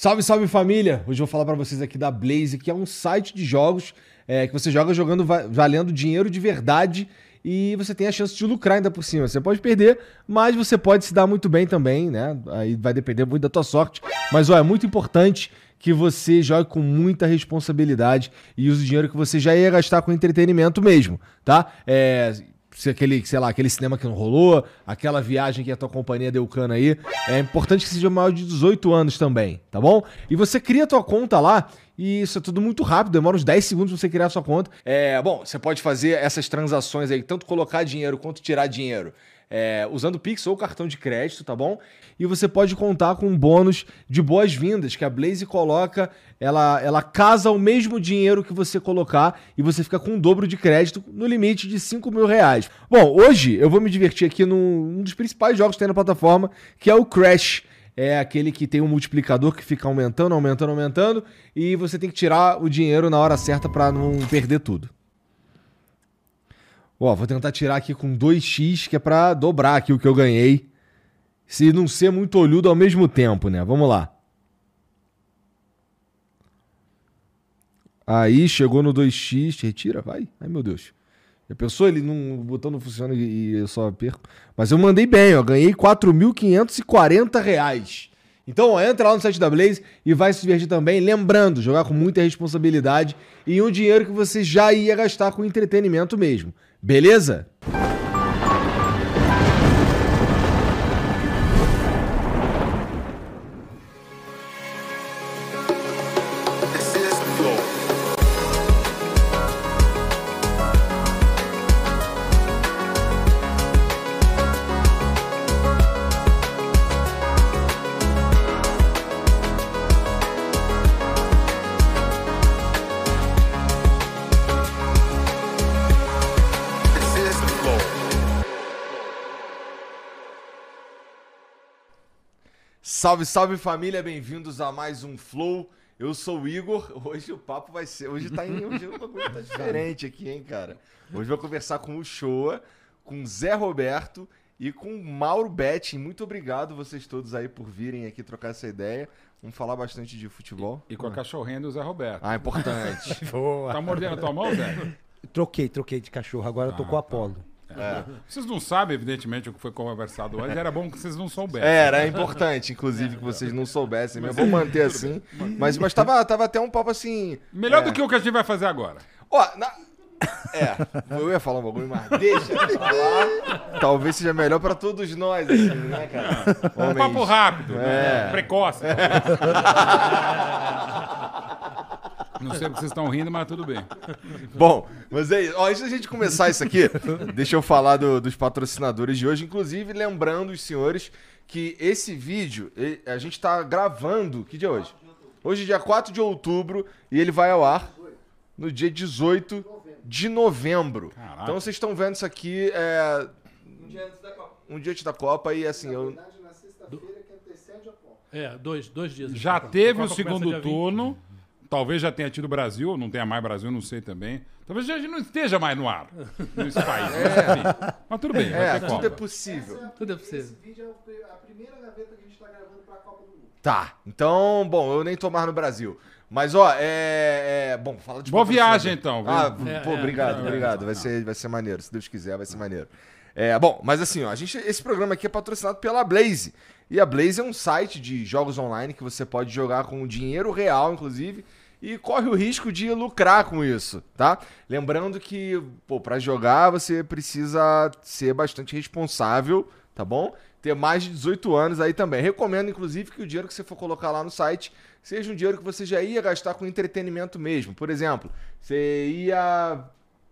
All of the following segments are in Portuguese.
Salve, salve família! Hoje eu vou falar para vocês aqui da Blaze, que é um site de jogos é, que você joga jogando valendo dinheiro de verdade e você tem a chance de lucrar ainda por cima. Você pode perder, mas você pode se dar muito bem também, né? Aí vai depender muito da tua sorte. Mas ó, é muito importante que você jogue com muita responsabilidade e use o dinheiro que você já ia gastar com entretenimento mesmo, tá? É, se aquele, sei lá, aquele cinema que não rolou, aquela viagem que a tua companhia deu cana aí, é importante que seja maior de 18 anos também, tá bom? E você cria a tua conta lá e isso é tudo muito rápido, demora uns 10 segundos pra você criar a sua conta. É, bom, você pode fazer essas transações aí, tanto colocar dinheiro quanto tirar dinheiro é, usando Pix ou cartão de crédito, tá bom? E você pode contar com um bônus de boas-vindas que a Blaze coloca, ela, ela casa o mesmo dinheiro que você colocar e você fica com um dobro de crédito no limite de 5 mil reais. Bom, hoje eu vou me divertir aqui num um dos principais jogos que tem na plataforma, que é o Crash é aquele que tem um multiplicador que fica aumentando, aumentando, aumentando, e você tem que tirar o dinheiro na hora certa para não perder tudo. Ó, vou tentar tirar aqui com 2x, que é pra dobrar aqui o que eu ganhei. Se não ser muito olhudo ao mesmo tempo, né? Vamos lá. Aí, chegou no 2x. Retira, vai. Ai, meu Deus. Já pensou? Ele não, o botão não funciona e eu só perco. Mas eu mandei bem, ó. Ganhei 4.540 reais. Então, ó, entra lá no site da Blaze e vai se divertir também. Lembrando, jogar com muita responsabilidade e um dinheiro que você já ia gastar com entretenimento mesmo. Beleza? Salve, salve família, bem-vindos a mais um Flow. Eu sou o Igor. Hoje o papo vai ser. Hoje tá em. Hoje o bagulho tá diferente aqui, hein, cara? Hoje eu vou conversar com o Shoa, com o Zé Roberto e com o Mauro Betting. Muito obrigado vocês todos aí por virem aqui trocar essa ideia. Vamos falar bastante de futebol. E, e com a cachorrinha do Zé Roberto. Ah, importante. Boa. Tá mordendo a tua mão, Zé? Troquei, troquei de cachorro. Agora ah, eu tô ah, com o tá. Apolo. Tá. É. Vocês não sabem, evidentemente, o que foi conversado hoje. Era bom que vocês não soubessem. Era, é importante, inclusive, que vocês não soubessem. Mas, eu vou manter assim. Mas, mas tava, tava até um papo assim. Melhor é... do que o que a gente vai fazer agora. Ó, na... É, eu ia falar um bagulho, mas deixa. Talvez seja melhor pra todos nós, assim, né, cara? Homens... Um papo rápido, é. né? precoce. É. Não sei porque vocês estão rindo, mas tudo bem. Bom, mas é isso. Ó, antes da gente começar isso aqui, deixa eu falar do, dos patrocinadores de hoje. Inclusive, lembrando os senhores que esse vídeo, a gente está gravando. Que dia é hoje? Hoje é dia 4 de outubro e ele vai ao ar no dia 18 de novembro. Caraca. Então vocês estão vendo isso aqui. É... Um dia antes da Copa. Um dia antes da Copa e assim. Na verdade, eu... na sexta-feira que antecede a Copa. É, dois, dois dias. Já teve o segundo turno. Talvez já tenha tido Brasil, não tenha mais Brasil, não sei também. Talvez já não esteja mais no ar nesse país. É. Mas tudo bem. É, tudo é possível. Essa, tudo é possível. Esse vídeo é a primeira gaveta que a gente está gravando para a Copa do Mundo. Tá. Então, bom, eu nem tô mais no Brasil. Mas, ó, é. é bom, fala de Boa viagem, então. Ah, é, pô, obrigado, é, obrigado. Vai ser, vai ser maneiro. Se Deus quiser, vai ser maneiro. É, bom, mas assim, ó, a gente, esse programa aqui é patrocinado pela Blaze. E a Blaze é um site de jogos online que você pode jogar com dinheiro real, inclusive e corre o risco de lucrar com isso, tá? Lembrando que, pô, para jogar você precisa ser bastante responsável, tá bom? Ter mais de 18 anos aí também. Recomendo, inclusive, que o dinheiro que você for colocar lá no site seja um dinheiro que você já ia gastar com entretenimento mesmo. Por exemplo, você ia,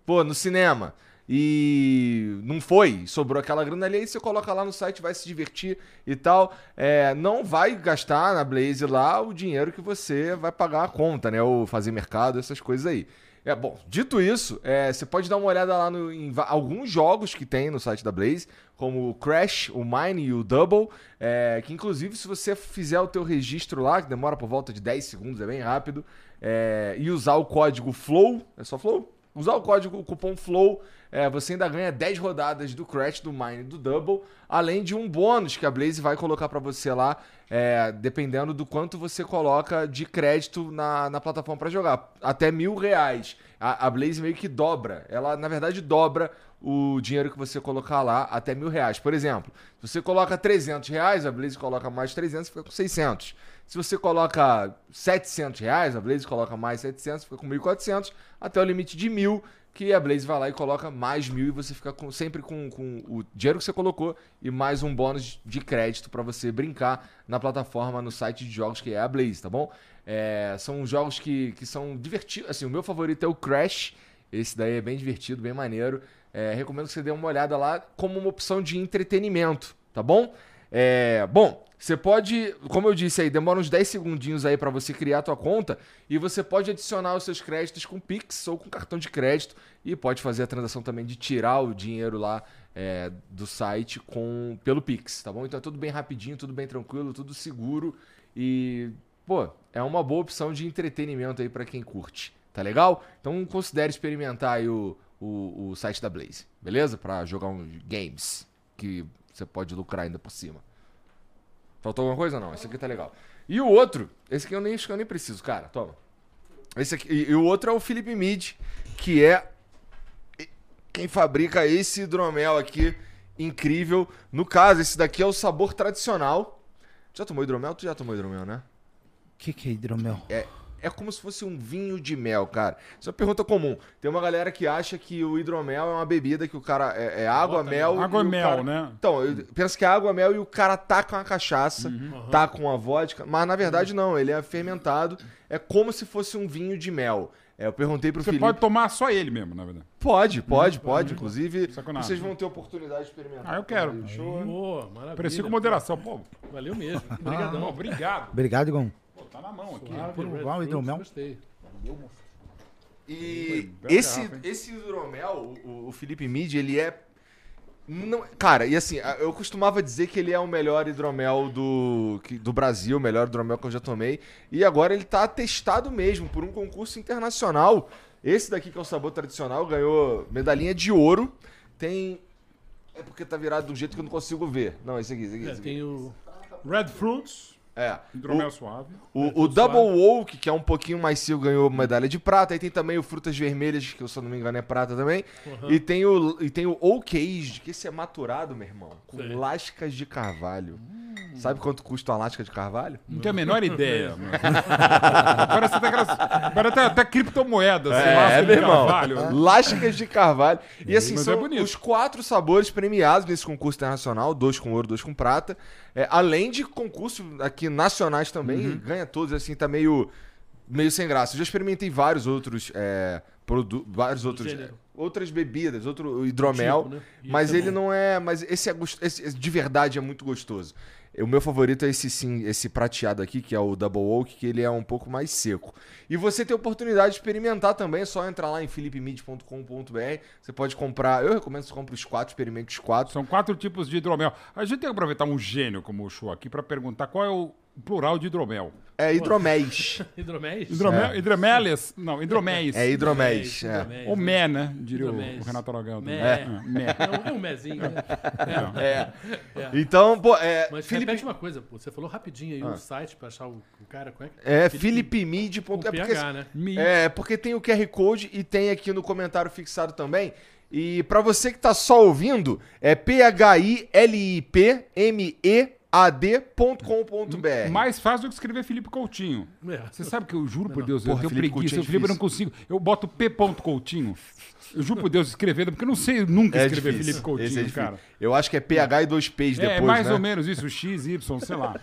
pô, no cinema e não foi, sobrou aquela grana ali, aí você coloca lá no site, vai se divertir e tal. É, não vai gastar na Blaze lá o dinheiro que você vai pagar a conta, né? Ou fazer mercado, essas coisas aí. É, bom, dito isso, é, você pode dar uma olhada lá no, em alguns jogos que tem no site da Blaze, como o Crash, o Mine e o Double, é, que inclusive se você fizer o teu registro lá, que demora por volta de 10 segundos, é bem rápido, é, e usar o código FLOW, é só FLOW? Usar o código, o cupom FLOW, é, você ainda ganha 10 rodadas do Crash, do Mine do Double, além de um bônus que a Blaze vai colocar para você lá, é, dependendo do quanto você coloca de crédito na, na plataforma para jogar. Até mil reais. A, a Blaze meio que dobra. Ela, na verdade, dobra o dinheiro que você colocar lá até mil reais. Por exemplo, se você coloca 300 reais, a Blaze coloca mais 300, fica com 600. Se você coloca 700 reais, a Blaze coloca mais 700, fica com 1.400, até o limite de mil, que a Blaze vai lá e coloca mais mil e você fica com, sempre com, com o dinheiro que você colocou e mais um bônus de crédito para você brincar na plataforma, no site de jogos que é a Blaze, tá bom? É, são jogos que, que são divertidos. Assim, o meu favorito é o Crash. Esse daí é bem divertido, bem maneiro. É, recomendo que você dê uma olhada lá como uma opção de entretenimento, tá bom? É, bom, você pode, como eu disse aí, demora uns 10 segundinhos aí para você criar a tua conta e você pode adicionar os seus créditos com Pix ou com cartão de crédito e pode fazer a transação também de tirar o dinheiro lá é, do site com pelo Pix, tá bom? Então é tudo bem rapidinho, tudo bem tranquilo, tudo seguro e, pô, é uma boa opção de entretenimento aí para quem curte, tá legal? Então considere experimentar aí o o, o site da Blaze, beleza? Para jogar uns games que você pode lucrar ainda por cima. Faltou alguma coisa? Não, esse aqui tá legal. E o outro, esse aqui eu nem, acho que eu nem preciso, cara, toma. Esse aqui, e, e o outro é o Felipe Mid, que é quem fabrica esse hidromel aqui incrível. No caso, esse daqui é o sabor tradicional. Já tomou hidromel? Tu já tomou hidromel, né? O que, que é hidromel? É, é como se fosse um vinho de mel, cara. Isso é uma pergunta comum. Tem uma galera que acha que o hidromel é uma bebida que o cara. É, é água, Bota mel. Água e mel, cara... né? Então, eu penso que é água, mel e o cara tá com uma cachaça, Uhum. tá com uma vodka. Mas na verdade não, ele é fermentado. É como se fosse um vinho de mel. É, eu perguntei pro Você Felipe. pode tomar só ele mesmo, na verdade. Pode, pode, pode. Inclusive, Sacanagem. vocês vão ter oportunidade de experimentar. Ah, eu quero. Show. Pô, maravilha. Preciso com moderação. Pô, Valeu mesmo. não, Obrigadão. obrigado. Obrigado, Igor. Pô, tá na mão aqui. Suave, Por um Red igual Fruits, hidromel. Gostei. E esse, garrafa, esse hidromel, o, o Felipe Mid, ele é. Não, cara, e assim, eu costumava dizer que ele é o melhor hidromel do, do Brasil, o melhor hidromel que eu já tomei. E agora ele tá testado mesmo por um concurso internacional. Esse daqui, que é o sabor tradicional, ganhou medalhinha de ouro. Tem. É porque tá virado de um jeito que eu não consigo ver. Não, esse aqui, esse aqui. É, Esse aqui. tem o. Red Fruits, É. hidromel suave. O, o Double Oak, que é um pouquinho mais macio, ganhou medalha de prata. Aí tem também o Frutas Vermelhas, que se eu não me engano é prata também. E tem o, e tem o Oak Aged, que esse é maturado, meu irmão, com Sei. lascas de carvalho. Sabe quanto custa uma lasca de carvalho? Não tenho a menor ideia. mano. Parece até, aquelas, parece até, até criptomoedas. assim, lasca de carvalho. Lascas de carvalho. E assim, Mas são é os quatro sabores premiados nesse concurso internacional, dois com ouro, dois com prata. É, além de concursos aqui nacionais também, Uhum. ganha todos, assim, tá meio, meio sem graça. Eu já experimentei vários outros é, vários outros gênero. é, outras bebidas, outro hidromel, Tipo, né? Mas é ele não é, mas esse é gost- esse de verdade é muito gostoso. O meu favorito é esse sim, esse prateado aqui, que é o Double Oak, que ele é um pouco mais seco. E você tem a oportunidade de experimentar também, é só entrar lá em philipemid.com.br. Você pode comprar, eu recomendo que você compre os quatro, experimente os quatro. São quatro tipos de hidromel. A gente tem que aproveitar um gênio como o show aqui para perguntar qual é o plural de hidromel. É hidroméis. Hidroméis? Hidromel, Hidromeles? Não, hidroméis. É hidroméis. É. hidroméis, Ou né? mé, né? Diria o, o Renato Aragão. Mé. É. Mé. É um, é um mezinho, né? É. Então, pô, é. Mas Felipe- repete uma coisa, pô. Você falou rapidinho aí o site pra achar o, o cara. Como é que É, Felipe- philipemid. Com É porque, PH, né? É, porque tem o QR Code e tem aqui no comentário fixado também. E pra você que tá só ouvindo, é philipmead.com.br. Mais fácil do que escrever Felipe Coutinho. É. Você sabe que eu juro por Deus, Porra, eu tenho Felipe preguiça. Coutinho é Eu, Felipe, eu não consigo. Eu boto P. Coutinho. Eu juro por Deus escrevendo, porque eu não sei nunca É escrever difícil. Felipe Coutinho, é cara. Eu acho que é PH e dois P's depois, é, mais né? ou menos isso, X, Y, sei lá.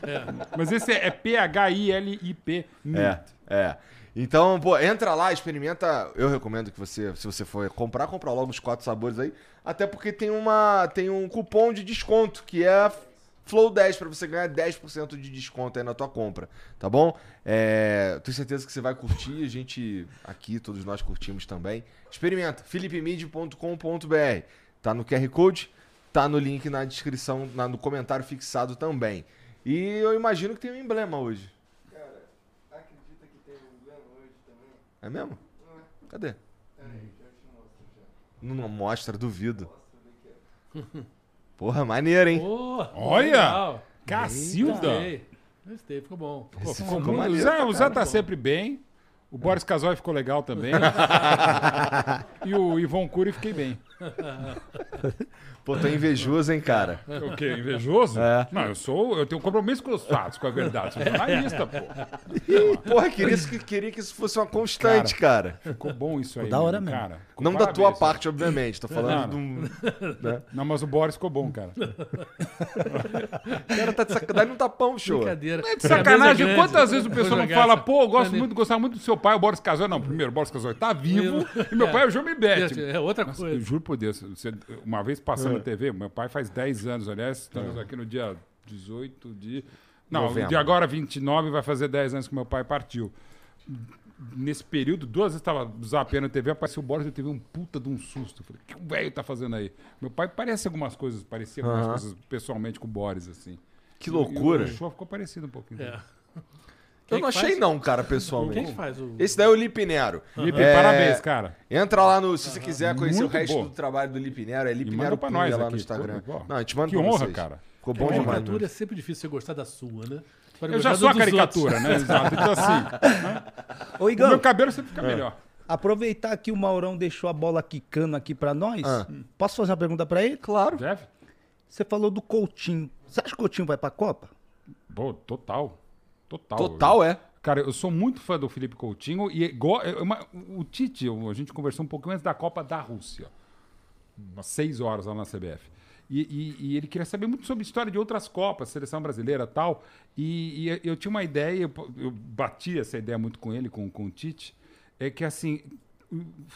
Mas esse é, é P-H-I-L-I-P. É, é. Então, pô, entra lá, experimenta. Eu recomendo que você, se você for comprar, compra logo os quatro sabores aí. Até porque tem uma tem um cupom de desconto, que é Flow10, pra você ganhar 10% de desconto aí na tua compra, tá bom? É, tenho certeza que você vai curtir, a gente aqui, todos nós curtimos também. Experimenta, philipemid.com.br. Tá no QR Code, tá no link na descrição, na- no comentário fixado também. E eu imagino que tem um emblema hoje. Acredita que tem um emblema hoje também? É mesmo? Cadê? Peraí, deixa eu Não mostra, duvido. Porra, maneiro, hein? Pô, Olha! legal. Cacilda! Gostei. Gostei, ficou bom. Pô, ficou ficou maneiro o Zé, o Zé tá sempre bem. O Boris Casoy ficou legal também. e o Ivon Cury fiquei bem. Pô, tô invejoso, hein, cara? O quê? Invejoso? É. Não, eu sou. Eu tenho um compromisso com os fatos, com a verdade. Sou jornalista, pô. Porra, queria, que- queria que isso fosse uma constante, cara. Ficou bom isso aí. da hora mesmo, cara. Não da tua cara. parte, obviamente. Tô falando de um. Não, mas o Boris ficou bom, cara. O cara tá de sacanagem. Dá-lhe um tapão, show. Brincadeira. É de sacanagem. grande. Quantas vezes o pessoal não fala, pô, eu gosto Não, muito, gostava muito do seu pai, o Boris Casoy. Não, primeiro, o Boris Casoy tá vivo e meu pai é o João Bete. É outra Nossa, eu coisa. juro por Deus, você- uma vez passando na TV, meu pai faz 10 anos, aliás, estamos aqui no dia 18 de. Não, Novembro. de agora 29 vai fazer 10 anos que meu pai partiu. Nesse período, duas vezes estava zapeando a TV, apareceu o Boris e eu teve um puta de um susto. Eu falei, o que o velho tá fazendo aí? Meu pai parece algumas coisas, parecia algumas coisas pessoalmente com o Boris, assim. Que E loucura. o show ficou parecido um pouquinho. É. Eu Quem não achei, faz? não, cara, Quem pessoalmente. que faz o. Esse daí é o Lipe Nero. Lipe, É, parabéns, cara. Entra lá no. Se você quiser conhecer Muito o resto bom. do trabalho do Lipe Nero, é Lipe Nero manda pra nós lá aqui. no Instagram. Pô. Não, a gente manda Que pra honra, vocês. cara. Ficou bom a demais. caricatura né? é sempre difícil você gostar da sua, né? Pode Eu já sou a caricatura, outros. né? Exato. Então, assim, Ô, o meu cabelo sempre É. fica melhor. aproveitar que o Maurão deixou a bola quicando aqui pra nós. Ah. Posso fazer uma pergunta pra ele? Claro. Jeff? Você falou do Coutinho. Você acha que o Coutinho vai pra Copa? Pô, total. Total. Total, é. Cara, eu sou muito fã do Felipe Coutinho e go- é uma- o Tite, a gente conversou um pouquinho antes da Copa da Rússia. Umas seis horas lá na CBF. E, e- e ele queria saber muito sobre a história de outras Copas, seleção brasileira e tal. E, e eu tinha uma ideia, eu, eu bati essa ideia muito com ele, com, com o Tite, é que assim,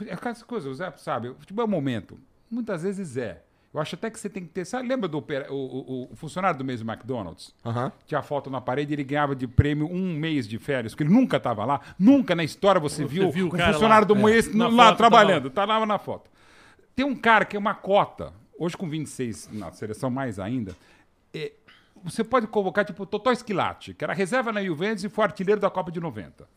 é aquelas coisas, o Zé sabe, o futebol é um momento. Muitas vezes é. Eu acho até que você tem que ter. Sabe, lembra do opera- o, o- o funcionário do mês do McDonald's? Aham. tinha a foto na parede e ele ganhava de prêmio um mês de férias, porque ele nunca estava lá. Nunca na história você, viu, viu o um funcionário lá. do mês Na lá foto, trabalhando. Tá lá na foto. Tem um cara que é uma cota, hoje com 26 na seleção mais ainda, é, você pode convocar tipo o Totó Esquilate, que era reserva na Juventus e foi artilheiro da Copa de 90.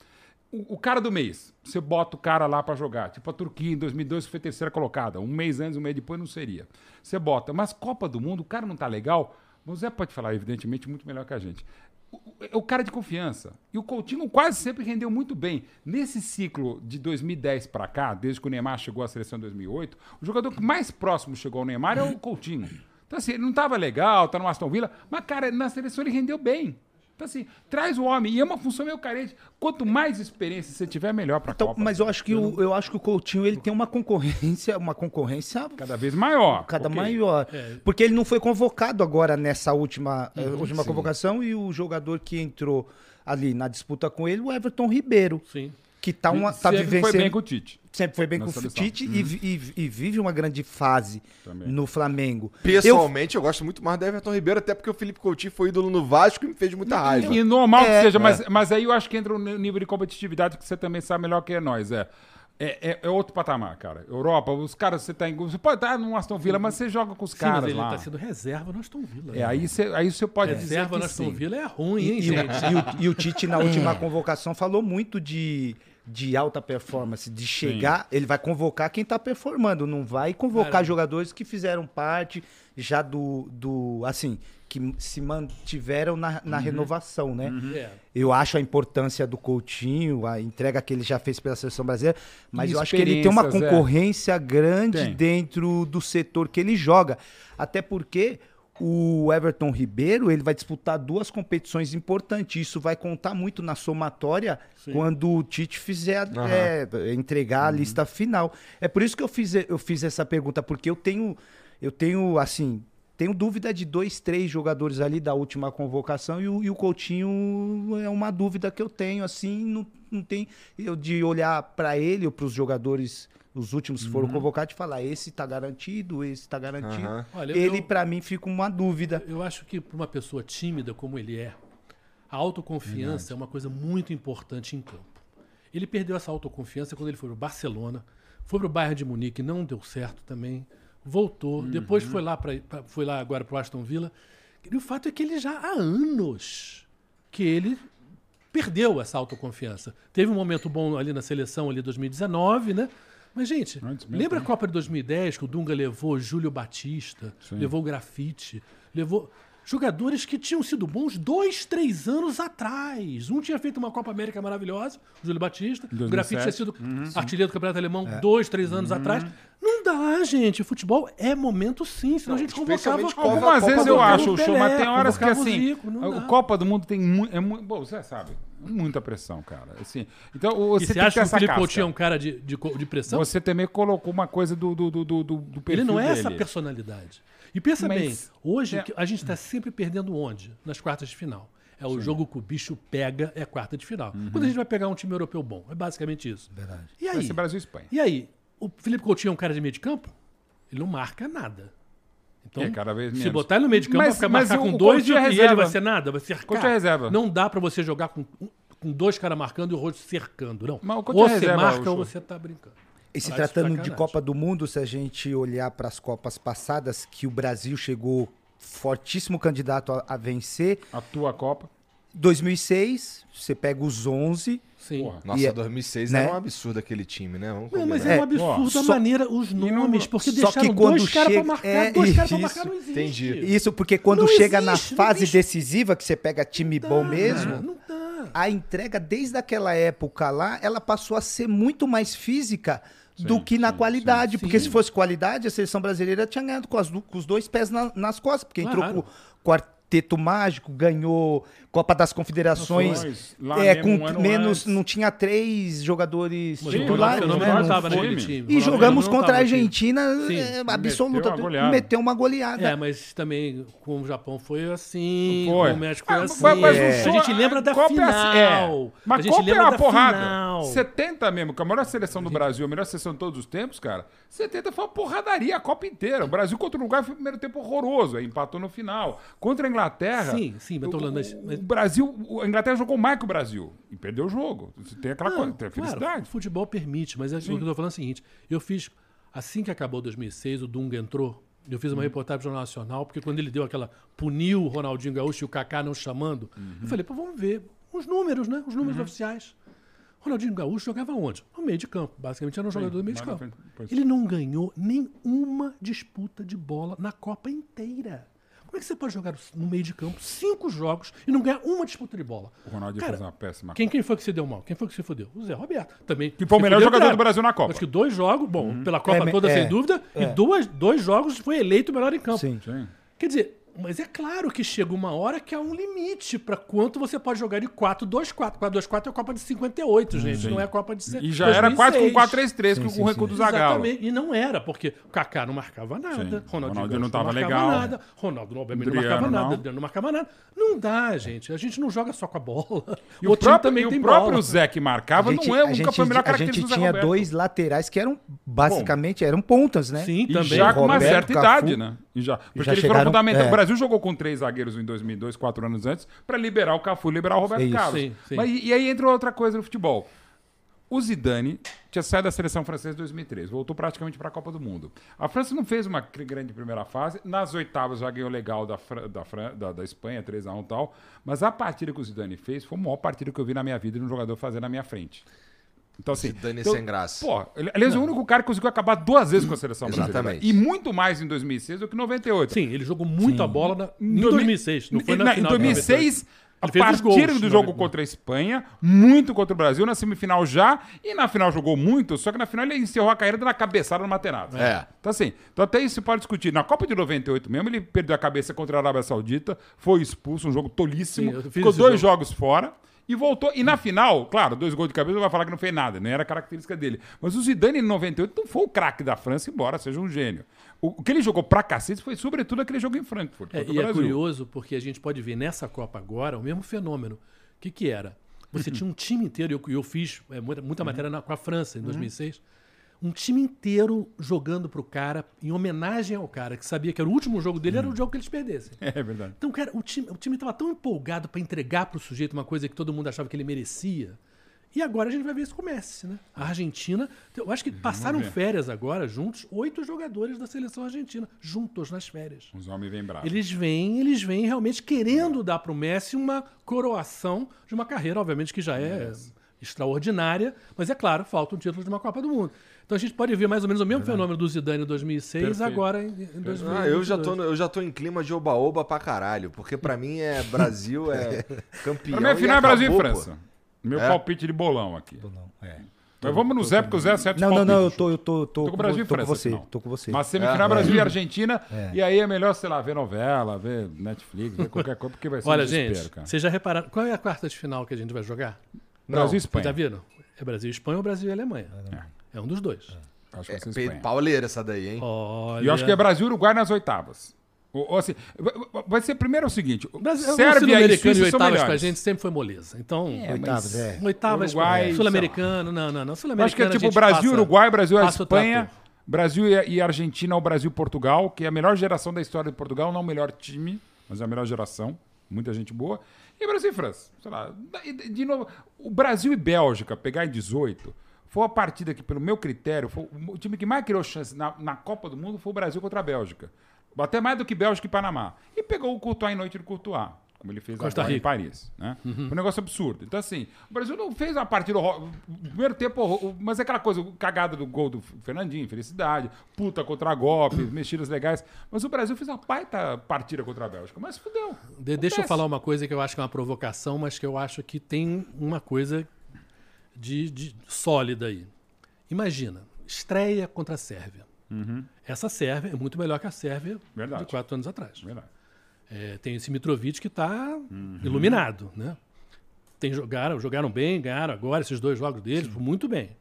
O, cara do mês, você bota o cara lá pra jogar. Tipo a Turquia em 2002 que foi terceira colocada. Um mês antes, um mês depois não seria. Você bota. Mas Copa do Mundo, o cara não tá legal. O Zé pode falar, evidentemente, muito melhor que a gente. O- o- É o cara de confiança. E o Coutinho quase sempre rendeu muito bem. Nesse ciclo de 2010 pra cá, desde que o Neymar chegou à seleção em 2008, o jogador que mais próximo chegou ao Neymar é o Coutinho. Então, assim, ele não tava legal, tá no Aston Villa, mas, cara, na seleção ele rendeu bem. Então, assim, traz o homem. E é uma função meio carente. Quanto mais experiência você tiver, melhor pra Então, Copa. mas eu acho que o, eu acho que o Coutinho ele tem uma concorrência, uma concorrência Cada vez maior. cada Ok. maior. É. Porque ele não foi convocado agora nessa última, eh, Uhum, última convocação e o jogador que entrou ali na disputa com ele, o Everton Ribeiro, Sim. Que tá, uma, tá Sempre vivenciando. foi bem com o Tite. Sempre foi bem com o. Tite e vi- e, e vive uma grande fase Também. no Flamengo. Pessoalmente, eu... gosto muito mais do Everton Ribeiro, até porque o Felipe Coutinho foi ídolo no Vasco e me fez muita raiva. E normal É, que seja, mas, mas aí eu acho que entra um nível de competitividade que você também sabe melhor que nós. É. É, é, é outro patamar, cara. Europa, os caras, você tá em. Você pode estar no Aston Villa, mas você joga com os Sim, caras mas ele lá. tá sendo reserva no Aston Villa. É, aí você, aí você pode Reserva no dizer que Aston sim. Villa é ruim, E, hein, e o, gente? e o- e o Tite, na última convocação, falou muito de, de alta performance, de chegar. Ele vai convocar quem tá performando, não vai convocar Cara. jogadores que fizeram parte já do. do assim, que se mantiveram na, na renovação, né? É. Eu acho a importância do Coutinho, a entrega que ele já fez pela seleção brasileira, mas eu acho que ele tem uma é. concorrência grande Tem. dentro do setor que ele joga. Até porque o Everton Ribeiro ele vai disputar duas competições importantes. Isso vai contar muito na somatória Sim. quando o Tite fizer é, entregar a lista final. É por isso que eu fiz, eu fiz essa pergunta, porque eu tenho, eu tenho assim. Tenho dúvida de dois, três jogadores ali da última convocação e o, e o Coutinho é uma dúvida que eu tenho, assim, não, não tem eu de olhar para ele ou para os jogadores, os últimos que foram convocados, e falar esse tá garantido, esse tá garantido. Aham. Olha, ele, para mim, fica uma dúvida. Eu acho que para uma pessoa tímida como ele é, a autoconfiança é uma coisa muito importante em campo. Ele perdeu essa autoconfiança quando ele foi pro Barcelona, foi pro Bayern de Munique, não deu certo também, voltou, depois foi lá pra, pra- foi lá agora pro Aston Villa. E o fato é que ele já há anos que ele perdeu essa autoconfiança. Teve um momento bom ali na seleção ali 2019, né? Mas, gente, lembra né? a Copa de 2010 que o Dunga levou Júlio Batista, levou Grafite, levou jogadores que tinham sido bons dois, três anos atrás. Um tinha feito uma Copa América maravilhosa, o Júlio Batista. O 2007. Grafite tinha sido Uhum. artilheiro do Campeonato Alemão dois, três anos atrás. Não dá, gente. O futebol é momento sim, senão a gente convocava... Copa- Algumas vezes eu acho, o show, mas Pelé, tem horas que o assim. Zico, não o dá. Copa do Mundo tem muito. É muito bom, você sabe. Muita pressão, cara. Assim, então, E você você tem que acha ter que o essa Felipe. Coutinho é um cara de, de, de pressão? Você também colocou uma coisa do, do, do, do, do perfil Ele não é essa dele. personalidade. E pensa Mas- bem, hoje é. que a gente está sempre perdendo onde? Nas quartas de final. É o jogo que o bicho pega, é a quarta de final. Uhum. Quando a gente vai pegar um time europeu bom. É basicamente isso. Verdade. E Vai aí? ser Brasil e Espanha. E aí? O Felipe Coutinho é um cara de meio de campo? Ele não marca nada. Então, É, cada vez se menos. bote ele no meio de campo, Mas- vai ficar marcar com dois e, e ele reserva. vai ser nada, vai cercar. Coutinho é reserva. Não dá pra você jogar com, com dois caras marcando e o rosto cercando, não. Mas ou é você reserva, marca ou você tá brincando. E se tratando de. Copa do Mundo, se a gente olhar para as Copas passadas, que o Brasil chegou fortíssimo candidato a, a vencer. A tua Copa. 2006, você pega os 11. Sim. Porra. Nossa, E é- 2006 né? era um absurdo aquele time, né? Vamos Não, mas é um É, absurdo a só- maneira, os nomes, porque só deixaram que quando dois caras pra marcar, é, dois caras pra isso, marcar não existe. entendi. Isso porque quando Não chega na existe, não fase existe. decisiva, que você pega time bom mesmo, Não dá. a entrega desde aquela época lá, ela passou a ser muito mais física do Sim, que na sim, qualidade. sim, porque sim. se fosse qualidade, a seleção brasileira tinha ganhado com, as com os dois pés na- nas costas, porque entrou com o quarteto mágico, ganhou Copa das Confederações. Lá É, mesmo, com um menos, antes. não tinha três jogadores Sim, titulares, né? Né? não Não naquele time. E jogamos não contra a Argentina Sim. é, Meteu absoluta, uma goleada. meteu uma goleada. É, mas também com o Japão foi assim, Foi. com o México foi Ah, assim. mas- mas É. A gente lembra da Copa é assim, final. é. Mas a gente Copa é lembra uma da porrada. final. 70 mesmo, que a melhor seleção do Brasil, a melhor seleção de todos os tempos, cara. 70 foi uma porradaria a Copa inteira. O Brasil contra o Uruguai foi o primeiro tempo horroroso, aí empatou no final. Contra a Inglaterra. Sim, sim, mas tô falando, mas- mas- o Brasil, a Inglaterra jogou mais que o Brasil e perdeu o jogo. Você tem aquela Não, coisa, tem a claro, felicidade. o futebol permite, mas é o que eu tô falando é o seguinte: eu fiz, assim que acabou 2006, o Dunga entrou. Eu fiz Uhum. uma reportagem pro Jornal Nacional, porque quando ele deu aquela. puniu o Ronaldinho Gaúcho e o Kaká não chamando, Uhum. eu falei, pô, vamos ver os números, né? Os números oficiais. Ronaldinho Gaúcho jogava onde? No meio de campo. Basicamente era um jogador do meio de campo. Ele não ganhou nenhuma disputa de bola na Copa inteira. Como é que você pode jogar no meio de campo cinco jogos e não ganhar uma disputa de bola? O Ronaldinho Cara, fez uma péssima Quem, quem foi que se deu mal? Quem foi que se fudeu? O Zé Roberto. Também. Que foi o melhor fudeu, jogador claro. do Brasil na Copa. Acho que dois jogos, bom, pela Copa É, toda, é, sem dúvida, e duas, dois jogos foi eleito o melhor em campo. Sim. Sim. Quer dizer, mas é claro que chega uma hora que há um limite para quanto você pode jogar de 4-2-4. 4-2-4 é a Copa de 58, gente, não é a Copa de E já era quase com 4-3-3. 4-3-3 Sim, com sim, o recuo sim. do Zagallo. Exatamente. E não era, porque o Kaká não marcava nada, Sim. Ronaldinho Gaúcho não tava marcava legal. nada, Ronaldo não Adriano, marcava nada, não. Adriano não marcava nada. Não dá, gente. A gente não joga só com a bola. E o, time próprio, também e tem o próprio bola. Zé que marcava A gente, não é a nunca gente, foi a melhor a característica gente do Zé tinha Roberto. dois laterais que eram basicamente eram pontas, né? Sim, E também. já com uma Roberto, certa Cafu. idade, né? E já, porque já eles foram chegaram- fundamentais. é. O Brasil jogou com três zagueiros em 2002, quatro anos antes, para liberar o Cafu e liberar o Roberto Isso. Carlos. Sim, sim. Mas, e, aí entra outra coisa no futebol. O Zidane tinha saído da seleção francesa em 2003, voltou praticamente para a Copa do Mundo. A França não fez uma grande primeira fase, nas oitavas já ganhou legal da, Fran- da, Fran- da, da Espanha, 3x1 e tal, mas a partida que o Zidane fez foi a maior partida que eu vi na minha vida de um jogador fazer na minha frente. Então, assim. Zidane então, sem graça. Pô, ele, aliás, é o único cara que conseguiu acabar duas vezes com a seleção brasileira. Exatamente. E muito mais em 2006 do que em 98. Sim, ele jogou muito a bola na, em Em 2006, não foi na, na- final. Em de 2006, a partir gols, do na jogo contra a Espanha, muito contra o Brasil, na semifinal já, e na final jogou muito, só que na final ele encerrou a carreira dando a cabeçada no Materazzi. É. Então assim, então até isso se pode discutir. Na Copa de 98 mesmo, ele perdeu a cabeça contra a Arábia Saudita, foi expulso, um jogo tolíssimo, Sim, ficou dois jogo. jogos fora. E voltou. E na final, claro, dois gols de cabeça, vai falar que não fez nada, nem era característica dele. Mas o Zidane em 98 não foi o craque da França, embora seja um gênio. O, que ele jogou pra cacete foi, sobretudo, aquele jogo em Frankfurt. É, e é Brasil. curioso porque a gente pode ver nessa Copa agora o mesmo fenômeno. O que, que era? Você tinha um time inteiro, eu, eu fiz é, muita, muita matéria na- com a França em 2006, um time inteiro jogando pro cara, em homenagem ao cara, que sabia que era o último jogo dele, era o jogo que eles perdessem. É verdade. Então, cara, o time, o time tava tão empolgado para entregar pro sujeito uma coisa que todo mundo achava que ele merecia. E agora a gente vai ver isso com o Messi, né? A Argentina. Eu acho que passaram férias agora, juntos, oito jogadores da seleção argentina, juntos nas férias. Os homens vêm bravos. Eles vêm, eles vêm realmente querendo dar pro Messi uma coroação de uma carreira, obviamente, que já é extraordinária, mas é claro, falta um título de uma Copa do Mundo. Então a gente pode ver mais ou menos o mesmo fenômeno do Zidane em 2006, Perfeito. agora em, em 2022. Ah, eu já, tô, eu já tô em clima de oba-oba pra caralho. Porque pra mim é Brasil, é campeão. Pra mim, e final é Brasil e acabou, pô. França. Meu É? palpite de bolão aqui. Não, é. Mas vamos no Zé, porque o Zé acerta os Não, não, não, eu tô, eu tô, tô, Tô com o Brasil e tô com França. você, final. tô com você. Mas semifinal É, Brasil e Argentina. E aí é melhor, sei lá, ver novela, ver Netflix, ver qualquer coisa, porque vai ser Olha, um gente, cara. vocês já repararam, qual é a quarta de final que a gente vai jogar? Brasil e Vocês Espanha. já viram? É Brasil e Espanha ou Brasil e Alemanha? É, um dos dois. Acho que É, vai ser pe- Espanha. pauleira essa daí, hein? Olha... E eu acho que é Brasil e Uruguai nas oitavas. Ou, ou assim, vai- ser primeiro é o seguinte: O Brasil, Sérvia e e Suíça são oitavas pra melhores. gente sempre foi moleza. Então, Oitavas, é. oitavas, Uruguai, sul-americano, não, não, não. Eu Sul-americano acho que é tipo Brasil, passa- Uruguai, Brasil e Espanha. Brasil e, Argentina ou Brasil e Portugal, que é a melhor geração da história de Portugal, não o melhor time, mas é a melhor geração. Muita gente boa. E Brasil e França. Sei lá. De de novo, o Brasil e Bélgica, pegar em 18, foi a partida que, pelo meu critério, foi o time que mais criou chance na, na Copa do Mundo foi o Brasil contra a Bélgica. Até mais do que Bélgica e Panamá. E pegou o Courtois em noite do Courtois. Como ele fez Costa agora em. Paris. Né? Foi um negócio absurdo. Então, assim, o Brasil não fez uma partida o primeiro tempo, mas é aquela coisa, cagada do gol do Fernandinho, felicidade, puta contra golpe, mexidas legais. Mas o Brasil fez uma baita partida contra a Bélgica. Mas fudeu. De- deixa eu falar uma coisa que eu acho que é uma provocação, mas que eu acho que tem uma coisa de, de sólida aí. Imagina, estreia contra a Sérvia. Essa Sérvia é muito melhor que a Sérvia Verdade. de quatro anos atrás. É, tem esse Mitrovic que está iluminado, né? Tem, jogaram, jogaram bem, ganharam agora esses dois jogos deles, muito bem.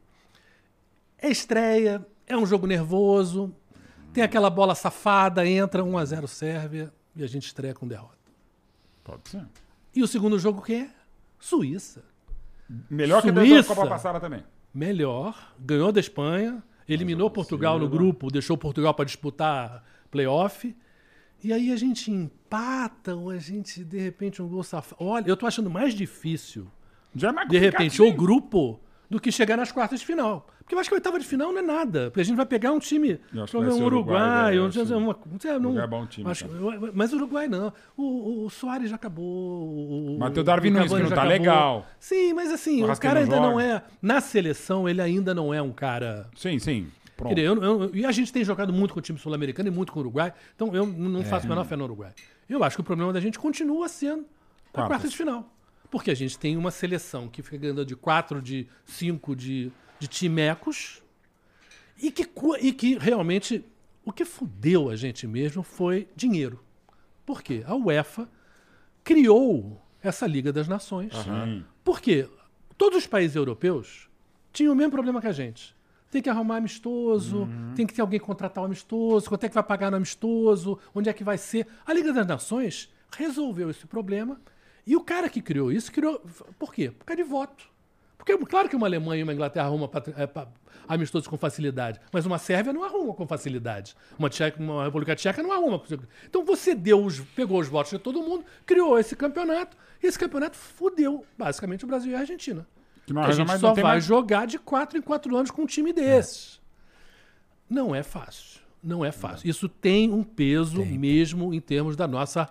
É estreia, é um jogo nervoso, tem aquela bola safada, entra 1 a 0 Sérvia e a gente estreia com derrota. Pode ser. E o segundo jogo que é? Suíça. Melhor que a da Suíça. Copa passada também. Melhor, ganhou da Espanha, eliminou Portugal no grupo, deixou Portugal para disputar playoff. E aí a gente empata ou a gente, de repente, um gol safado. Olha, eu tô achando mais difícil, Já é mais de repente, o grupo do que chegar nas quartas de final. Porque eu acho que a oitava de final não é nada. Porque a gente vai pegar um time, que um Uruguai, Uruguai, é, um, acho- uma, não- Uruguai é bom time, acho- eu- mas o Uruguai não. O, o, o Soares já acabou. O, Mas o Darwin Nunes, que não tá legal. Sim, mas assim, O o, cara não ainda não joga. é. Na seleção, ele ainda não é um cara. Sim, sim. Pronto. Dizer, eu- eu- e a gente tem jogado muito com o time sul-americano e muito com o Uruguai, então eu não faço a menor fé no Uruguai. Eu acho que o problema da gente continua sendo a Quartas. quarta de final. Porque a gente tem uma seleção que fica ganhando de quatro, de cinco de, de timecos e que, e que realmente o que fudeu a gente mesmo foi dinheiro. Por quê? A UEFA criou essa Liga das Nações. Porque todos os países europeus tinham o mesmo problema que a gente. Tem que arrumar amistoso, tem que ter alguém contratar o amistoso, quanto é que vai pagar no amistoso, onde é que vai ser. A Liga das Nações resolveu esse problema e o cara que criou isso criou. Por quê? Por causa de voto. Porque claro que uma Alemanha e uma Inglaterra arrumam é, amistosos com facilidade, mas uma Sérvia não arruma com facilidade. Uma, tcheca, uma República Tcheca não arruma. Então você deu os, pegou os votos de todo mundo, criou esse campeonato, e esse campeonato fudeu basicamente o Brasil e a Argentina. Que não a gente só não tem vai mais- jogar de quatro em quatro anos com um time desses. Não é fácil. Não é fácil. Isso tem um peso mesmo em termos da nossa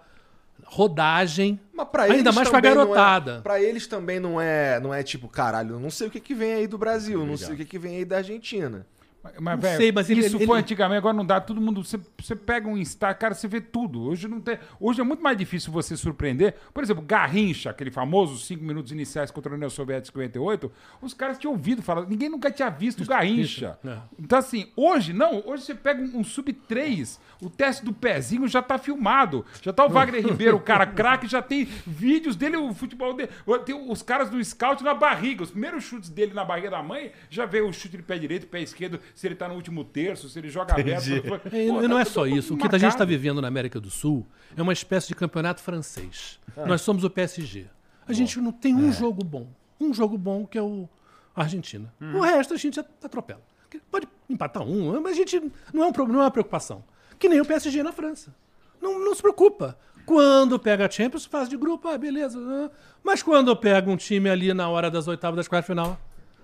rodagem. Mas pra Ainda eles mais pra não garotada. É, pra eles também não é, não é tipo, caralho, eu não sei o que, que vem aí do Brasil, não sei o que, que vem aí da Argentina. Mas, Não velho, sei, mas ele- isso ele- foi ele- antigamente, agora não dá. Todo mundo. Você, você pega um Insta, cara, você vê tudo. Hoje não tem. Hoje é muito mais difícil você surpreender. Por exemplo, Garrincha, aquele famoso cinco minutos iniciais contra a União Soviética em 58, os caras tinham ouvido falar. Ninguém nunca tinha visto Garrincha. é. Então, assim, hoje não. Hoje você pega um, um sub-3, o teste do pezinho já tá filmado. Já tá o Wagner Ribeiro, o cara craque, já tem vídeos dele, o futebol dele. Tem os caras do scout na barriga. Os primeiros chutes dele na barriga da mãe, já vê o chute de pé direito, pé esquerdo, se ele tá no último terço, se ele joga aberto. É, Pô, E e não tá é só isso. O que a gente está vivendo na América do Sul é uma espécie de campeonato francês. Nós somos o PSG. A gente não tem um jogo bom. Um jogo bom que é o Argentina. O resto a gente atropela. Pode empatar um, mas a gente não é um problema, não é uma preocupação. Que nem o PSG na França. Não, não se preocupa. Quando pega a Champions, faz de grupo, ah, beleza. ah. Mas quando pega um time ali na hora das oitavas das quartas de final,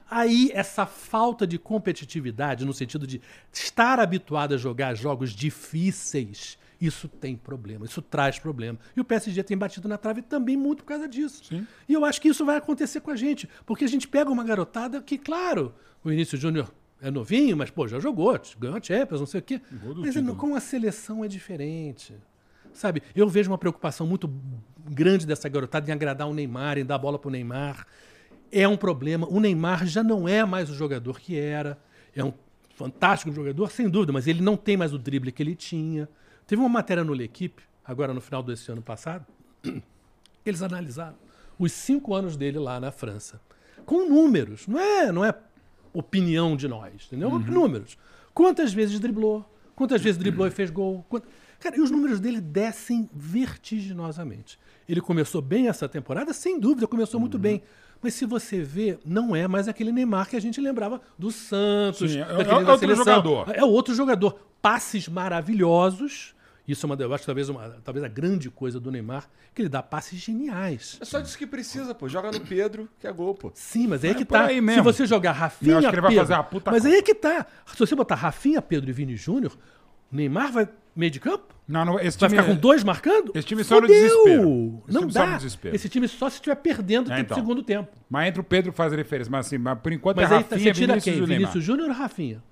Aí, essa falta de competitividade, no sentido de estar habituado a jogar jogos difíceis Isso tem problema, isso traz problema. E o PSG tem batido na trave também muito por causa disso. E eu acho que isso vai acontecer com a gente, porque a gente pega uma garotada que, claro, o Início Júnior é novinho, mas pô, já jogou, ganhou a Champions, não sei o quê. Mas título. com a seleção é diferente. Sabe, eu vejo uma preocupação muito grande dessa garotada em agradar o Neymar, em dar bola pro Neymar. É um problema. O Neymar já não é mais o jogador que era. É um fantástico jogador, sem dúvida, mas ele não tem mais o drible que ele tinha. Teve uma matéria no L'Equipe, agora no final desse ano passado, eles analisaram os cinco anos dele lá na França. Com números, não é, não é opinião de nós, entendeu? Números. Quantas vezes driblou? Quantas vezes driblou e fez gol? Quant- Cara, e os números dele descem vertiginosamente. Ele começou bem essa temporada, sem dúvida, começou muito bem. Mas se você vê, não é mais aquele Neymar que a gente lembrava do Santos, Sim, é- é da outro seleção. jogador. É outro jogador. Passes maravilhosos. Isso é uma, eu acho que talvez, uma, talvez a grande coisa do Neymar, que ele dá passes geniais. É só disso que precisa, pô. Joga no Pedro, que é gol, pô. Sim, mas aí é que por tá. aí Se você jogar Rafinha, Eu acho que ele vai Pedro, fazer uma puta mas aí é que tá. Se você botar Rafinha, Pedro e Vini Júnior, Neymar vai meio de campo? Não, não, esse Vai time ficar com dois marcando? esse time só no Fudeu! desespero. Esse Não time só no dá. desespero. Esse time só se estiver perdendo É, tempo então. segundo tempo. Mas entre o Pedro faz a diferença. Mas assim, mas por enquanto Mas é aí tá- Rafinha, você tira Vinícius quem? Vinícius Júnior ou Rafinha?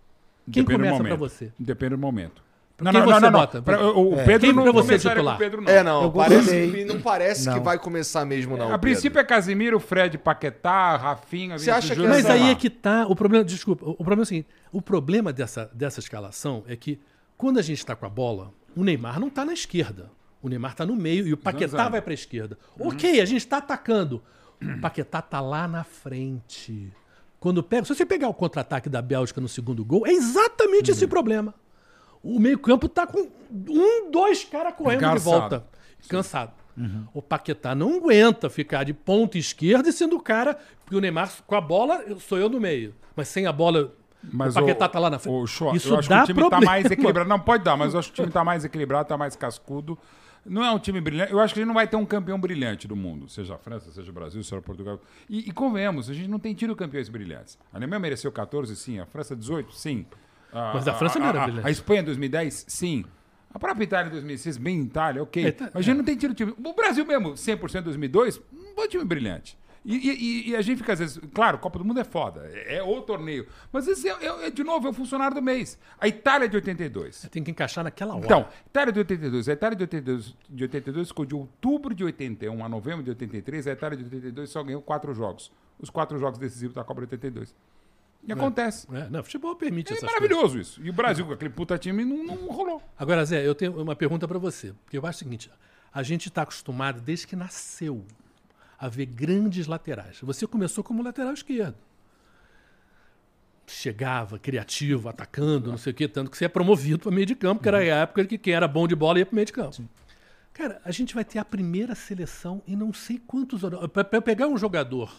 Quem Depende do começa pra momento. você? Depende do momento. Quem você bota? Pra- o o Pedro Quem não pra você começaria titular? com o Pedro, não. É, não. Eu Parece, não parece que Não. vai começar mesmo, não. a Pedro. princípio é Casimiro, Fred, Paquetá, Rafinha, Você Vinícius acha que Júnior, Mas aí é que tá. O problema, desculpa, o problema é o seguinte: o problema dessa, dessa escalação é que quando a gente está com a bola, o Neymar não está na esquerda. O Neymar está no meio e o Paquetá Zanzando. vai para a esquerda. Ok, a gente está atacando. O Paquetá tá lá na frente. Quando pega, se você pegar o contra-ataque da Bélgica no segundo gol, é exatamente esse problema. O meio-campo tá com um, dois caras correndo de volta. Cansado. O Paquetá não aguenta ficar de ponta esquerda e sendo o cara. Porque o Neymar, com a bola, sou eu no meio. Mas sem a bola, Mas o Paquetá tá lá na frente. O Shoa, Isso eu acho dá que o time problema. tá mais equilibrado. Não, pode dar, mas eu acho que o time tá mais equilibrado, tá mais cascudo. Não é um time brilhante. Eu acho que a gente não vai ter um campeão brilhante do mundo, seja a França, seja o Brasil, seja Portugal. E, e convenhamos, a gente não tem tido campeões brilhantes. A Alemanha mereceu 14, sim. A França, 18, sim. Mas a França não era a, brilhante. A Espanha, 2010, sim. A própria Itália, 2006, bem Itália, ok. É, tá- Mas a gente não tem tido time. O Brasil mesmo, 100% 2002, não foi um time brilhante. E, e- e- a gente fica às vezes. Claro, Copa do Mundo é foda, é, é o torneio. Mas é, é- é, de novo, é o funcionário do mês. A Itália de 82. Tem que encaixar naquela hora. Então, Itália de 82. A Itália de 82, de 82 ficou de outubro de 81 a novembro de 83. A Itália de 82 só ganhou quatro jogos. Os quatro jogos decisivos da Copa de 82. E acontece. É, não, futebol permite É, essas coisas. maravilhoso isso. E o Brasil, com aquele puta time, não, não rolou. Agora, Zé, eu tenho uma pergunta para você. Porque eu acho o seguinte: a gente está acostumado, desde que nasceu, a ver grandes laterais. Você começou como lateral esquerdo. Chegava, criativo, atacando, não sei o quê, tanto que você é promovido para meio de campo, que era a época que quem era bom de bola ia para meio de campo. Cara, a gente vai ter a primeira seleção e não sei quantos. Para eu pegar um jogador,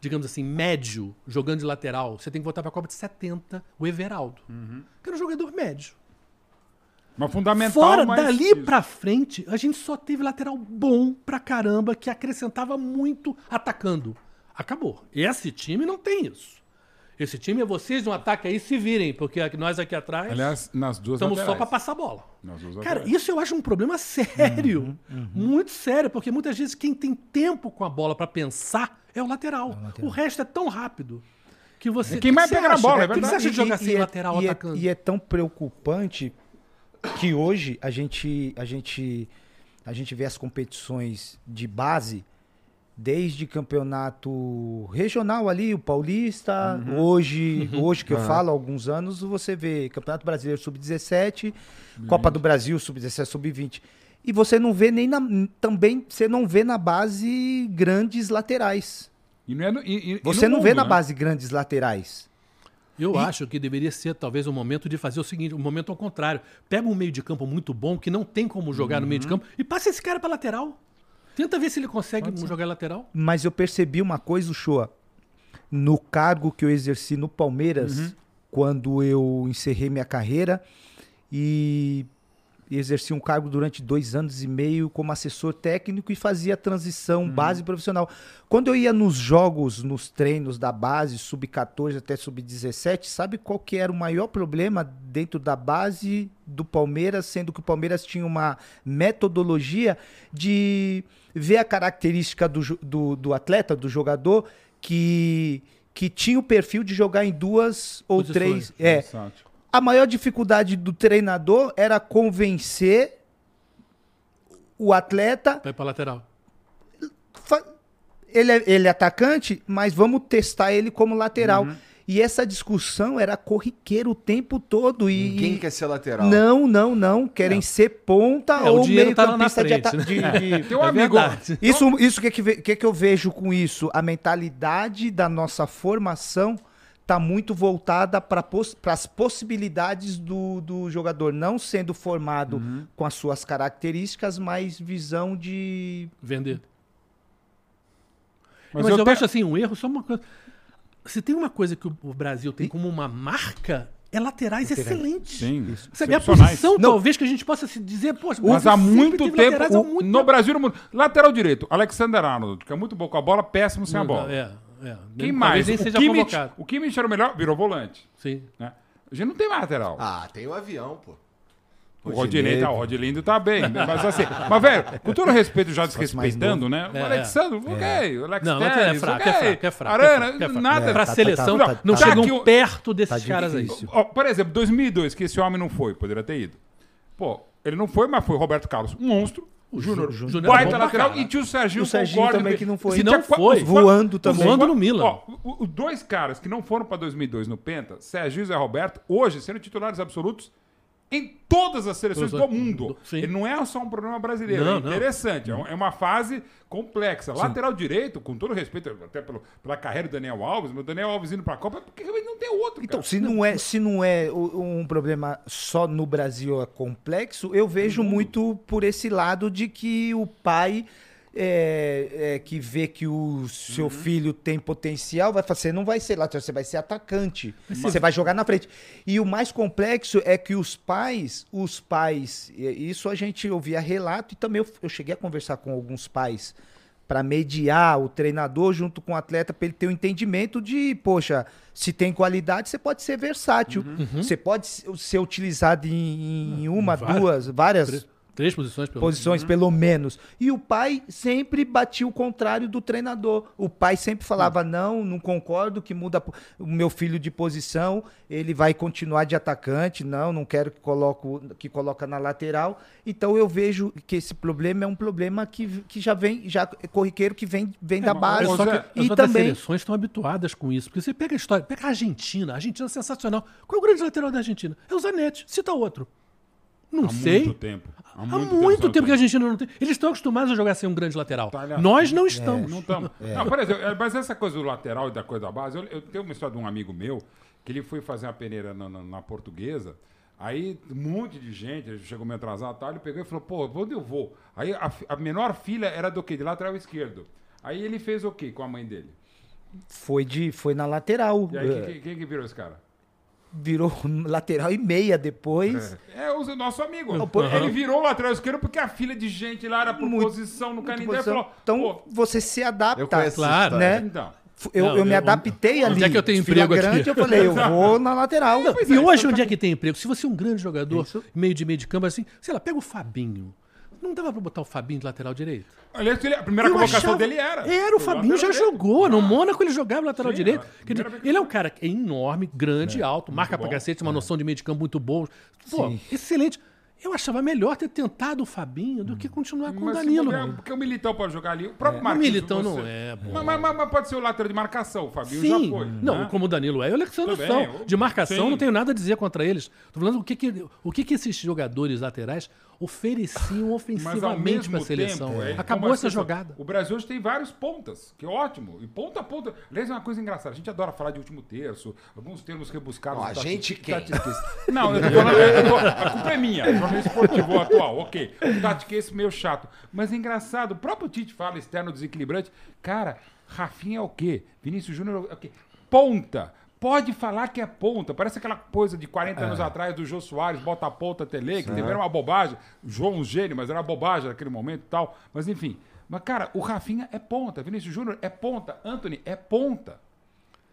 digamos assim, médio, jogando de lateral, você tem que voltar para a Copa de 70, o Everaldo. Que era um jogador médio. Mas fundamental, Fora mas dali isso. pra frente, a gente só teve lateral bom pra caramba que acrescentava muito atacando. Acabou. Esse time não tem isso. Esse time é vocês no ataque aí se virem, porque nós aqui atrás Aliás, nas duas estamos só laterais. pra passar bola. Nas duas Cara, laterais. isso eu acho um problema sério. Muito sério, porque muitas vezes quem tem tempo com a bola pra pensar é o lateral. O resto é tão rápido que você. É quem O que mais pega na acha? bola, é O que você verdade. acha de jogar sem é- lateral e é- atacando? e é tão preocupante que hoje a gente, a gente, a gente vê as competições de base desde campeonato regional ali, o Paulista, hoje, hoje que eu falo, há alguns anos, você vê Campeonato Brasileiro Sub-17, Copa do Brasil Sub-17, Sub-20. E você não vê nem na, também, você não vê na base grandes laterais. E não é no- e- e- Você não vê mundo, na né? base grandes laterais. Eu acho que deveria ser talvez o momento de fazer o seguinte, o momento ao contrário. Pega um meio de campo muito bom, que não tem como jogar no meio de Uhum. campo, e passa esse cara pra lateral. Tenta ver se ele consegue jogar lateral. Mas eu percebi uma coisa, Shoa. No cargo que eu exerci no Palmeiras, Uhum. quando eu encerrei minha carreira, e exerci um cargo durante dois anos e meio como assessor técnico e fazia transição base profissional. Quando eu ia nos jogos, nos treinos da base, sub-14 até sub-17, sabe qual que era o maior problema dentro da base do Palmeiras, sendo que o Palmeiras tinha uma metodologia de ver a característica do, do, do atleta, do jogador, que, que tinha o perfil de jogar em duas ou Posições. três. É, Exato. A maior dificuldade do treinador era convencer o atleta. Vai pra lateral. Ele é, ele é atacante, mas vamos testar ele como lateral. Uhum. E essa discussão era corriqueira o tempo todo. E, Ninguém quer ser lateral. Não, não, não. Querem ser ponta É, ou meio tá campista de, frente, ata- né? de- de- Tem um É amigo. verdade. Isso, isso que, ve- que, que eu vejo com isso? A mentalidade da nossa formação está muito voltada para as possibilidades do, do jogador, não sendo formado Uhum. com as suas características, mas visão de. Vender. Mas, Mas, eu, eu, te- acho assim, um erro, só uma coisa. Se tem uma coisa que o o Brasil tem como uma marca, é laterais excelentes. Sim, Sabe, a excepcionais. posição, Não. talvez, que a gente possa se dizer, poxa, Mas Brasil há muito tempo, laterais há o- muito no tempo. Brasil e no mundo. Lateral direito, Alexander Arnold, que é muito bom com a bola, péssimo sem a Não, bola. É, é. Quem mais? nem O seja Kimmich, convocado. o Kimmich era o melhor, virou volante. Sim. Né? A gente não tem mais lateral. Ah, tem o avião, pô. o Rodinei tá, o Rodilindo tá bem. Mas assim, mas velho, com todo respeito, já desrespeitando, né? O É, Alexandre, ok. O Alex Não, é fraco, ok. é fraco, é fraco. Arana, é é nada. Pra tá- seleção, tá- tá- não tá- chegam perto desses tá caras aí. por exemplo, 2002, que esse homem não foi, poderia ter ido. Pô, ele não foi, mas foi Roberto Carlos, um monstro. O Júnior, bom pra lateral. E tinha o Serginho, O Serginho concordo também que- não foi. Se não foi, voando também. Voando no Milan. Ó, os dois caras que não foram pra 2002 no Penta, Serginho e Zé Roberto, hoje sendo titulares absolutos em todas as seleções Todas- do mundo. Sim. Ele não é só um problema brasileiro, Não, é não. interessante. É um- É uma fase complexa. Lateral direito, com todo respeito, até pelo, pela carreira do Daniel Alves, mas o Daniel Alves indo pra Copa, porque realmente não tem outro. Então, cara. se não é, se não é um problema só no Brasil é complexo, eu vejo muito por esse lado de que o pai é, é, que vê que o seu Uhum. filho tem potencial, vai falar, você não vai ser lateral, você vai ser atacante. Você vai jogar na frente. E o mais complexo é que os pais, os pais, isso a gente ouvia relato e também eu, eu cheguei a conversar com alguns pais para mediar o treinador junto com o atleta para ele ter um entendimento de, poxa, se tem qualidade, você pode ser versátil. Você pode se- ser utilizado em, em uma, Várias. duas, várias Três, posições pelo posições, pelo menos. E o pai sempre batia o contrário do treinador. O pai sempre falava: não, não concordo que muda o meu filho de posição, ele vai continuar de atacante, não, não quero que, coloco, que coloca na lateral. Então eu vejo que esse problema é um problema que, que já vem, já é corriqueiro que vem, vem da mas- base. Só que as e também. seleções estão habituadas com isso. Porque você pega a história, pega a Argentina. A Argentina é sensacional. Qual é o grande lateral da Argentina? É o Zanetti. Cita outro. Não Há sei. muito tempo. Há muito, tempo, que a Argentina não tem. Eles estão acostumados a jogar sem um grande lateral. Tá, Nós não estamos. Não estamos. Não, por exemplo, é, mas essa coisa do lateral e da coisa da base, eu, eu tenho uma história de um amigo meu que ele foi fazer uma peneira na, na- na portuguesa. Aí um monte de gente, chegou meio atrasado, tal, ele pegou e falou, pô, onde eu vou? Aí a, a menor filha era do quê? De lateral esquerdo. Aí ele fez o quê com a mãe dele? Foi, de, foi na lateral. E aí É, quem, quem que virou esse cara? Virou lateral e meia depois. É o nosso amigo. pô, Ele virou lateral esquerdo porque a filha de gente lá era por Muito- posição no Canindé e posição. falou, Então você se adapta. Eu conheço Claro, né? então... Eu, Não, eu me eu- adaptei ali. Onde é que eu tenho emprego aqui? grande, Eu falei, eu vou na lateral. E é, hoje, então onde tá é que tem emprego? Se você é um grande jogador, Isso. meio de meio de campo, assim, sei lá, pega o Fabinho. Não dava pra botar o Fabinho de lateral direito? Aliás, ele- a primeira Eu convocação achava- dele era. Era, o Fabinho já lateral jogou. No Ah. Mônaco ele jogava lateral Sim, direito. a Quer dizer, primeira vez ele é um cara que é enorme, grande, alto, marca pra bom. cacete, uma noção de meio de campo muito boa. Pô, Sim. excelente. Eu achava melhor ter tentado o Fabinho do que continuar com o Mas se Danilo. Porque o Militão pode jogar ali. O próprio O Marquinhos... Militão não é. Mas, mas- mas pode ser o lateral de marcação. O Fabinho já Sim, foi. não, né? como o Danilo é, o Alexandre Tudo são. bem, De marcação, sim. não tenho nada a dizer contra eles. Tô falando o que, que, o que, que esses jogadores laterais ofereciam ofensivamente mesmo pra seleção. tempo, é, Acabou a essa seleção- jogada. O Brasil hoje tem vários pontas, que é ótimo. E ponta a ponta. Aliás, é uma coisa engraçada. A gente adora falar de último terço, alguns termos rebuscados. Não, a tati- gente quem? tatiquês. Não, eu tô falando. eu tô- a culpa é minha. Jornalista esportivo atual, ok. O tatiquês meio chato. Mas é engraçado. O próprio Tite fala externo desequilibrante. Cara, Rafinha é o quê? Vinícius Júnior é o quê? Ponta. Pode falar que é ponta. Parece aquela coisa de 40 anos atrás do Jô Soares, bota a ponta Tele, que era uma bobagem. João um gênio, mas era uma bobagem naquele momento e tal. Mas enfim. Mas, cara, o Rafinha é ponta. Vinícius Júnior é ponta. Anthony é ponta.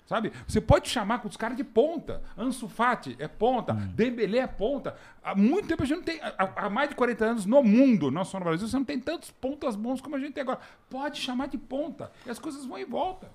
Sabe? Você pode chamar com os caras de ponta. Ansu Fati é ponta. Dembélé é ponta. Há muito tempo a gente não tem. Há, há mais de 40 anos no mundo, não só no Brasil, você não tem tantos pontas bons como a gente tem agora. Pode chamar de ponta. E as coisas vão em volta.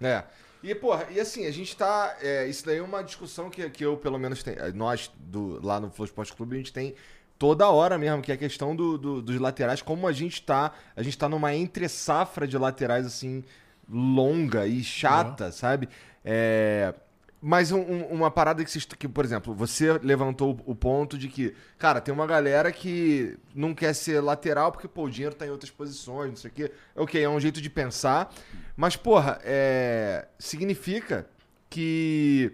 É. E, porra, e assim, a gente tá. é, isso daí é uma discussão que, que eu, pelo menos, tenho. Nós, do, lá no Flow Esporte Clube, a gente tem toda hora mesmo, que é a questão do, do- dos laterais, como a gente tá. A gente tá numa entre-safra de laterais, assim, longa e chata, sabe? É. Mas um- um- uma parada que, vocês- que, por exemplo, você levantou o ponto de que, cara, tem uma galera que não quer ser lateral porque, pô, o dinheiro tá em outras posições, não sei o quê. Ok, é um jeito de pensar. Mas, porra, é... significa que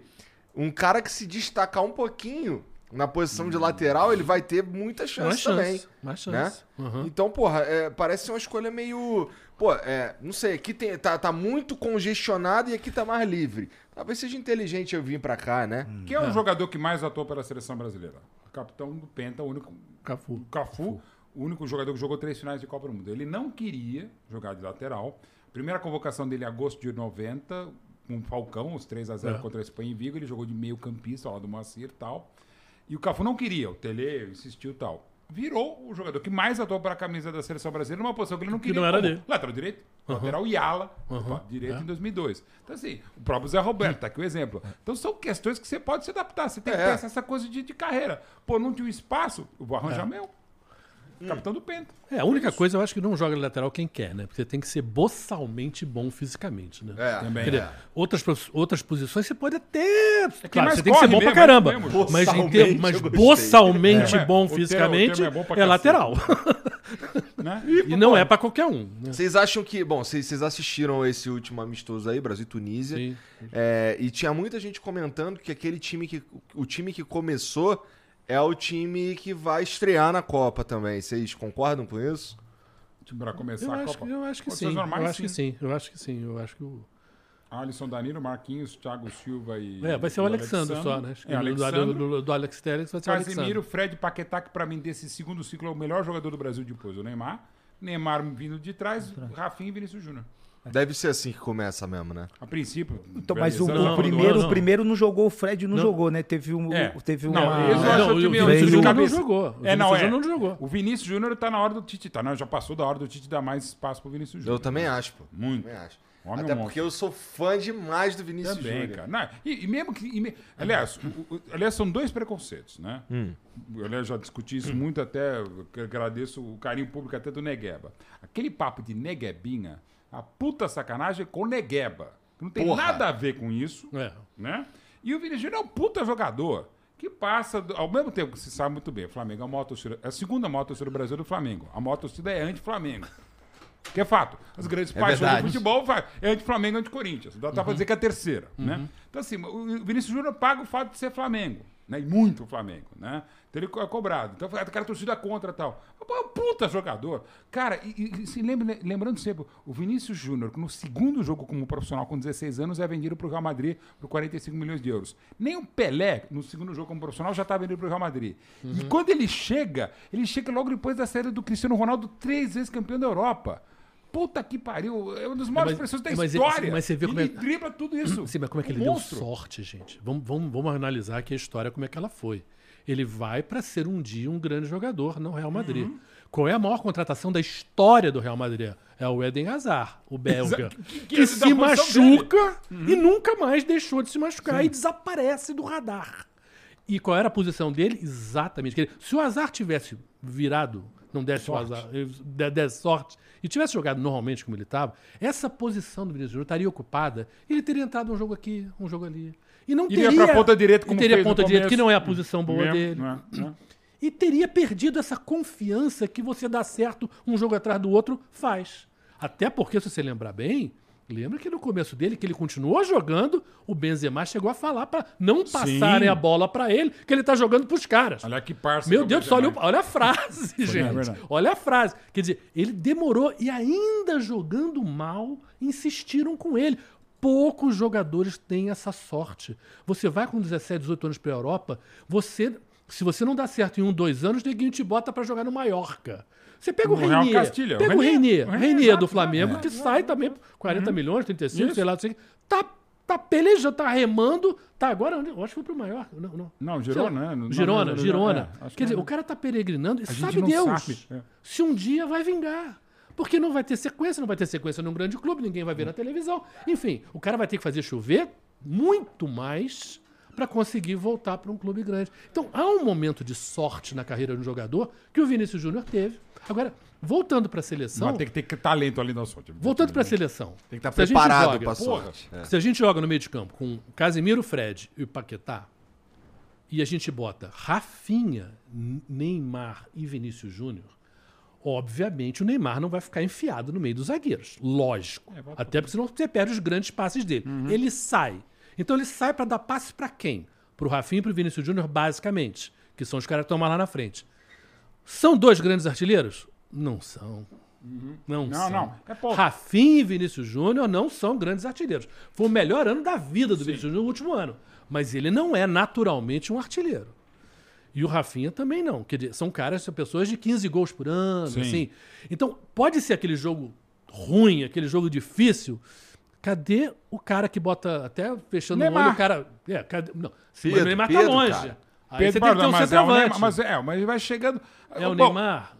um cara que se destacar um pouquinho na posição de lateral, ele vai ter muita chance, Mais também. chance. Mais Né? chance. Uhum. Então, porra, é, parece ser uma escolha meio. Pô, é, não sei, aqui tem, tá, tá muito congestionado e aqui tá mais livre. Talvez seja inteligente eu vir pra cá, né? Quem é o jogador que mais atuou pela seleção brasileira? O capitão do Penta, o único. Cafu. O Cafu, o único jogador que jogou três finais de Copa do Mundo. Ele não queria jogar de lateral. Primeira convocação dele em agosto de 90, com o Falcão, os 3 a 0 É. contra a Espanha em Vigo. Ele jogou de meio campista, ao lado do Moacir e tal. E o Cafu não queria, o Tele insistiu e tal. Virou o jogador que mais atuou para a camisa da seleção brasileira numa posição que ele não Que queria. não era como dele. Lateral direito, lateral e ala, Uhum. opa, direito É. em 2002. Então, assim, o próprio Zé Roberto, tá aqui o exemplo. Então, são questões que você pode se adaptar. Você tem que É. pensar essa coisa de, de carreira. Pô, não tinha um espaço, eu vou É. arranjar meu. Capitão do Penta. É, a única coisa eu acho que não joga lateral quem quer, né? Porque tem que ser boçalmente bom fisicamente, né? É, Também. Quer dizer, é. outras, outras posições você pode até. quem claro, mais você tem que ser bom pra mesmo, caramba. é mesmo. Mas, em Boçalmente, termos, mas boçalmente É, bom o termo- o fisicamente termo é bom pra é lateral. Né? e não é pra qualquer um. né? Vocês acham que. Bom, vocês, vocês assistiram esse último amistoso aí, Brasil e Tunísia. Sim. É, e tinha muita gente comentando que aquele time que. O time que começou é o time que vai estrear na Copa também. Vocês concordam com isso? Pra começar Eu a acho, Copa. eu acho que Condições sim. normais, eu acho que sim. sim. Eu acho que sim. Eu acho que o. Alisson Danilo, Marquinhos, Thiago Silva e. É, vai ser o Alexandre só, né? Acho que É, Alexandre, do, do, do Alex Telles vai ser o Casimiro, Alexandre. Fred Paquetá, que pra mim desse segundo ciclo é o melhor jogador do Brasil depois do Neymar. Neymar vindo de trás, Rafinha e Vinícius Júnior. Deve ser assim que começa mesmo, né? A princípio. Então, mas o, Beleza, o não, primeiro, não, não. o primeiro não jogou, o Fred não, Não. jogou, né? Teve um. É. Teve Não, uma. eu acho não, o Vinícius Júnior não jogou. O É, não, é. Júnior não jogou. O Vinícius Júnior tá na hora do Tite. Tá, não, já passou da hora do Tite dar mais espaço pro Vinícius Júnior. Eu também acho, pô. Muito. Também acho. Homem Até é um porque eu sou fã demais do Vinícius Também, Júnior. cara. Não, e, e mesmo que. e me- aliás, o- o- aliás, são dois preconceitos, né? Eu aliás, já discuti isso muito até. eu que Agradeço o carinho público até do Negueba. Aquele papo de Neguebinha, a puta sacanagem com Negueba. que Não tem Porra. nada a ver com isso, É. né? E o Vinícius Júnior é um puta jogador. Que passa, do- ao mesmo tempo que se sabe muito bem, o Flamengo é é a segunda maior torcida do Brasil do Flamengo. A maior torcida é anti-Flamengo. Que é fato. As grandes paixões do verdade. futebol vai, é anti-Flamengo e anti-Corinthians. Dá, dá pra dizer que é a terceira. Né? Então, assim, o Vinícius Júnior paga o fato de ser Flamengo. Né? E muito Flamengo. Né? Então ele é cobrado. Então, o cara torcida contra e tal. É um puta jogador. Cara, e, e- se lembre- lembrando sempre, o Vinícius Júnior, que no segundo jogo como profissional com 16 anos, é vendido pro Real Madrid por 45 milhões de euros. Nem o Pelé, no segundo jogo como profissional, já tá vendido pro Real Madrid. E quando ele chega, ele chega logo depois da saída do Cristiano Ronaldo, três vezes campeão da Europa. Puta que pariu, é uma das maiores mas- pessoas da mas- história. mas você vê como ele é- dribla tudo isso. Sim, mas como é que Um ele monstro. deu sorte, gente? Vamos, vamos, vamos analisar aqui a história, como é que ela foi. Ele vai para ser um dia um grande jogador no Real Madrid. Uhum. Qual é a maior contratação da história do Real Madrid? É o Eden Hazard, o belga, que- que, que é se machuca Uhum. e nunca mais deixou de se machucar e desaparece do radar. E qual era a posição dele? Exatamente. Se o Hazard tivesse virado, não desse Sorte. o de- desse sorte, e tivesse jogado normalmente como ele estava, essa posição do Vinícius Júnior estaria ocupada. Ele teria entrado um jogo aqui, um jogo ali. E não Iria teria. pra ponta direita, como teria fez ponta direita, que não é a posição boa Mesmo, dele. não é? Não é? E teria perdido essa confiança que você dá certo um jogo atrás do outro faz. Até porque, se você lembrar bem, lembra que no começo dele, que ele continuou jogando, o Benzema chegou a falar para não passarem a bola para ele, que ele tá jogando pros caras. Olha que parça. Meu que Deus olha, olha a frase, é gente. verdade. Olha a frase. Quer dizer, ele demorou e ainda jogando mal, insistiram com ele. Poucos jogadores têm essa sorte. Você vai com 17, 18 anos para a Europa, você, se você não dá certo em um, dois anos, ninguém te bota para jogar no Mallorca. Você pega o Real Reinier, Castilha, o pega o Reinier, Reinier, o o Reinier, exato, do Flamengo, exato. que sai também por 40 milhões, 35, Isso. sei lá, não sei o tá, tá pelejando, tá remando, tá agora, onde? eu acho que foi pro Mallorca. Não, não. Não, Girona, né? Girona, Girona. é, acho que Quer dizer, é. o cara tá peregrinando e sabe Deus sabe, é. se um dia vai vingar. Porque não vai ter sequência, não vai ter sequência num grande clube, ninguém vai ver na televisão. Enfim, o cara vai ter que fazer chover muito mais para conseguir voltar para um clube grande. Então, há um momento de sorte na carreira de um jogador que o Vinícius Júnior teve. Agora, voltando para a seleção, Mas tem que ter talento ali na sorte. voltando para a seleção. Tem que estar a gente preparado pra porra, sorte. É. se a gente joga no meio de campo com Casemiro, Fred e Paquetá, e a gente bota Rafinha, Neymar e Vinícius Júnior, obviamente o Neymar não vai ficar enfiado no meio dos zagueiros. Lógico. Até porque senão você perde os grandes passes dele. Ele sai. Então ele sai para dar passe para quem? Para o Rafinha e para o Vinícius Júnior, basicamente. Que são os caras que estão mais lá na frente. São dois grandes artilheiros? Não são. Não, Não, são. não. É pouco. Rafinha e Vinícius Júnior não são grandes artilheiros. Foi o melhor ano da vida do Vinícius Júnior no último ano. Mas ele não é naturalmente um artilheiro. E o Rafinha também não. Quer dizer, são caras, são pessoas de 15 gols por ano, Sim. assim. Então, pode ser aquele jogo ruim, aquele jogo difícil. Cadê o cara que bota até fechando o Neymar. olho, o cara. É, cadê? Não. Pedro, o Neymar Pedro, tá longe. cara. Aí Pedro você tem que ter um mas, é o. Neymar, mas é, mas ele vai chegando. É o Bom, Neymar.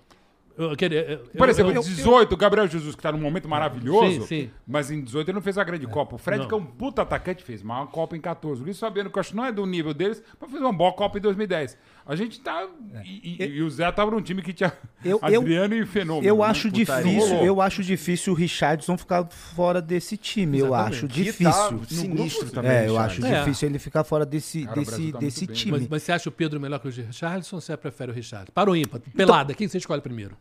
Eu, quer dizer, eu- Por exemplo, eu- 18, o Gabriel Jesus, que tá num momento maravilhoso. Sim, sim. Mas em 18 ele não fez a grande Copa. O Fred, Não. que é um puta atacante, fez uma Copa em 14. O Luiz Fabiano, que eu acho que não é do nível deles, mas fez uma boa Copa em 2010. A gente tá. E, e- e o Zé tava num time que tinha Eu- eu- Adriano e Fenômeno. Eu né? acho difícil, eu acho difícil o Richardson ficar fora desse time. Eu Exatamente. acho Que difícil. tá sinistro também. É, eu acho É. difícil ele ficar fora desse, Cara, desse, tá desse time. Mas, mas você acha o Pedro melhor que o Richardson ou você prefere o Richardson? Para o ímpar. Pelada, quem você escolhe primeiro?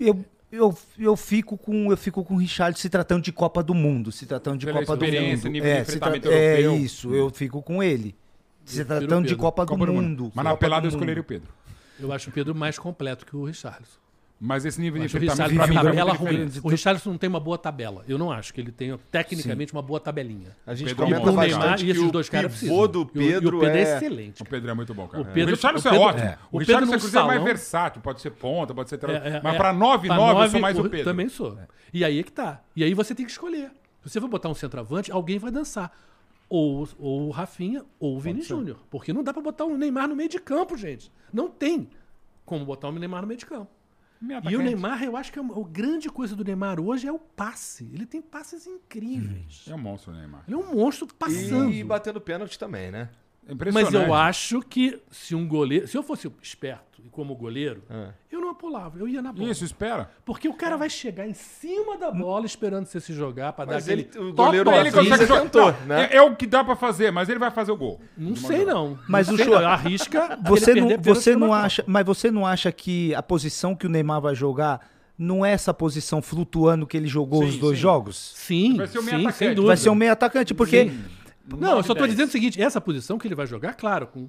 eu, eu, eu fico com eu fico com o Richard se tratando de Copa do Mundo, se tratando de Pela Copa do experiência, Mundo. nível de é, se enfrentamento é europeu. isso, eu fico com ele. Se Prefiro tratando o de Pedro. Copa do Copa do Mundo. Mas na Copa pelada do eu escolheria o. Pedro. Eu acho o Pedro mais completo que o Richardson. Mas esse nível de o enfrentamento tem mim tabela muito ruim. diferente. O Richardson não tem uma boa tabela. Eu não acho que ele tenha, tecnicamente, uma boa tabelinha. A gente Pedro comenta Monstro. O Neymar e esses o dois caras precisam. do E o- e Pedro o Pedro é, é... excelente. O Pedro é muito bom, cara. O Pedro- Richardson o Pedro- é ótimo. é. O, O Pedro no inclusive, é mais salão- versátil. Pode ser ponta, pode ser... É, é, mas é. pra 9 Pra 9 eu nove, sou mais o Pedro. Também sou. E aí é que tá. E aí você tem que escolher. Se você for botar um centroavante, alguém vai dançar. Ou, ou o Rafinha ou o Vini Júnior. Porque não dá pra botar o Neymar no meio de campo, gente. Não tem como botar o Neymar no meio de campo. E o. Neymar, eu acho que a, a grande coisa do Neymar hoje é o passe. Ele tem passes incríveis. É um monstro, Neymar. Ele é um monstro passando. E batendo pênalti também, né? É. Mas eu acho que se um goleiro. Se eu fosse esperto e como goleiro, É. eu não pulava, eu ia na bola. Isso, espera. Porque o cara vai chegar em cima da bola esperando você se jogar pra dar Mas aquele. ele- o goleiro Ele consegue jogar. tentou, né? é, é o que dá pra fazer, mas ele vai fazer o gol. Não sei, não. Mas não o não. Arrisca. Você ele não, você não acha, mas você não acha que a posição que o Neymar vai jogar não é essa posição flutuando que ele jogou Sim, os dois sim. jogos? Sim, Vai ser o meio sim, atacante. Vai ser um meio atacante, porque Não, eu só tô 9, dizendo o seguinte: essa posição que ele vai jogar, claro, com,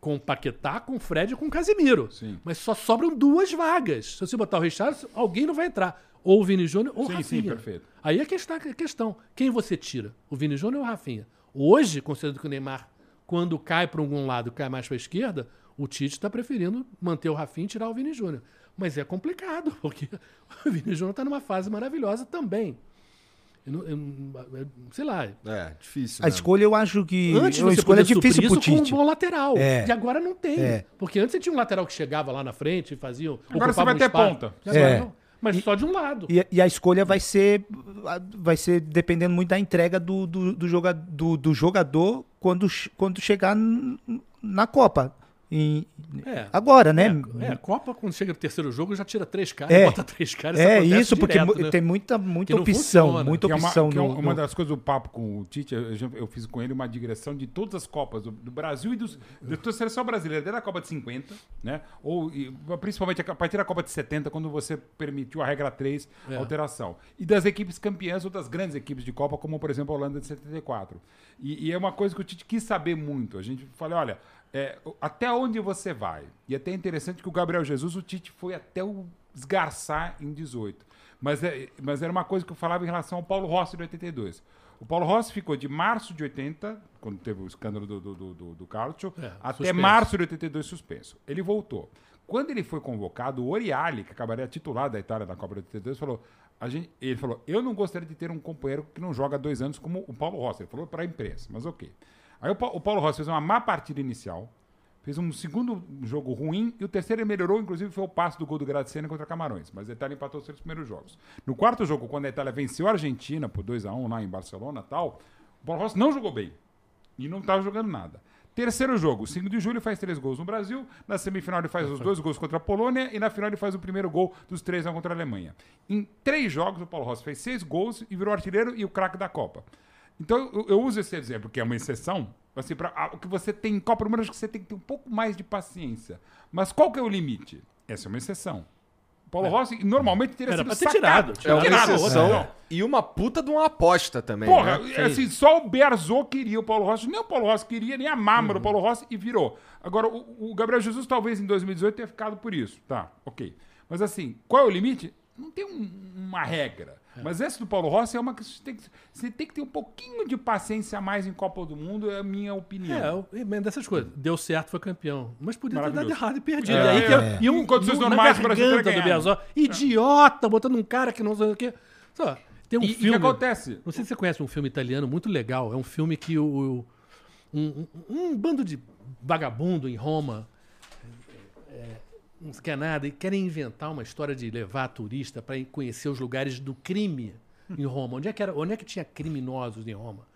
com o Paquetá, com o Fred e com o Casemiro. Sim. Mas só sobram duas vagas. Se você botar o Richardson, alguém não vai entrar. Ou o Vini Júnior ou o Sim, Rafinha. sim, perfeito. Aí é que está a questão. Quem você tira? O Vini Júnior ou o Rafinha? Hoje, considerando que o Neymar, quando cai para algum lado, cai mais para a esquerda, o Tite está preferindo manter o Rafinha e tirar o Vini Júnior. Mas é complicado, porque o Vini Júnior está numa fase maravilhosa também. Eu não- eu não- sei lá, É, difícil. a né? escolha eu acho que Antes a escolha é difícil pro isso com um Tite. bom lateral. É. E agora não tem. É. Porque antes você tinha um lateral que chegava lá na frente e fazia. Agora você vai um ter espaço. ponta. Agora É. não. Mas só de um lado. E, e a escolha vai ser vai ser dependendo muito da entrega do, do, do, joga, do, do jogador quando, quando chegar na Copa. Em- É. Agora, né? É, a Copa, quando chega no terceiro jogo, já tira três caras, É. bota três caras. É isso, porque direto, né? tem muita, muita Que opção, funciona. muita Que é uma, opção que é uma no- das coisas do papo com o Tite, eu, eu fiz com ele uma digressão de todas as Copas do, do Brasil e dos, da seleção brasileira, desde a Copa de 50, né? Ou e, principalmente a partir da Copa de 70, quando você permitiu a regra 3, É. alteração. E das equipes campeãs ou das grandes equipes de Copa, como por exemplo a Holanda de 74. E, e é uma coisa que o Tite quis saber muito. A gente falou, olha, é, até onde você vai? E até é interessante que o Gabriel Jesus, o Tite foi até o esgarçar em 18. Mas, é, mas era uma coisa que eu falava em relação ao Paulo Rossi de 82. O Paulo Rossi ficou de março de 80, quando teve o escândalo do, do, do, do, É, até suspenso. março de 82 suspenso. Ele voltou. Quando ele foi convocado, o Oriali, que acabaria titular da Itália na Copa de 82, falou, a gente, ele falou, eu não gostaria de ter um companheiro que não joga dois anos como o Paulo Rossi. Ele falou para a imprensa, mas ok. Aí o, o Paulo Rossi fez uma má partida inicial, fez um segundo jogo ruim e o terceiro ele melhorou, inclusive foi o passe do gol do Graziani contra Camarões. Mas a Itália empatou os três primeiros jogos. No quarto jogo, quando a Itália venceu a Argentina por 2 a 1 lá em Barcelona tal, o Paulo Rossi não jogou bem. E não estava jogando nada. Terceiro jogo, 5 de julho, faz três gols no Brasil. Na semifinal, ele faz os dois gols contra a Polônia. E na final, ele faz o primeiro gol dos três contra a Alemanha. Em três jogos, o Paulo Rossi fez seis gols e virou artilheiro e o craque da Copa. Então, eu, eu uso esse exemplo, que é uma exceção. Assim, pra, a- o que você tem em Copa do Mundo, acho que você tem que ter um pouco mais de paciência. Mas qual que é o limite? Essa é uma exceção. O Paulo Rossi, normalmente, teria Era sido pra ter sacado. tirado. É uma Tirado, exceção não. e uma puta de uma aposta também. Porra, né? assim, só o Berzô queria o Paulo Rossi, nem o Paulo Rossi queria, nem a Mármara o Paulo Rossi e virou. Agora, o, o Gabriel Jesus talvez em 2018 tenha ficado por isso. Tá, ok. Mas assim, qual é o limite? Não tem um- uma regra. Mas essa do Paulo Rossi é uma que você tem que, você tem que ter um pouquinho de paciência a mais em Copa do Mundo, é a minha opinião. É, é dessas coisas. Deu certo, foi campeão. Mas podia ter dado errado e perdido. É, e aí é, que é. iam Em condições no- normais, garganta do ganhado. Berzó. Idiota, botando um cara que não sei o quê. Só, tem um E- e o que filme... acontece? Não sei se você conhece um filme italiano muito legal. É um filme que o, o- um, um- um bando de vagabundo em Roma é, não quer nada e querem inventar uma história de levar turista para conhecer os lugares do crime em Roma. Onde é que, era, onde é que tinha criminosos em Roma?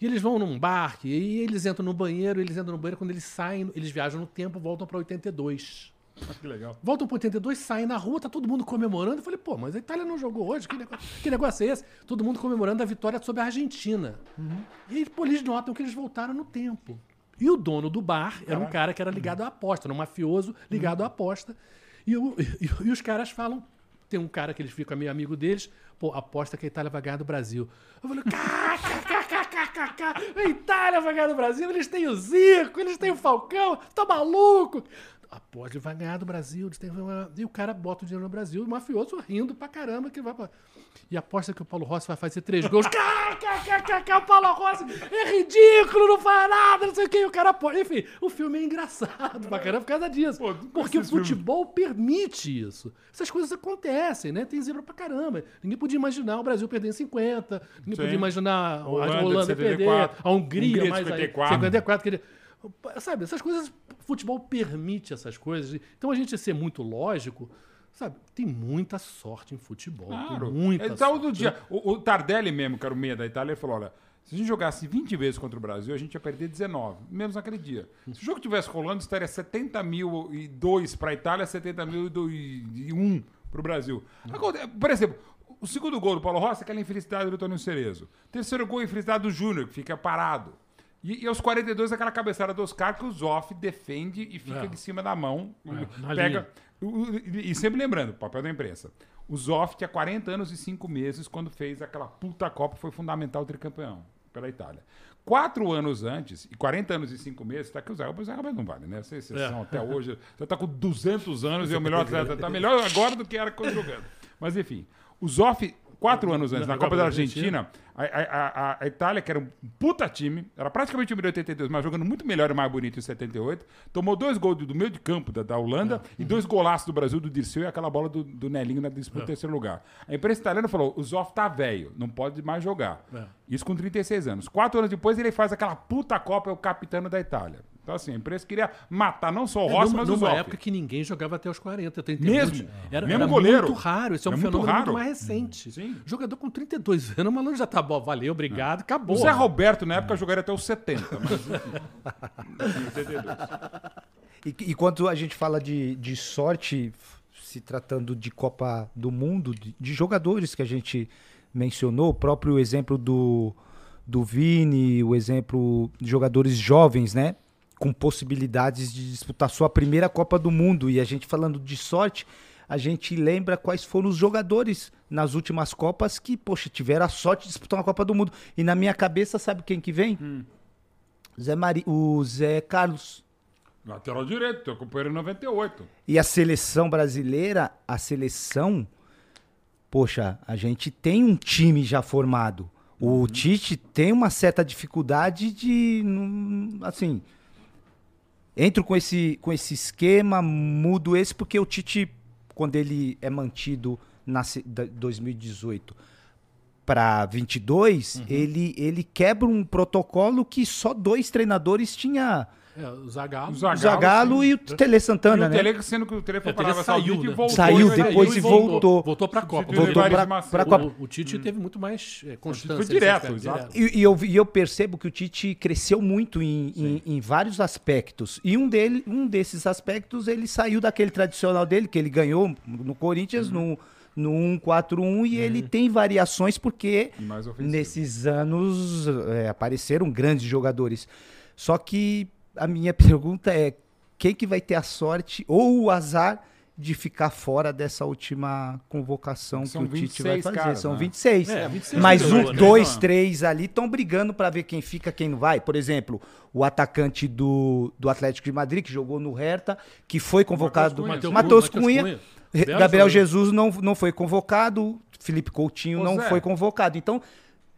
E eles vão num bar, e eles entram no banheiro, eles entram no banheiro, quando eles saem, eles viajam no tempo, voltam para 82. Que legal. Voltam para 82, saem na rua, tá todo mundo comemorando. Eu falei, pô, mas a Itália não jogou hoje, que negócio, que negócio é esse? Todo mundo comemorando a vitória sobre a Argentina. E aí, pô, eles notam que eles voltaram no tempo. E o dono do bar era um cara que era ligado à aposta, era um mafioso ligado à aposta. E, o- e- e os caras falam, tem um cara que eles ficam meio amigo deles, pô, aposta que a Itália vai ganhar do Brasil. Eu falei, kkkkkk, a Itália vai ganhar do Brasil, eles têm o Zico, eles têm o Falcão, tá maluco? Aposta, ele vai ganhar do Brasil, e o cara bota o dinheiro no Brasil, o mafioso rindo pra caramba que vai pra... E aposta que o Paulo Rossi vai fazer três gols. Kkkk, o Paulo Rossi é ridículo, não faz nada, não sei o que, o cara aposta. Enfim, o filme é engraçado pra caramba por causa disso. Pô, Porque o futebol permite isso. Essas coisas acontecem, né? Tem zebra pra caramba. Ninguém podia imaginar o Brasil perder em 50, ninguém Sim. podia imaginar a Holanda Holanda, perder, 74, a Hungria, Hungria mais 54. aí, 54. quer dizer, sabe, essas coisas, futebol permite essas coisas. Então a gente ser muito lógico, sabe, tem muita sorte em futebol. Claro. Muita tá sorte. todo dia. O, o Tardelli mesmo, que era o meia da Itália, ele falou: olha, se a gente jogasse 20 vezes contra o Brasil, a gente ia perder 19. Menos naquele dia. Se o jogo tivesse rolando, estaria 70 mil e 2 para a Itália, 70 mil e 1 para o Brasil. Aconte- Por exemplo, o segundo gol do Paulo Rossi é aquela infelicidade do Tony Cerezo. Terceiro gol é infelicidade do Júnior, que fica parado. E, e aos 42, aquela cabeçada do Oscar que o Zoff defende e fica É. em cima da mão. na pega, E e sempre lembrando, papel da imprensa. O Zoff tinha 40 anos e 5 meses quando fez aquela puta Copa, foi fundamental tricampeão pela Itália. Quatro anos antes, e 40 anos e 5 meses, tá que o Zé Roberto, não vale, né? Essa exceção É. até hoje. Já tá com 200 anos e é o melhor atleta. Tá melhor agora do que era quando jogando. Mas enfim, o Zoff, quatro anos antes, na Na Copa Copa da da Argentina, a, a- a- Itália, que era um puta time, era praticamente o time de 82, mas jogando muito melhor e mais bonito em 78, tomou dois gols do, do meio de campo da, da Holanda e dois golaços do Brasil, do Dirceu e aquela bola do, do Nelinho na disputa do terceiro lugar. A imprensa italiana falou: o Zoff tá velho, não pode mais jogar. É. Isso com 36 anos. Quatro anos depois, ele faz aquela puta Copa, é o capitão da Itália. Então, assim, a imprensa queria matar não só o É, Rossi, numa, mas o numa época que ninguém jogava até os 40, 30 Mesmo? minutos. Era, Mesmo era goleiro? muito raro. Isso é um É muito fenômeno muito, raro. mais recente. Sim. Jogador com 32 anos, o malandro já tá bom, valeu, obrigado, acabou. O Zé Roberto, na época, jogaria até os 70. Mas, enfim. Em 82. E, e quando a gente fala de, de sorte, se tratando de Copa do Mundo, de, de jogadores que a gente mencionou, o próprio exemplo do, do Vini, o exemplo de jogadores jovens, né? Com possibilidades de disputar sua primeira Copa do Mundo. E a gente falando de sorte, a gente lembra quais foram os jogadores nas últimas Copas que, poxa, tiveram a sorte de disputar uma Copa do Mundo. E na minha cabeça, sabe quem que vem? Zé Mari... O Zé Carlos. Lateral direito, teu companheiro em 98. E a seleção brasileira, a seleção, poxa, a gente tem um time já formado. O Tite tem uma certa dificuldade de, assim, entro com esse, com esse esquema, mudo esse, porque o Tite, quando ele é mantido na se- da- 2018 para 22, ele, ele quebra um protocolo que só dois treinadores tinha É, o Zagallo. O o Zagallo, e o Tele E Santana, o né? Tele, sendo que o Tele foi É, para a saiu, e né? voltou. Saiu, e depois e voltou. Voltou pra Copa. Substituiu Voltou Marcelo. pra Copa. O, o Tite teve muito mais é, constância. Foi direto, exato. E, e eu, e eu percebo que o Tite cresceu muito em, em, em vários aspectos. E um, dele, um desses aspectos, ele saiu daquele tradicional dele, que ele ganhou no Corinthians, no, no 1-4-1, e ele tem variações porque nesses anos é, apareceram grandes jogadores. Só que a minha pergunta é: quem que vai ter a sorte ou o azar de ficar fora dessa última convocação São que o Tite vai 26 fazer? caras, São né? 26. É, 26 Mas um, né? dois, três ali estão brigando para ver quem fica, quem não vai. Por exemplo, o atacante do, do Atlético de Madrid, que jogou no Hertha, que foi convocado. Cunha. Matheus Matheus Cunha. Cunha. Gabriel. Jesus não, não foi convocado, Felipe Coutinho Ô, não Zé. foi convocado. Então,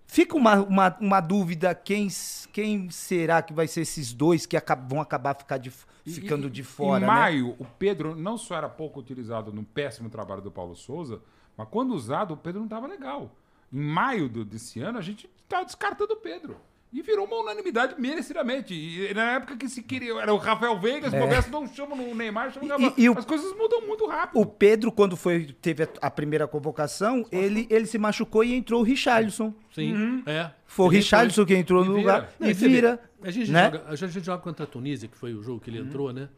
fica uma, uma, uma dúvida: quem, quem será que vai ser esses dois que vão acabar ficar de ficando e- de fora? Em né? maio, o Pedro não só era pouco utilizado no péssimo trabalho do Paulo Souza, mas quando usado, o Pedro não estava legal. Em maio do- desse ano, a gente estava descartando o Pedro. E virou uma unanimidade merecidamente. E na época que se queria, era o Rafael Veiga, se bobeasse, não chama no Neymar, chama no E- Gabriel. e o- As coisas mudam muito rápido. O Pedro, quando foi, teve a, a primeira convocação, ele, ele se machucou e entrou o Richarlison. Sim, é. Foi o Richarlison que entrou no vira. lugar Não, e vê, vira. A gente, né? joga, a gente joga contra a Tunísia, que foi o jogo que ele entrou, né?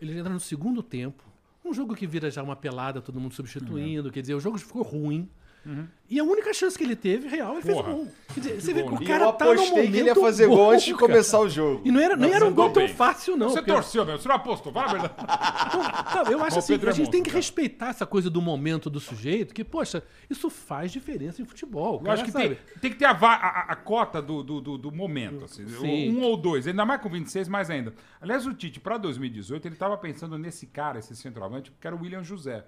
Ele entra no segundo tempo. Um jogo que vira já uma pelada, todo mundo substituindo. Quer dizer, o jogo ficou ruim. E a única chance que ele teve, real, ele fez o Porra. gol. Quer dizer, você vê que gol, o? E cara eu tá no apostei momento que ele ia fazer bom, gol antes de cara. começar o jogo. E não era, nem Mas era um gol tão bem. fácil, não. Você porque- torceu mesmo, você não apostou, fala a verdade. Então, tá, eu acho O assim, Pedro é a gente tem monstro, que cara. respeitar essa coisa do momento do sujeito, que, poxa, isso faz diferença em futebol. Eu cara, acho que tem, tem que ter a, a- a- cota do, do, do- do momento. assim. Sim. Um ou dois, ainda mais com 26, mais ainda. Aliás, o Tite, para 2018, ele estava pensando nesse cara, esse centroavante, que era o William José.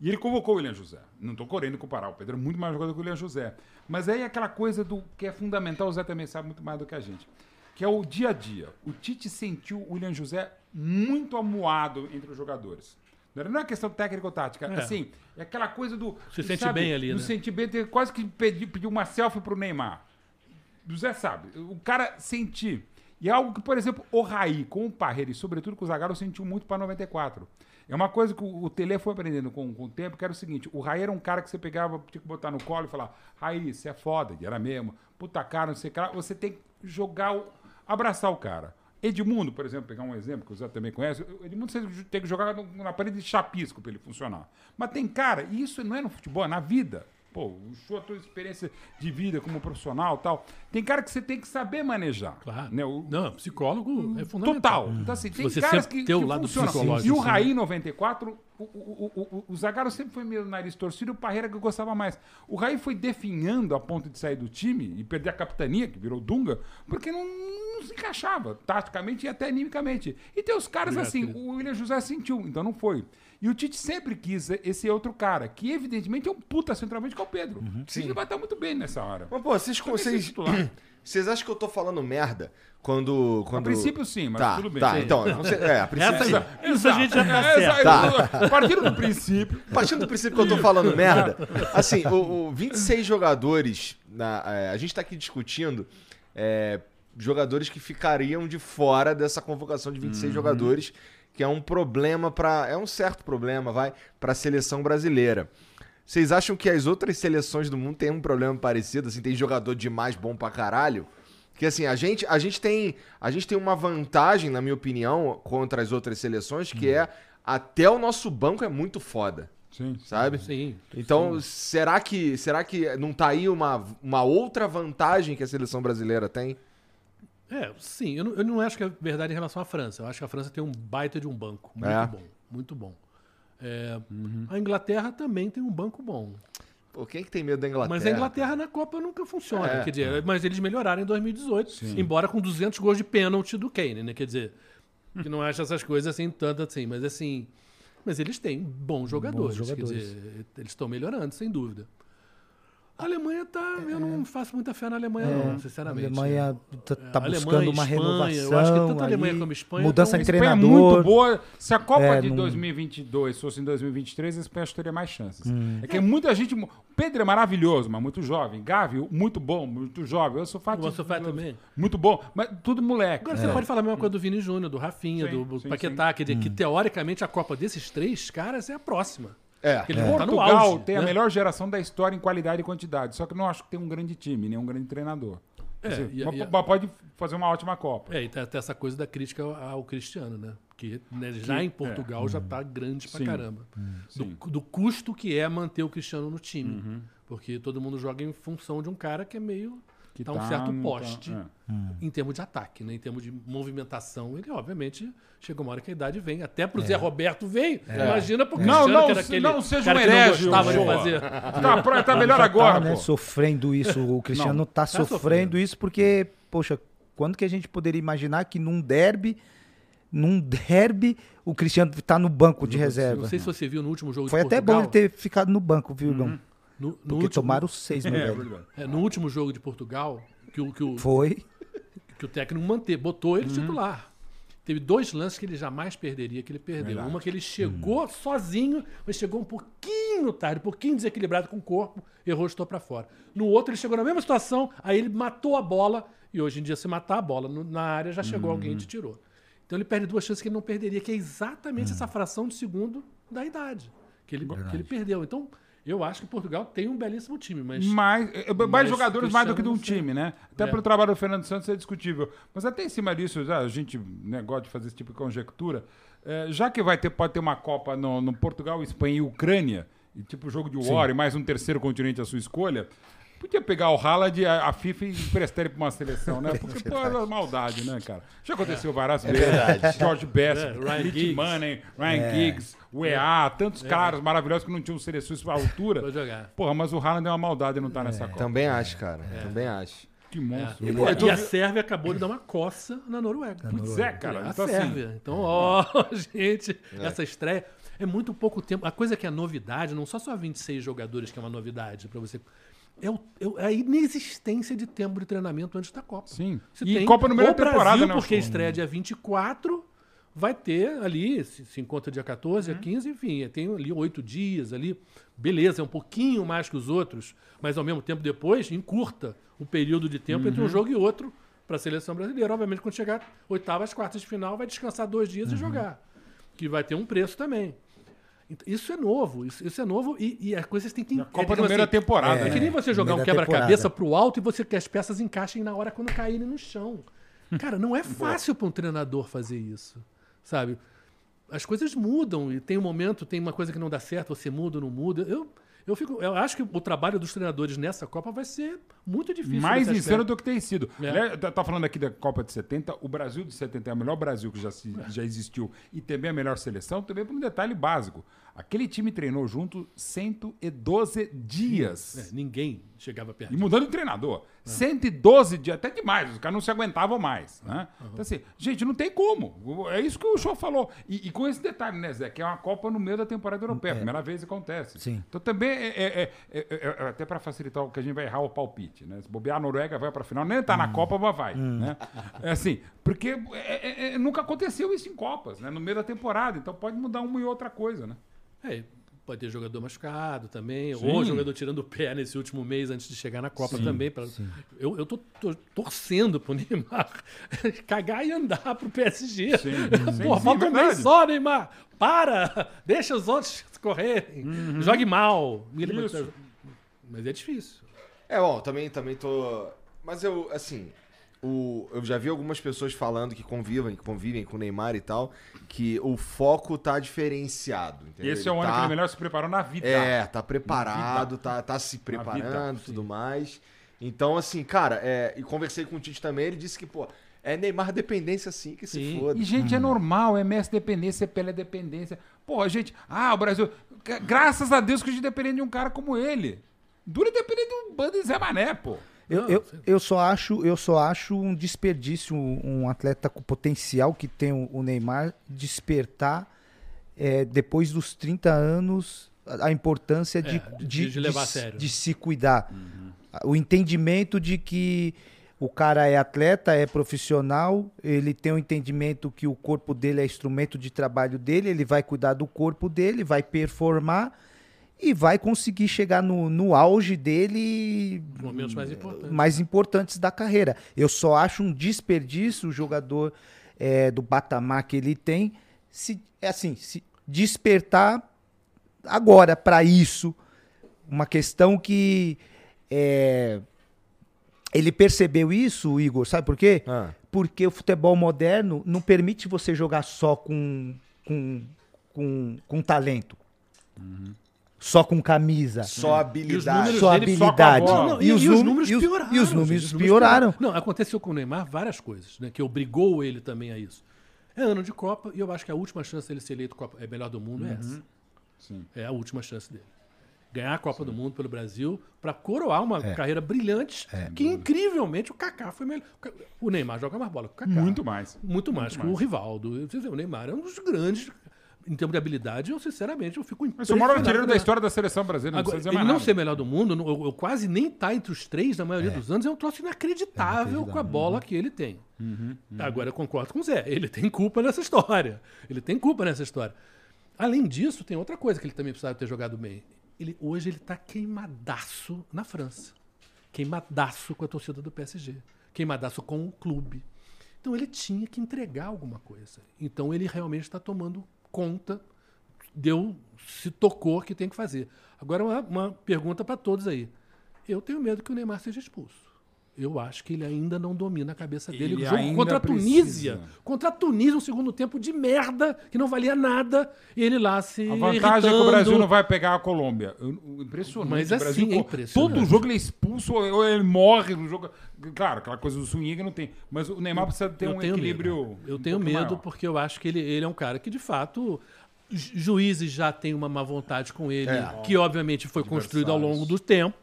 E ele convocou o William José. Não estou querendo comparar, o Pedro é muito mais jogador que o William José. Mas aí aquela coisa do que é fundamental, o Zé também sabe muito mais do que a gente, que é o dia a dia. O Tite sentiu o William José muito amuado entre os jogadores. Não é questão técnica ou tática. É. Assim, é aquela coisa do. Se sente bem ali, né? sente bem, quase que pedi- pediu uma selfie pro Neymar. O Zé sabe. O cara sentir. E é algo que, por exemplo, o Raí, com o Parreira e sobretudo com o Zagallo, sentiu muito para 94. É uma coisa que o, Tele foi aprendendo com, com o tempo, que era o seguinte, o Raí era um cara que você pegava, tinha que botar no colo e falar, Raí, você é foda, era mesmo, puta cara, não sei o que. Você tem que jogar, o, abraçar o cara. Edmundo, por exemplo, pegar um exemplo que o Zé também conhece, Edmundo você tem que jogar na parede de chapisco para ele funcionar. Mas tem cara, e isso não é no futebol, é na vida. Pô, o show, a tua experiência de vida como profissional e tal. Tem cara que você tem que saber manejar. Claro. Né? O, Não, psicólogo é fundamental. Total. Então, assim, tem Você caras que, ter o que lado funcionam. psicológico, E o sim. Raí, em 94, o, o, o, o, o Zagallo sempre foi meio nariz torcido, o Parreira que eu gostava mais. O Raí foi definhando a ponto de sair do time e perder a capitania, que virou Dunga, porque não, não se encaixava, taticamente e até animicamente. E tem os caras Obrigado, assim, o William José sentiu, então não foi. E o Tite sempre quis esse outro cara, que evidentemente é um puta centralmente que é o Pedro. Uhum. Ele vai estar muito bem nessa hora. Mas, pô, vocês, vocês, vocês acham que eu tô falando merda quando. A quando... princípio sim, mas tá, tudo bem. Tá, Sim. então, você- é, a princípio Essa- sim. Isso a gente já tá É, certo. exato. Partindo do princípio. Partindo do princípio que eu tô falando merda, assim, o, o 26 jogadores, na, é, a gente tá aqui discutindo é, jogadores que ficariam de fora dessa convocação de 26 jogadores, que é um problema para é um certo problema, vai, para a seleção brasileira. Vocês acham que as outras seleções do mundo têm um problema parecido, assim, tem jogador demais bom pra caralho? Que assim, a gente, a gente tem a gente tem uma vantagem, na minha opinião, contra as outras seleções, que é até o nosso banco é muito foda Sim. sabe? Sim. Então, será que será que não tá aí uma, uma outra vantagem que a seleção brasileira tem? É, sim. Eu não, eu não acho que é verdade em relação à França. Eu acho que a França tem um baita de um banco. Muito É. bom. Muito bom. É, A Inglaterra também tem um banco bom. Pô, quem que tem medo da Inglaterra? Mas a Inglaterra na Copa nunca funciona. É. Quer dizer, mas eles melhoraram em 2018, embora com 200 gols de pênalti do Kane, né? Quer dizer, que não acha essas coisas assim tanto assim, mas assim, mas eles têm bons jogadores, jogadores. quer dizer, eles estão melhorando, sem dúvida. A Alemanha tá. Eu não faço muita fé na Alemanha, É, não, sinceramente. A Alemanha tá, tá Alemanha, buscando uma Espanha, renovação. eu acho que tanto a Alemanha ali, como a Espanha Mudança tão- de A Espanha é treinador. muito boa. Se a Copa É, de não- 2022 fosse em 2023, a Espanha que teria mais chances. Hum. É que muita gente. O Pedro é maravilhoso, mas muito jovem. Gavi, muito bom, muito jovem. Eu sou O Ansu Fati também. Muito bom, mas tudo moleque. Agora você pode falar a mesma coisa do Vini Júnior, do Rafinha, É. Sim, do sim, Paquetá, quer dizer, que Hum. teoricamente a Copa desses três caras é a próxima. É. Porque ele tá Portugal auge. tem a né? melhor geração da história em qualidade e quantidade. Só que eu não acho que tem um grande time, nem um grande treinador. É, dizer, e- mas e- mas pode fazer uma ótima Copa. É, e tem até essa coisa da crítica ao, Cristiano, né? Que né, já em Portugal já tá grande pra Sim. caramba. Do, do custo que é manter o Cristiano no time. Uhum. Porque todo mundo joga em função de um cara que é meio. Que tá um certo não poste é. em termos de ataque, né? Em termos de movimentação. Ele, obviamente, chega uma hora que a idade vem. Até pro Zé Roberto veio. Imagina pro Não, Cristiano, não, que era aquele não seja cara um que não herege, gostava de fazer. Tá, pra- tá melhor Já agora, tá, né, pô. sofrendo isso. O Cristiano Não, tá, sofrendo. sofrendo isso porque, poxa, quando que a gente poderia imaginar que num derby, num derby, o Cristiano tá no banco de reserva? Não sei se você viu no último jogo Foi de até Portugal. bom ele ter ficado no banco, viu, Igão? No, no Porque último, tomaram seis, meu É, velho. é, no último jogo de Portugal, que o, que o, Foi. que o técnico manteve, botou Uhum. ele titular. Teve dois lances que ele jamais perderia, que ele perdeu. Verdade. Uma que ele chegou sozinho, mas chegou um pouquinho tarde, um pouquinho desequilibrado com o corpo, errou, estou para fora. No outro, ele chegou na mesma situação, aí ele matou a bola, e hoje em dia, se matar a bola no- na área, já chegou alguém Uhum. e te tirou. Então ele perde duas chances que ele não perderia, que é exatamente Uhum. essa fração de segundo da idade que ele, que ele perdeu. Então, eu acho que Portugal tem um belíssimo time, mas. Mais, é, mais Mas jogadores mais do que de um time, né? Até É. pelo trabalho do Fernando Santos é discutível. Mas até em cima disso, já, a gente né, gosta de fazer esse tipo de conjectura. É, já que vai ter, pode ter uma Copa no, no Portugal, Espanha e Ucrânia, e tipo jogo de War e mais um terceiro continente à sua escolha, podia pegar o Haaland, a, a FIFA e emprestar ele pra uma seleção, né? Porque, pô, é maldade, né, cara? Já aconteceu várias vezes. verdade. George Best, É, Ryan Ryan Giggs. Money, Ryan Giggs, o EA, tantos caras maravilhosos que não tinham seleções à altura. Vou jogar. Porra, mas o Haaland é uma maldade não tá nessa Copa. Também acho, cara. Também acho. Que monstro. É. E então- a Sérvia acabou de dar uma coça na Noruega. Pois é, cara. a Então, assim, Sérvia. Então, ó, gente, essa estreia é muito pouco tempo. A coisa que é novidade, não só só 26 jogadores que é uma novidade para você. É, o- é é a inexistência de tempo de treinamento antes da Copa. Sim. Você E tem Copa no meio da temporada, Brasil, né, porque estreia dia 24, vai ter ali, se, se encontra dia 14, Uhum. dia 15, enfim, tem ali oito dias ali. Beleza, é um pouquinho mais que os outros, mas ao mesmo tempo depois encurta o período de tempo Uhum. entre um jogo e outro para a seleção brasileira. Obviamente, quando chegar oitavas, quartas de final, vai descansar dois dias Uhum. e jogar. Que vai ter um preço também. Isso é novo, isso, isso é novo e, e as coisas têm que... A Copa é, digamos meio da assim, temporada, é né? que nem você jogar um quebra-cabeça temporada. pro alto e você quer as peças encaixem na hora quando caírem no chão. Cara, não é fácil para um treinador fazer isso, sabe? As coisas mudam e tem um momento, tem uma coisa que não dá certo, você muda ou não muda. Eu, eu, fico, eu acho que o trabalho dos treinadores nessa Copa vai ser muito difícil. Mais insano do que tem sido. É. Tá, tá falando aqui da Copa de 70. O Brasil de 70 é o melhor Brasil que já, se- já existiu e também a melhor seleção, também por um detalhe básico. Aquele time treinou junto 112 dias. É, ninguém chegava perto. E mudando de treinador. 112 dias, até demais, os caras não se aguentavam mais. Né? Então, assim, gente, não tem como. É isso que o show falou. E, e com esse detalhe, né, Zé? Que é uma Copa no meio da temporada europeia. Primeira vez que acontece. Sim. Então também é, é- é- é- é- é até para facilitar o que a gente vai errar o palpite. Né? Se bobear a Noruega, vai para final. Nem tá na Copa, mas vai. Né? É assim, porque é- é- é- nunca aconteceu isso em Copas, né? No meio da temporada. Então pode mudar uma e outra coisa, né? É, pode ter jogador machucado também, Sim. ou jogador tirando o pé nesse último mês antes de chegar na Copa também. pra- eu, eu tô, tô torcendo pro Neymar cagar e andar pro PSG. Sim, Pô, sim, falta um mês verdade. só, Neymar. Para! Deixa os outros correrem. Jogue mal. Isso. Mas é difícil. É, bom, também, também tô. Mas eu, assim. O, eu já vi algumas pessoas falando que convivem, que convivem com o Neymar e tal, que o foco tá diferenciado. Entendeu? Esse é o ano tá, que ele melhor se preparou na vida. É, tá preparado, tá, tá se preparando e tudo mais. Então, assim, cara, é, e conversei com o Tite também, ele disse que, pô, é Neymar dependência assim que se Sim. foda. E, gente, é normal, é MS dependência, é Pelé dependência. Pô, gente, ah, o Brasil. gra- Graças a Deus que a gente depende de um cara como ele. Dura depender de um bando de Zé Mané, pô. Eu, Não, eu, eu, só acho, eu só acho um desperdício um, um atleta com potencial que tem o, Neymar despertar é, depois dos 30 anos a importância de, É, de- de, sério. de se cuidar. O entendimento de que o cara é atleta, é profissional, ele tem o entendimento que o corpo dele é instrumento de trabalho dele, ele vai cuidar do corpo dele, vai performar e vai conseguir chegar no, no auge dele Os momentos mais importantes. mais importantes da carreira. Eu só acho um desperdício o jogador é, do patamar que ele tem se é assim se despertar agora para isso uma questão que é, ele percebeu isso, Igor, sabe por quê? Ah. Porque o futebol moderno não permite você jogar só com com, com, com talento. Só com camisa. Só habilidade. números Só habilidade. e, os números os- pioraram. E os números os pioraram. Não, aconteceu com o Neymar várias coisas, né? Que obrigou ele também a isso. É ano de Copa e eu acho que a última chance dele ser eleito Copa, é melhor do mundo é essa. Sim. É a última chance dele. Ganhar a Copa do Mundo pelo Brasil para coroar uma carreira brilhante que incrivelmente o Kaká foi melhor. O Neymar joga mais bola que o Kaká. Muito mais. Muito mais que o Rivaldo. O Neymar é um dos grandes em termos de habilidade. Eu sinceramente eu fico Mas o maior impressionado artilheiro da ele. história da seleção brasileira. Não Agora, precisa ele dizer mais não nada. ser melhor do mundo, não- eu, eu quase nem tá entre os três na maioria dos anos, é um troço inacreditável com a bola que ele tem. Agora eu concordo com o Zé, ele tem culpa nessa história. Ele tem culpa nessa história. Além disso, tem outra coisa que ele também precisava ter jogado bem. Ele, hoje ele tá queimadaço na França. Queimadaço com a torcida do PSG. Queimadaço com o clube. Então ele tinha que entregar alguma coisa. Então ele realmente está tomando conta deu, se tocou que tem que fazer. Agora, uma, uma pergunta para todos aí. Eu tenho medo que o Neymar seja expulso. Eu acho que ele ainda não domina a cabeça dele. Ele o jogo contra a precisa. Tunísia. Contra a Tunísia, um segundo tempo de merda, que não valia nada, e ele lá se. A vantagem é que o irritando. Brasil não vai pegar a Colômbia. Impressionante. Mas o Brasil, assim, é impressionante. Todo jogo ele é expulso ou ele morre no jogo. Claro, aquela coisa do swing não tem. Mas o Neymar precisa ter eu um tenho equilíbrio. Medo. Eu um tenho medo maior. porque eu acho que ele, ele é um cara que, de fato, ju- juízes já têm uma má vontade com ele, É. que obviamente foi construído ao longo do tempo.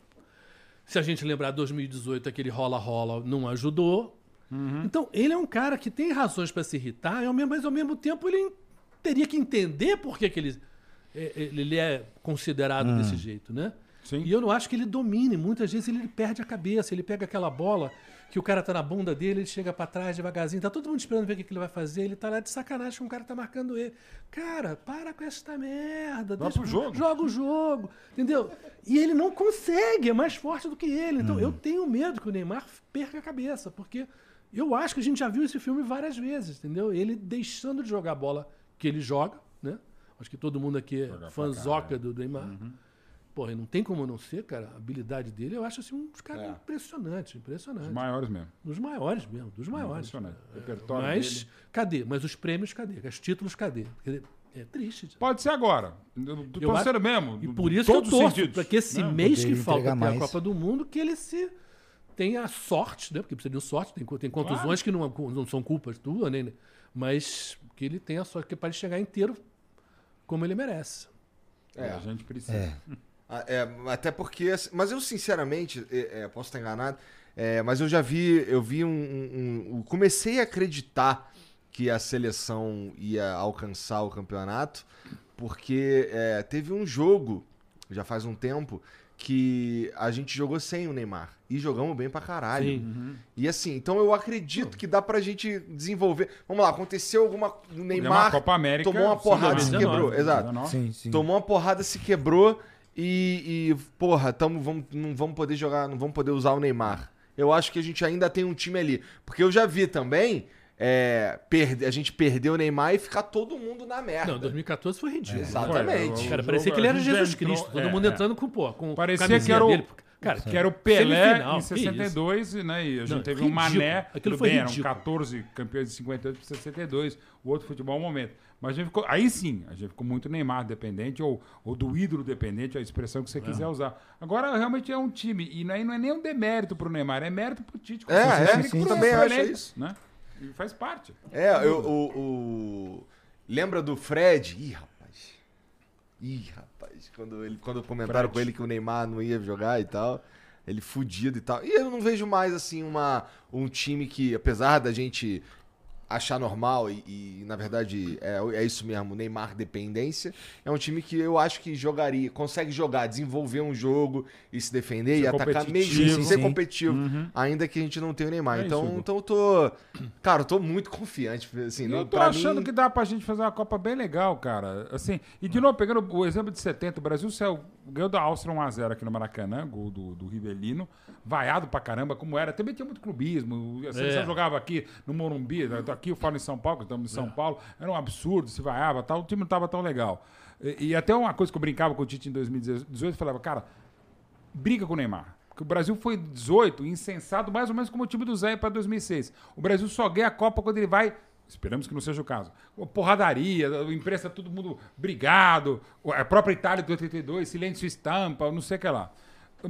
Se a gente lembrar 2018, aquele rola-rola não ajudou. Uhum. Então, ele é um cara que tem razões para se irritar, mas ao mesmo tempo ele teria que entender por que, que ele, é- ele é considerado desse jeito, né? Sim. E eu não acho que ele domine. Muitas vezes ele perde a cabeça, ele pega aquela bola que o cara tá na bunda dele, ele chega pra trás devagarzinho, tá todo mundo esperando ver o que, que ele vai fazer, ele tá lá de sacanagem que um cara tá marcando ele. Cara, para com esta merda. Vai pro jogo. Joga o jogo, entendeu? E ele não consegue, é mais forte do que ele. Então eu tenho medo que o Neymar perca a cabeça, porque eu acho que a gente já viu esse filme várias vezes, entendeu? Ele deixando de jogar a bola que ele joga, né? Acho que todo mundo aqui é fãzoca do Neymar. Porra, não tem como não ser, cara. A habilidade dele, eu acho assim um dos caras É. impressionante, impressionante. Os maiores mesmo. Dos maiores mesmo, dos maiores. Impressionante. O repertório Mas dele. cadê? Mas os prêmios cadê? Os títulos cadê? Quer dizer, É triste. Pode ser agora. Eu tô Eu acho- mesmo. E por isso que eu torço, para que esse né? mês que falta até a. Copa do Mundo, que ele se tenha sorte, né? Porque precisa de sorte, tem, tem contusões que não, não são culpas tuas, né? Mas que ele tenha sorte, que para ele chegar inteiro como ele merece. É, a gente precisa. É. Ah, é, até porque. assim, Mas eu, sinceramente, é, é, posso estar enganado, é, mas eu já vi. Eu vi um, um- um- Comecei a acreditar que a seleção ia alcançar o campeonato, porque é, teve um jogo, já faz um tempo, que a gente jogou sem o Neymar. E jogamos bem pra caralho. Sim. E assim, então eu acredito que dá pra gente desenvolver. Vamos lá, aconteceu alguma. O Neymar Copa América. tomou uma porrada e se 2019, quebrou. Exato. 2019. Sim, sim. Tomou uma porrada, se quebrou e, e, porra, tamo, vamos, não vamos poder jogar, não vamos poder usar o Neymar. Eu acho que a gente ainda tem um time ali. Porque eu já vi também é, perde, a gente perder o Neymar e ficar todo mundo na merda. Não, 2014 foi ridículo. Exatamente. Foi, Cara, o parecia jogo- que ele era Jesus entrou- Cristo. Todo é, mundo é. entrando com, pô, com Parecia que era o- dele. Cara, Que era o Pelé Semifinal, em que 62, né? E a gente Não, teve ridículo. um Mané. Aquilo foi bem, eram ridículo. 14 campeões de 58 para 62. O outro futebol é um momento. Mas a gente ficou, aí sim, a gente ficou muito Neymar dependente ou, ou do ídolo dependente, a expressão que você quiser usar. Agora realmente é um time. E aí não é nem um demérito pro Neymar, é mérito pro Tite. É, é, sim, pro- também pro acho elenco, isso. Né? E faz parte. É, eu, o, o- Lembra do Fred? Ih, rapaz. Ih, rapaz. Quando, ele, quando comentaram Fred. com ele que o Neymar não ia jogar e tal. Ele fudido e tal. E eu não vejo mais, assim, uma, um time que, apesar da gente achar normal e, e, na verdade é, é isso mesmo, Neymar dependência. É um time que eu acho que jogaria, consegue jogar, desenvolver um jogo e se defender Ser e atacar mesmo competitivo. assim, ser competitivo, Uhum. ainda que a gente não tenha o Neymar. É isso, então, Hugo. então eu tô, cara, eu tô muito confiante, assim, Eu não- tô achando mim- que dá pra gente fazer uma Copa bem legal, cara. Assim, e de novo, pegando o exemplo de 70, o Brasil saiu, ganhou da Áustria 1x0 aqui no Maracanã, gol do, do Rivelino, vaiado pra caramba, como era. Também tinha muito clubismo. A É. jogava aqui no Morumbi? Aqui eu falo em São Paulo, que estamos em São Paulo, era um absurdo, se vaiava tal, o time não tava tão legal. E, e até uma coisa que eu brincava com o Tite em 2018, eu falava, cara, briga com o Neymar. Porque o Brasil foi 18, insensado, mais ou menos como o time do Zé para 2006. O Brasil só ganha a Copa quando ele vai. Esperamos que não seja o caso. Porradaria, a imprensa, todo mundo brigado. A própria Itália do 82, silêncio estampa, não sei o que lá.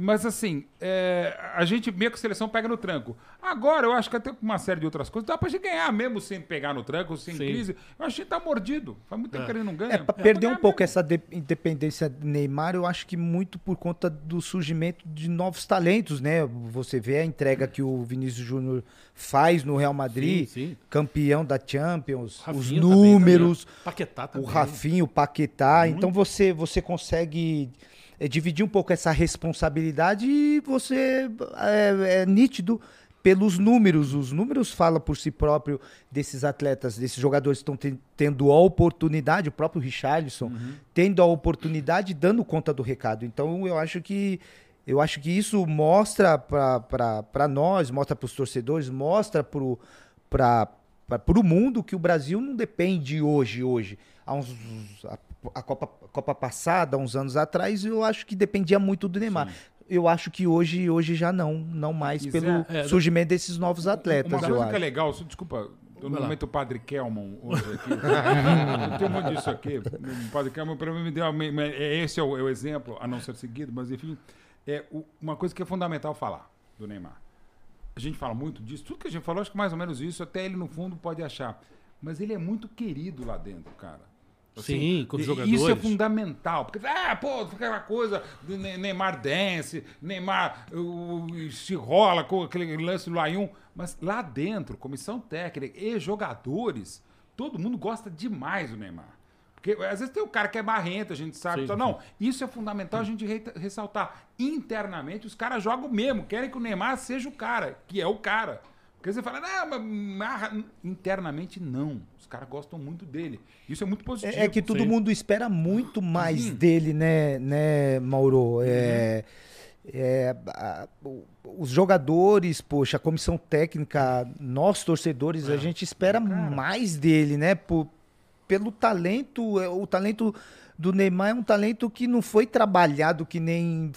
Mas assim, é, a gente meio que a seleção pega no tranco. Agora, eu acho que até com uma série de outras coisas, dá pra gente ganhar mesmo sem pegar no tranco, sem Sim. crise. Eu acho que a gente tá mordido. Faz muito tempo que ele não ganha. É, pra Dá perder um pouco mesmo. essa de- independência do Neymar, eu acho que muito por conta do surgimento de novos talentos, né? Você vê a entrega que o Vinícius Júnior faz no Real Madrid, Sim, sim. campeão da Champions, os Rafinha também, números, também. Paquetá o também. Rafinho, o Paquetá. Então você, você consegue é, dividir um pouco essa responsabilidade e você é, é nítido pelos números. Os números falam por si próprio desses atletas, desses jogadores que estão ten- tendo a oportunidade, o próprio Richarlison, tendo a oportunidade e dando conta do recado. Então eu acho que eu acho que isso mostra para nós, mostra para os torcedores, mostra para o mundo que o Brasil não depende hoje, hoje. Há uns, a Copa, a Copa passada, há uns anos atrás, eu acho que dependia muito do Neymar. Eu acho que hoje, hoje já não, não mais, E pelo Zé, é, surgimento desses novos atletas, Uma eu coisa que é acho. legal, só- desculpa, eu não momento o Padre Kelman hoje aqui. eu tenho muito disso aqui. O Padre Kelman, para mim, me deu. é- Esse é o, é o exemplo, a não ser seguido, mas enfim. É o- uma coisa que é fundamental falar do Neymar. A gente fala muito disso, tudo que a gente falou, acho que mais ou menos isso, até ele no fundo pode achar. Mas ele é muito querido lá dentro, cara. Sim, com os jogadores. Isso é fundamental. Porque, ah, pô, aquela coisa do Ne- Neymar dance, Neymar uh, se rola com aquele lance do Layun. Mas lá dentro, comissão técnica e jogadores, todo mundo gosta demais do Neymar. Porque às vezes tem o cara que é barrento, a gente sabe. Sim. Então, não, isso é fundamental a gente re- ressaltar. Internamente, os caras jogam mesmo, querem que o Neymar seja o cara, que é o cara. Porque você fala, não, mas marra." internamente não. Os caras gostam muito dele. Isso é muito positivo. É, é que todo Sim. mundo espera muito mais Sim. dele, né, né, Mauro? É, é, a- os jogadores, poxa, a comissão técnica, nós torcedores, a gente espera mais dele, né? Por, pelo talento, é, o talento do Neymar é um talento que não foi trabalhado que nem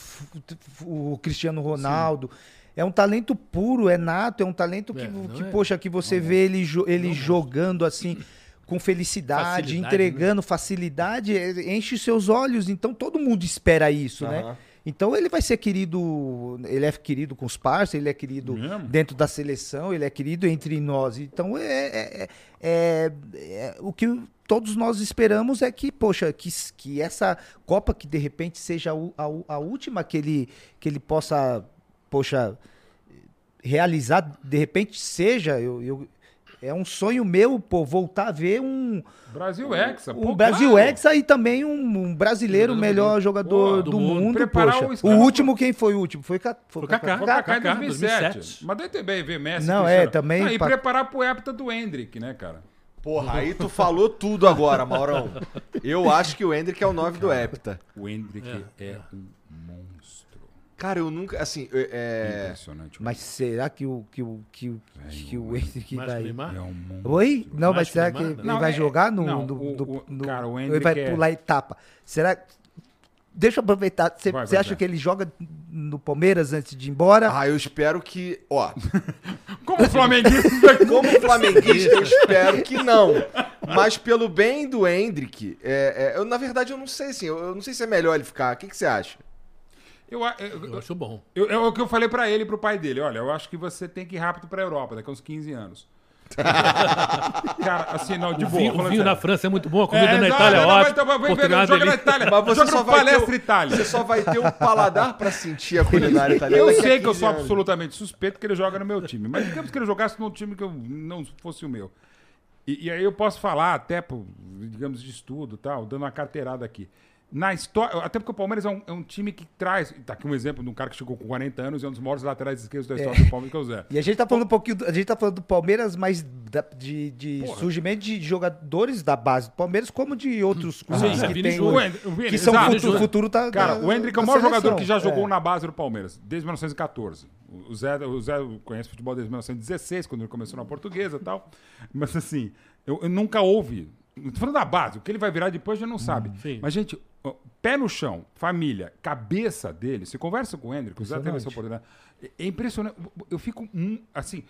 o Cristiano Ronaldo. É um talento puro, é nato, é um talento que, É, não que é- poxa, que você vê ele, jo- ele jogando assim com felicidade, Facilidade, entregando facilidade, é, enche seus olhos. Então todo mundo espera isso, né? Então ele vai ser querido, ele é querido com os parceiros, ele é querido Mesmo? dentro da seleção, ele é querido entre nós. Então é, é- é- é- o que todos nós esperamos é que, poxa, que, que essa Copa que de repente seja a, a a última que ele, que ele possa, poxa, realizar, de repente seja, eu, eu- é um sonho meu, pô, voltar a ver um, Brasil Hexa. um pô, Brasil claro. Hexa e também um, um brasileiro melhor jogador Pô, do, do mundo. mundo, Preparar poxa. o O, último, quem foi o último? Foi, Foi o o Kaká. Foi Kaká em Kaká, 2007. 2007. Mas daí também ver Messi. Não, é, também Não, e pa- preparar pro hepta do Hendrick, né, cara? Porra, aí tu falou tudo agora, Maurão. Eu acho que o Hendrick é o 9 do Hepta. O Hendrick é, um monstro. Cara, eu nunca, assim, é... Impressionante. Mas será que o que o que o, que o Henrique Mais que o vai Neymar? É um monstro. Oi? Não, mas será que Neymar? ele Não, vai é- jogar no, não, no- o- no- o- no- cara, o ele Hendrick vai é- pular etapa? Será Deixa eu aproveitar. Você acha vai. que ele joga no Palmeiras antes de ir embora? Ah, eu espero que, ó, Como flamenguista. como flamenguista, eu espero que não. Mas pelo bem do Hendrick, é, é, eu, na verdade, eu não sei, assim, eu, eu não sei se é melhor ele ficar. O que, que você acha? Eu, eu, Eu acho bom. eu- é o que eu falei pra ele e pro pai dele. Olha, eu acho que você tem que ir rápido pra Europa, daqui a uns 15 anos. Cara, assim, não, de O boa. vinho, o vinho sério. na França é muito bom, a comida É, na Itália é ótima. então, vem, Portugal é joga na. Itália. Mas você joga só vai ter Palestra o- Itália. Você só vai ter um paladar pra sentir a culinária italiana. Eu a sei que eu 15 sou anos. absolutamente suspeito que ele joga no meu time, mas digamos que ele jogasse num time que eu não fosse o meu. E, e aí eu posso falar até, por, digamos, de estudo tal, dando uma carteirada aqui. Na história, até porque o Palmeiras é um, é um time que traz. Tá aqui um exemplo de um cara que chegou com 40 anos e é um dos maiores laterais esquerdos da história do Palmeiras, que é o Zé. E a gente tá falando um pouquinho. do- a gente tá falando do Palmeiras, mas da- de, de Porra. surgimento de jogadores da base do Palmeiras, como de outros clubes Sim, que tem. O o Vini, que são exato. futuro, futuro tá. Cara, da- o Hendrick é o maior jogador seleção. que já jogou É. na base do Palmeiras, desde 1914. O Zé, o Zé conhece futebol desde 1916, quando ele começou na portuguesa e tal. Mas assim, eu, eu nunca ouvi. Tô falando da base, o que ele vai virar depois a gente não sabe. sim. Mas, gente, pé no chão, família, cabeça dele, você conversa com o Hendrick, Zé teve essa oportunidade. É- É impressionante. Eu fico, hum, assim,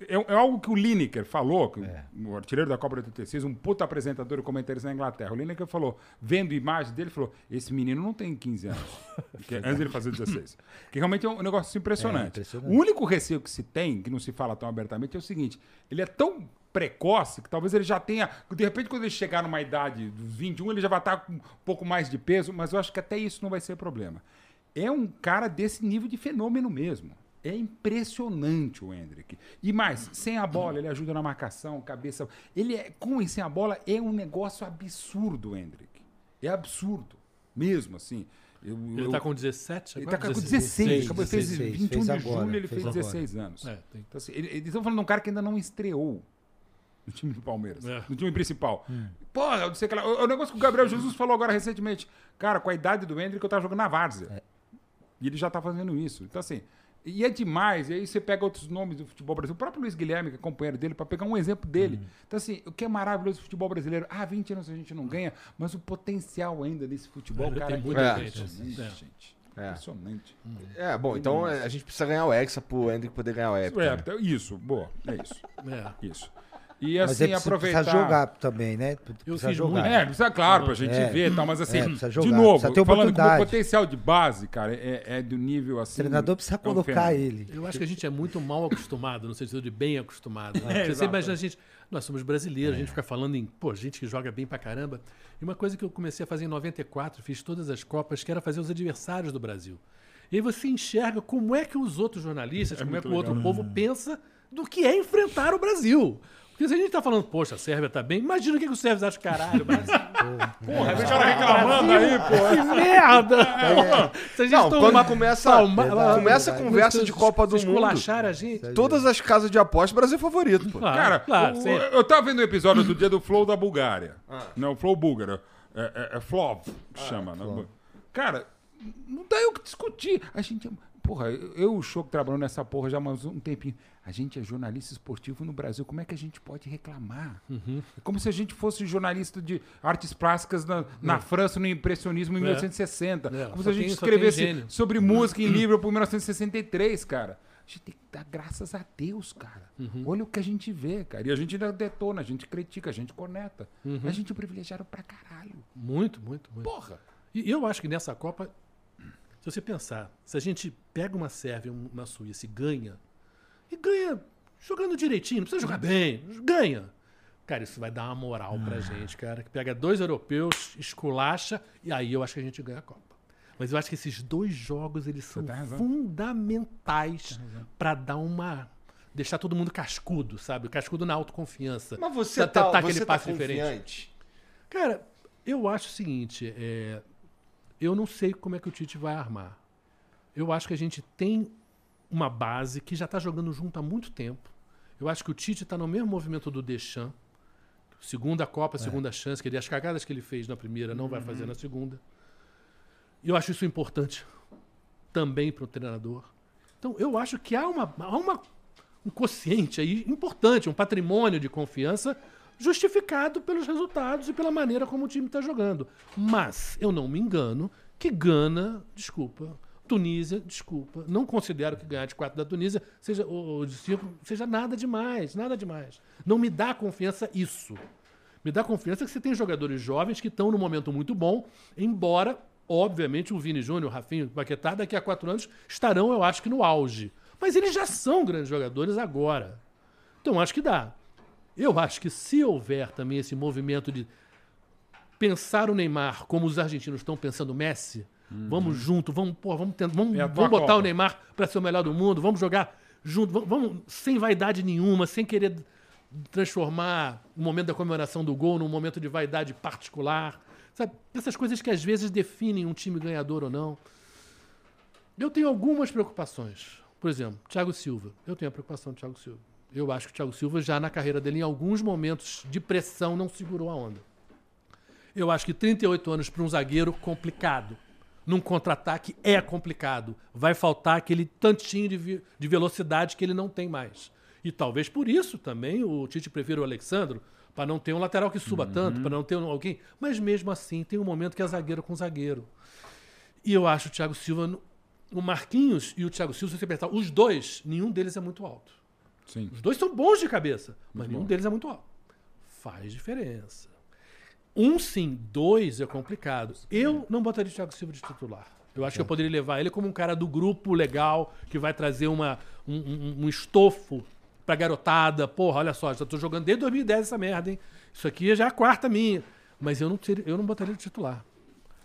é, é algo que o Lineker falou, que o artilheiro da Copa de 86, um puta apresentador e comentarista na Inglaterra. O Lineker falou, vendo imagem dele, falou: esse menino não tem 15 anos. Porque antes dele fazer 16. Que realmente é um negócio impressionante. É, impressionante. O único receio que se tem, que não se fala tão abertamente, é o seguinte: ele é tão precoce que talvez ele já tenha. De repente, quando ele chegar numa idade dos 21, ele já vai estar com um pouco mais de peso, mas eu acho que até isso não vai ser problema. É um cara desse nível de fenômeno mesmo. É impressionante o Hendrick. E mais, sem a bola, ele ajuda na marcação, cabeça. Ele é, com e sem a bola, é um negócio absurdo, o Hendrick. É absurdo. Mesmo, assim. Eu, Ele eu- tá com 17 ele agora? tá com 16, acabou de fez 16, 21 fez de agora, julho, ele fez fez agora. 16 anos. É, tem. Então, assim, ele- eles estão falando de um cara que ainda não estreou no time do Palmeiras, É. no time principal. Porra, eu não sei o que lá. O, o negócio que o Gabriel Jesus falou agora recentemente. Cara, com a idade do Hendrick, eu tava jogando na Várzea. E ele já tá fazendo isso. Então, assim, e é demais. E aí você pega outros nomes do futebol brasileiro. O próprio Luiz Guilherme, que é companheiro dele, para pegar um exemplo dele. Então, assim, o que é maravilhoso do futebol brasileiro? Ah, 20 anos a gente não ganha, mas o potencial ainda desse futebol, Ainda cara, tem é muita impressionante, gente. É. gente. É. Impressionante. É, bom, então é, a gente precisa ganhar o Hexa pro Hendrick poder ganhar o Hexa. É, então, isso, boa, é isso. É. Isso. E Mas assim, é, precisa, aproveitar. precisa jogar também, né? Precisa fiz jogar. muito. É, precisa, claro, pra gente É. ver e tal, mas assim, É, precisa de jogar, novo, ter falando que o potencial de base, cara, é, é do nível assim. O treinador precisa é um colocar ele. Eu acho que a gente é muito mal acostumado, no sentido de bem acostumado. né? É, Você imagina a gente. Nós somos brasileiros, a gente fica falando em, pô, gente que joga bem pra caramba. E uma coisa que eu comecei a fazer em 94, fiz todas as Copas, que era fazer os adversários do Brasil. E aí você enxerga como é que os outros jornalistas, como é que o outro povo pensa do que é enfrentar o Brasil. Porque se a gente tá falando, poxa, a Sérvia tá bem, imagina o que, que os sérvios acham, caralho, Brasil. Porra, vem o cara reclamando aí, pô. Que merda! Se a gente Não, toma- quando começa, palma- começa a verdade. conversa de Copa do Mundo, a gente. todas as casas de aposta, o Brasil é favorito, pô. Claro, Cara, claro, o- eu tava vendo o episódio do dia do Flow da Bulgária. Não, o Flow búlgaro. É, é, é Flov, que chama. né? Cara, não dá eu que discutir. A gente. Porra, eu e o Show que trabalhando nessa porra já há mais um tempinho. A gente é jornalista esportivo no Brasil. Como é que a gente pode reclamar? É como se a gente fosse jornalista de artes plásticas na, na França, no impressionismo em 1860. É, como só se a gente tem- escrevesse sobre música em Liverpool em 1963, cara. A gente tem que dar graças a Deus, cara. Uhum. Olha o que a gente vê, cara. E a gente ainda detona, a gente critica, a gente corneta. Uhum. A gente é privilegiado pra caralho. Muito, muito, muito. Porra! E eu acho que nessa Copa, se você pensar, se a gente pega uma Sérvia, um- uma Suíça e ganha, e ganha jogando direitinho, não precisa jogar bem, ganha. Cara, isso vai dar uma moral Ah. pra gente, cara. Que pega dois europeus, esculacha, e aí eu acho que a gente ganha a Copa. Mas eu acho que esses dois jogos, eles são razão. fundamentais pra dar uma... Deixar todo mundo cascudo, sabe? Cascudo na autoconfiança. Mas você Pra tá, tentar você tá confiante? Cara, eu acho o seguinte, é, eu não sei como é que o Tite vai armar. Eu acho que a gente tem uma base que já está jogando junto há muito tempo. Eu acho que o Tite está no mesmo movimento do Deschamps. Segunda Copa, segunda chance, que ele, as cagadas que ele fez na primeira não vai fazer na segunda. E eu acho isso importante também para o treinador. Então, eu acho que há, uma, há uma, um quociente aí importante, um patrimônio de confiança justificado pelos resultados e pela maneira como o time está jogando. Mas eu não me engano que Gana, desculpa, Tunísia, desculpa, não considero que ganhar de 4 da Tunísia seja, ou de 5 seja nada demais, nada demais. Não me dá confiança isso. Me dá confiança que você tem jogadores jovens que estão num momento muito bom, embora, obviamente, o Vini Júnior, o Rafinho, o Paquetá, daqui a quatro anos estarão, eu acho que, no auge. Mas eles já são grandes jogadores agora. Então, acho que dá. Eu acho que se houver também esse movimento de pensar o Neymar como os argentinos estão pensando o Messi, vamos junto, vamos, pô, vamos, tentar, vamos, É vamos botar Copa. o Neymar para ser o melhor do mundo, vamos jogar junto, vamos, vamos sem vaidade nenhuma, sem querer transformar o momento da comemoração do gol num momento de vaidade particular. Sabe? Essas coisas que às vezes definem um time ganhador ou não. Eu tenho algumas preocupações. Por exemplo, Thiago Silva. Eu tenho a preocupação do Thiago Silva. Eu acho que o Thiago Silva já na carreira dele, em alguns momentos de pressão, não segurou a onda. Eu acho que 38 anos para um zagueiro, complicado. Num contra-ataque é complicado. Vai faltar aquele tantinho de, de velocidade que ele não tem mais. E talvez por isso também o Tite prefira o Alexandro, para não ter um lateral que suba tanto, para não ter um- alguém. Mas mesmo assim, tem um momento que é zagueiro com zagueiro. E eu acho o Thiago Silva. O Marquinhos e o Thiago Silva, se você pensar, os dois, nenhum deles é muito alto. Sim. Os dois são bons de cabeça, mas nenhum deles é muito alto. Faz diferença. Um sim, dois é complicado. Eu não botaria o Thiago Silva de titular. Eu acho que eu poderia levar ele como um cara do grupo legal, que vai trazer uma, um, um- um estofo pra garotada. Porra, olha só, já tô jogando desde 2010 essa merda, hein? Isso aqui já é a quarta minha. Mas eu não, teria, eu não botaria ele de titular.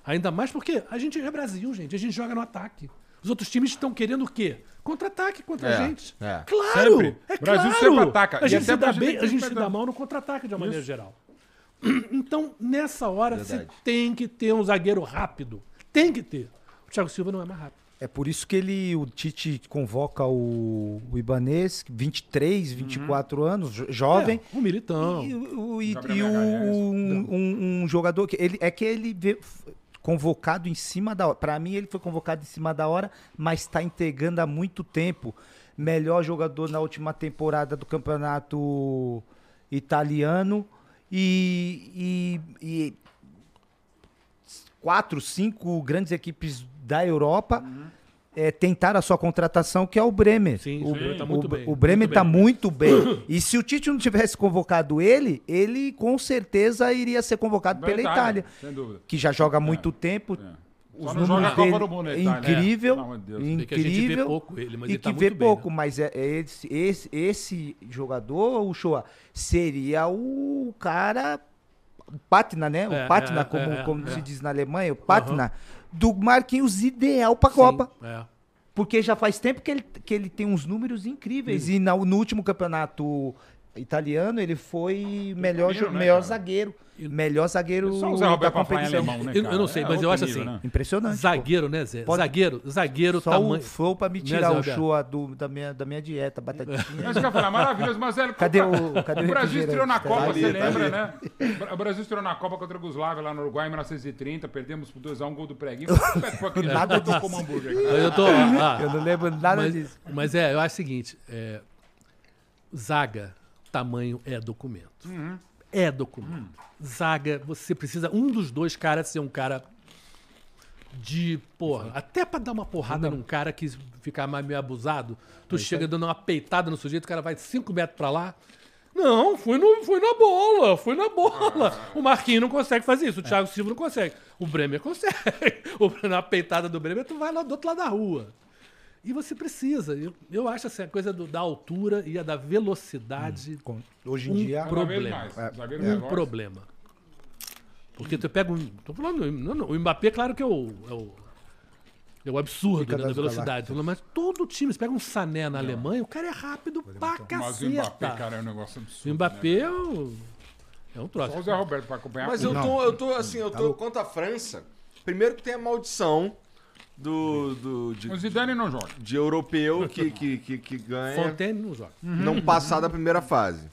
Ainda mais porque a gente é Brasil, gente. A gente joga no ataque. Os outros times estão querendo o quê? Contra-ataque contra É, a gente. é. Claro! Sempre. É Brasil claro! sempre ataca. A gente se dá bem, a gente se dá mal no contra-ataque de uma maneira geral. Então, nessa hora, você tem que ter um zagueiro rápido. Tem que ter. O Thiago Silva não é mais rápido. É por isso que ele, o Tite convoca o, o Ibanês, 23, 24 anos, jo- jovem. É, um militão. E, o- e- e um, um- um jogador que ele é que ele vê convocado em cima da hora. Para mim ele foi convocado em cima da hora, mas está entregando há muito tempo. Melhor jogador na última temporada do campeonato italiano e, e- e quatro, cinco grandes equipes da Europa. é, tentaram a sua contratação, que é o Bremer. Sim, o, Bremer tá muito o- bem, o Bremer muito tá bem. muito bem. E se o Tite não tivesse convocado ele, ele com certeza iria ser convocado pela Itália, que já joga há muito tempo. É. Os não joga a Copa do Mundo, a é Itália, incrível, é. De Deus. Vê que a gente vê incrível. pouco ele, mas e ele tá que vê bem, pouco, né? mas é, é esse, esse, esse jogador, o Shoa, seria o cara, o Patna, né? O É, Patna, é, como, é, como é. se diz na Alemanha, o Patna, do Marquinhos ideal pra Copa. Sim, é. Porque já faz tempo que ele, que ele tem uns números incríveis. E na- no último campeonato italiano, ele foi melhor, jo- né, melhor cara? zagueiro. Melhor zagueiro Só o Zé da Roberto em competição. alemão, né, Eu- eu não sei, É mas eu acho nível, assim, né? Impressionante. pô. Zagueiro, né, Zé? Pode- Zagueiro, zagueiro, Só tamanho. o flow pra me Né, tirar o show do- da, minha, da minha dieta, batatinha. Mas eu falar, maravilhoso, mas velho, Cadê o- cadê o o Brasil estreou na refrigerante? Copa, Tá você ali, tá lembra, né? O Brasil estreou na Copa contra a Yugoslávia lá no Uruguai em 1930, perdemos por 2x1 gol do Preguinho. É Nada jogo? disso. como hambúrguer. Eu tô. ah, Eu não lembro nada mas, disso. mas é, eu acho o seguinte: é, zaga, tamanho é documento. É documento. Zaga, você precisa. Um dos dois caras ser um cara de. Porra, até pra dar uma porrada num cara que ficar mais meio abusado, tu chega dando uma peitada no sujeito, o cara vai 5 metros pra lá. Não, foi, no, foi na bola, foi na bola. O Marquinhos não consegue fazer isso, o Thiago Silva não consegue. O Bremer consegue. O, na peitada do Bremer, tu vai lá do outro lado da rua. E você precisa. Eu, eu acho assim, a coisa do- da altura e a da velocidade Com- Hoje em um dia. Problema. mais. É. Um problema. Porque tu pega um. Tô falando, não, não, o Mbappé, claro que é o. É o, é o absurdo né, da velocidade. Mas todo time, você pega um Sané na Alemanha, o cara é rápido pra Mas o Mbappé, caceta. cara, é um negócio absurdo. O Mbappé é, o, é um troço. Só o Zé Roberto pra acompanhar. Mas eu tô, eu tô, assim, eu Tá tô contra a França. Primeiro que tem a maldição do, do de, O Zidane não joga. de europeu que, que, que, que ganha Fontaine não joga. não passar da primeira fase.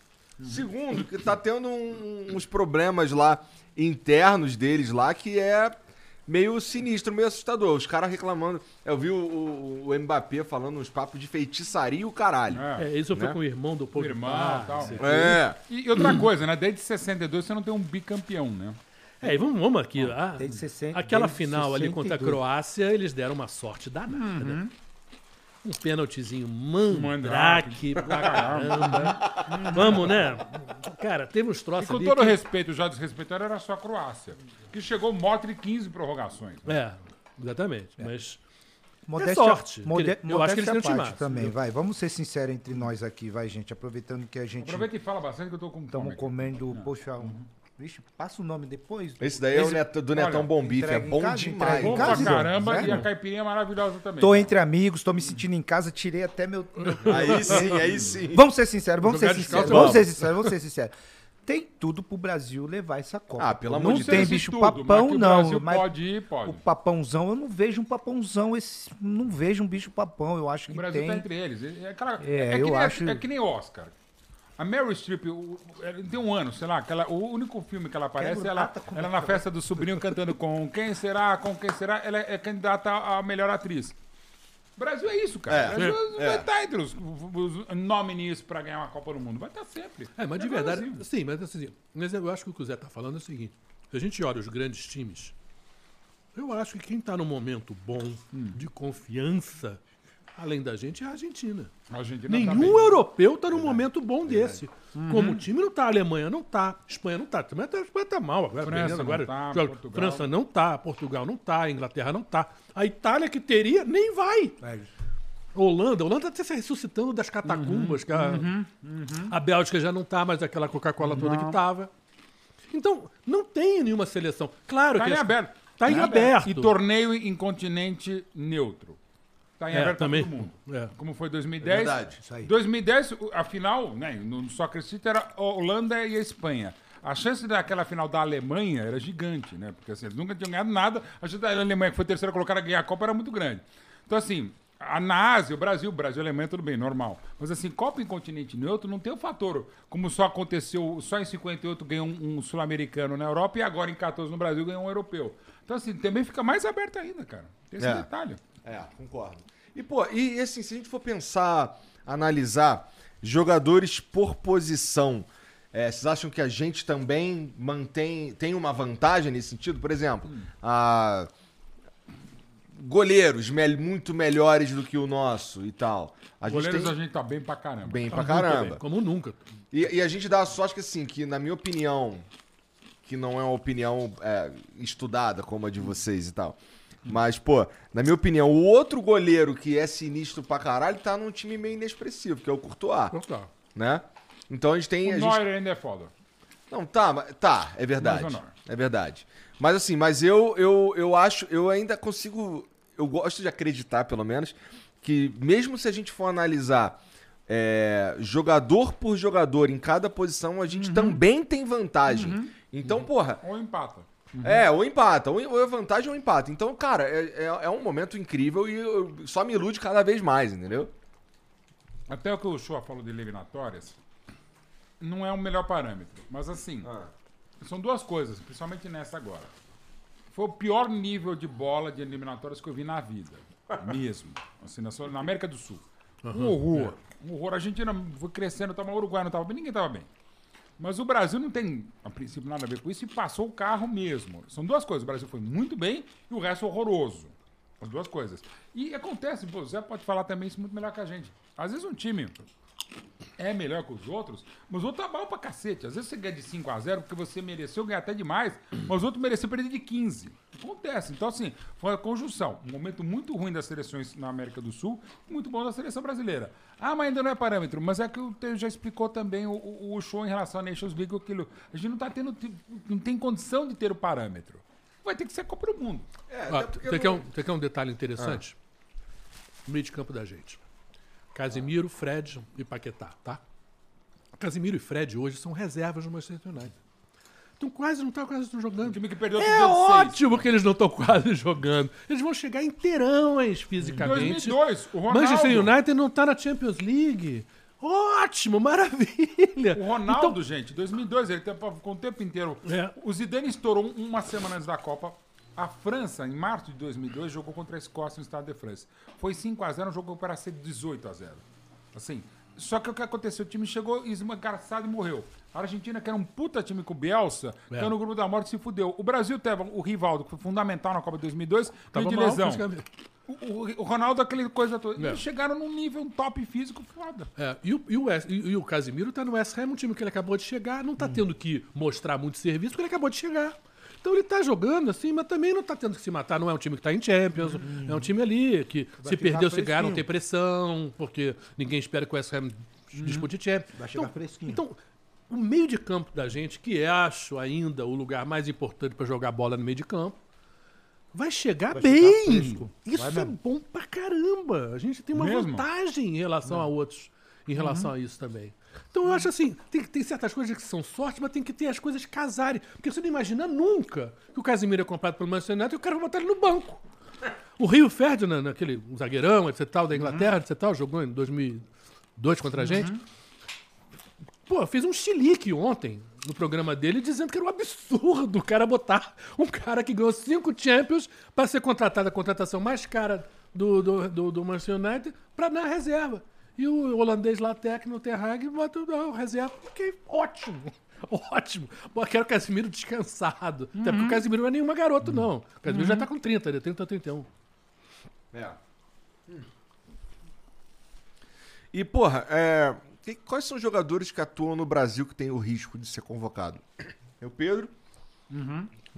Segundo, que tá tendo um- uns problemas lá internos deles lá que é meio sinistro, meio assustador. Os caras reclamando. Eu vi o, o, o Mbappé falando uns papos de feitiçaria e o caralho. É. É, isso foi Né? com o irmão do Pogba. irmão, tal. É. E outra coisa, né? Desde 62 você não tem um bicampeão, né? É, e vamos, vamos aqui. ah, desde 60 aquela final ali contra a 62. Croácia, eles deram uma sorte danada. Uhum. né? Um pênaltizinho mandrake pra caramba. Vamos, né? Cara, teve uns E troços com ali. todo que- respeito, já desrespeitando, era só a Croácia. Que chegou Motre 15 prorrogações. né? É, exatamente. Mas Modéstia, sorte, mode- porque eu acho que eles têm também, vai. Vamos ser sinceros entre nós aqui, vai, gente. Aproveitando que a gente Aproveita e fala bastante que eu tô com estamos comendo, poxa, um- Vixe, passa o nome depois. Esse daí é o Esse- Neto- do olha, Netão Bom Bife. É bom casa, demais. Bom pra caramba Sério? e a caipirinha é maravilhosa também. Tô entre amigos, tô me sentindo em casa, tirei até meu. Aí sim, aí sim. Vamos ser sinceros, vamos ser sinceros. Vamos ser sinceros, vamos ser sinceros. Tem tudo pro Brasil levar essa Copa. Ah, pelo Não amor de tem Deus. bicho tudo, papão, mas que o não. Brasil mas pode ir, pode. o papãozão, eu não vejo um papãozão, esse, não vejo um bicho papão. Eu acho O que Brasil tem. tá entre eles. É, aquela- É, é que eu nem, acho- é que nem Oscar. A Meryl Streep, tem um ano, sei lá, que ela- o único filme que ela aparece, ela, ela na festa do sobrinho cantando com quem será, com quem será, ela é candidata a melhor atriz. O Brasil é isso, cara. É, o Brasil é. vai estar entre os, os nominees pra ganhar uma Copa do Mundo. Vai estar sempre. É, mas de É verdade, Brasil. sim, mas assim, mas eu acho que o que o Zé tá falando é o seguinte: se a gente olha os grandes times, eu acho que quem tá num momento bom, Hum. de confiança, além da gente, é a Argentina. A Argentina Nenhum tá europeu tá num momento bom desse. Uhum. Como o time não tá, a Alemanha não tá, Espanha não tá, também tá, a Espanha tá mal agora, França perdendo não agora. tá. França não tá, Portugal não tá, Inglaterra não tá. A Itália que teria, nem vai. Holanda, a Holanda tá se ressuscitando das catacumbas, que a, a Bélgica já não tá mais aquela Coca-Cola toda que tava. Então, não tem nenhuma seleção. Claro Tá que em as- aberto. Tá em aberto. E torneio em continente neutro. Tá em É, aberto também. todo mundo. É. Como foi 2010. verdade. Isso aí. 2010, o- a final, né, no Soccer City era a Holanda e a Espanha. A chance daquela final da Alemanha era gigante, né? Porque assim, eles nunca tinham ganhado nada. A chance da Alemanha, que foi a terceira colocada, a ganhar a Copa era muito grande. Então, assim, a- na Ásia, o Brasil, Brasil e Alemanha, tudo bem, normal. Mas, assim, Copa em continente neutro não tem o fator, como só aconteceu, só em 58 ganhou um, um sul-americano na Europa e agora em 14 no Brasil ganhou um europeu. Então, assim, também fica mais aberto ainda, cara. Tem esse É. detalhe. É, concordo. E, pô, e assim, se a gente for pensar, analisar jogadores por posição, é, vocês acham que a gente também mantém, tem uma vantagem nesse sentido? Por exemplo, a- goleiros mel- muito melhores do que o nosso e tal. A gente Goleiros tem a gente tá bem pra caramba. bem Tá pra caramba. bem, como nunca. E, e a gente dá a sorte que, assim, que na minha opinião, que não é uma opinião é, estudada como a de vocês e tal, mas, pô, na minha opinião, o outro goleiro que é sinistro pra caralho tá num time meio inexpressivo, que é o Courtois, Então tá. né? Então a gente tem... O a gente- ainda é foda. Não, tá, tá, é verdade. É verdade. Mas assim, mas eu, eu, eu acho, eu ainda consigo, eu gosto de acreditar, pelo menos, que mesmo se a gente for analisar é, jogador por jogador em cada posição, a Uhum. gente também tem vantagem. Então, porra, Ou empata. É, ou empata, ou, é vantagem ou empata. Então, cara, é, é, é um momento incrível e eu- só me ilude cada vez mais, entendeu? Até o que o Shoa falou de eliminatórias, não é o melhor parâmetro. Mas assim, são duas coisas, principalmente nessa agora. Foi o pior nível de bola de eliminatórias que eu vi na vida. Mesmo. Assim, na, América do Sul. Um horror. Um horror. A Argentina foi crescendo, tava, o Uruguai não estava bem, ninguém estava bem. Mas o Brasil não tem, a princípio, nada a ver com isso e passou o carro mesmo. São duas coisas. O Brasil foi muito bem e o resto horroroso. As duas coisas. E acontece, o Zé pode falar também isso muito melhor que a gente. Às vezes um time é melhor que os outros, mas o outro tá mal pra cacete. Às vezes você ganha de 5 a 0 porque você mereceu ganhar até demais, mas o outro mereceu perder de 15. Acontece. Então, assim, foi a conjunção. Um momento muito ruim das seleções na América do Sul, muito bom da seleção brasileira. Ah, mas ainda não é parâmetro. Mas é que o Teo já explicou também o, o, o show em relação à Nations League, aquilo. A gente não tá tendo, não tem condição de ter o parâmetro. Vai ter que ser a Copa do Mundo. É, Ó, você, quer um, você quer um detalhe interessante? Meio de campo da gente. Casimiro, Fred e Paquetá, tá? Casimiro e Fred hoje são reservas no Manchester United. Então quase não tá quase estão O jogando. time que perdeu É ótimo que eles não estão quase jogando. Eles vão chegar inteirões fisicamente. 2002, o Ronaldo. Manchester United não tá na Champions League. Ótimo, maravilha. O Ronaldo, gente, 2002, ele ficou o tempo inteiro. É. O Zidane estourou uma semana antes da Copa. A França, em março de 2002, jogou contra a Escócia no Estado de França. Foi 5x0, um jogo para ser 18x0. Assim, só que o que aconteceu? O time chegou esmagarçado e morreu. A Argentina, que era um puta time com o Bielsa, É. caiu no grupo da morte se fudeu. O Brasil teve o Rivaldo, que foi fundamental na Copa de 2002, Tava veio de lesão. O, o- Ronaldo, aquele coisa toda. É. Eles chegaram num nível um top físico foda. É, e, o, e, o e- o Casimiro tá no West Ham, um time que ele acabou de chegar, não tá tendo que mostrar muito serviço, porque ele acabou de chegar. Então ele tá jogando assim, mas também não tá tendo que se matar. Não é um time que tá em Champions, é um time ali que se ficar perdeu, se ganhar, não tem pressão, porque ninguém espera que o West Ham dispute Champions. Vai chegar então, fresquinho. Então, o meio de campo da gente, que acho ainda o lugar mais importante para jogar bola no meio de campo, vai chegar Vai bem. chegar. Isso Vai é mesmo. bom pra caramba. A gente tem uma Mesmo? vantagem em relação a outros, em relação a isso também. Então eu acho assim, tem, tem certas coisas que são sorte, mas tem que ter as coisas casarem. Porque você não imagina nunca que o Casimiro é comprado pelo Manchester United e o cara vai botar ele no banco. O Rio Ferdinand, aquele zagueirão, etc. tal, da Inglaterra, etc. tal, jogou em 2002 contra a gente. Pô, fez um chilique ontem no programa dele dizendo que era um absurdo o cara botar um cara que ganhou cinco Champions para ser contratado, a contratação mais cara do, do, do, do Manchester United, para na reserva. E o holandês lá, técnico, Ter Hag, bota o reserva. Ok, ótimo. Ótimo. Pô, eu quero o Casimiro descansado. Até porque o Casimiro não é nenhuma garoto, não. O Casimiro já tá com 30, ele 30 31. É. E, porra, é, que- quais são os jogadores que atuam no Brasil que tem o risco de ser convocado? É o Pedro.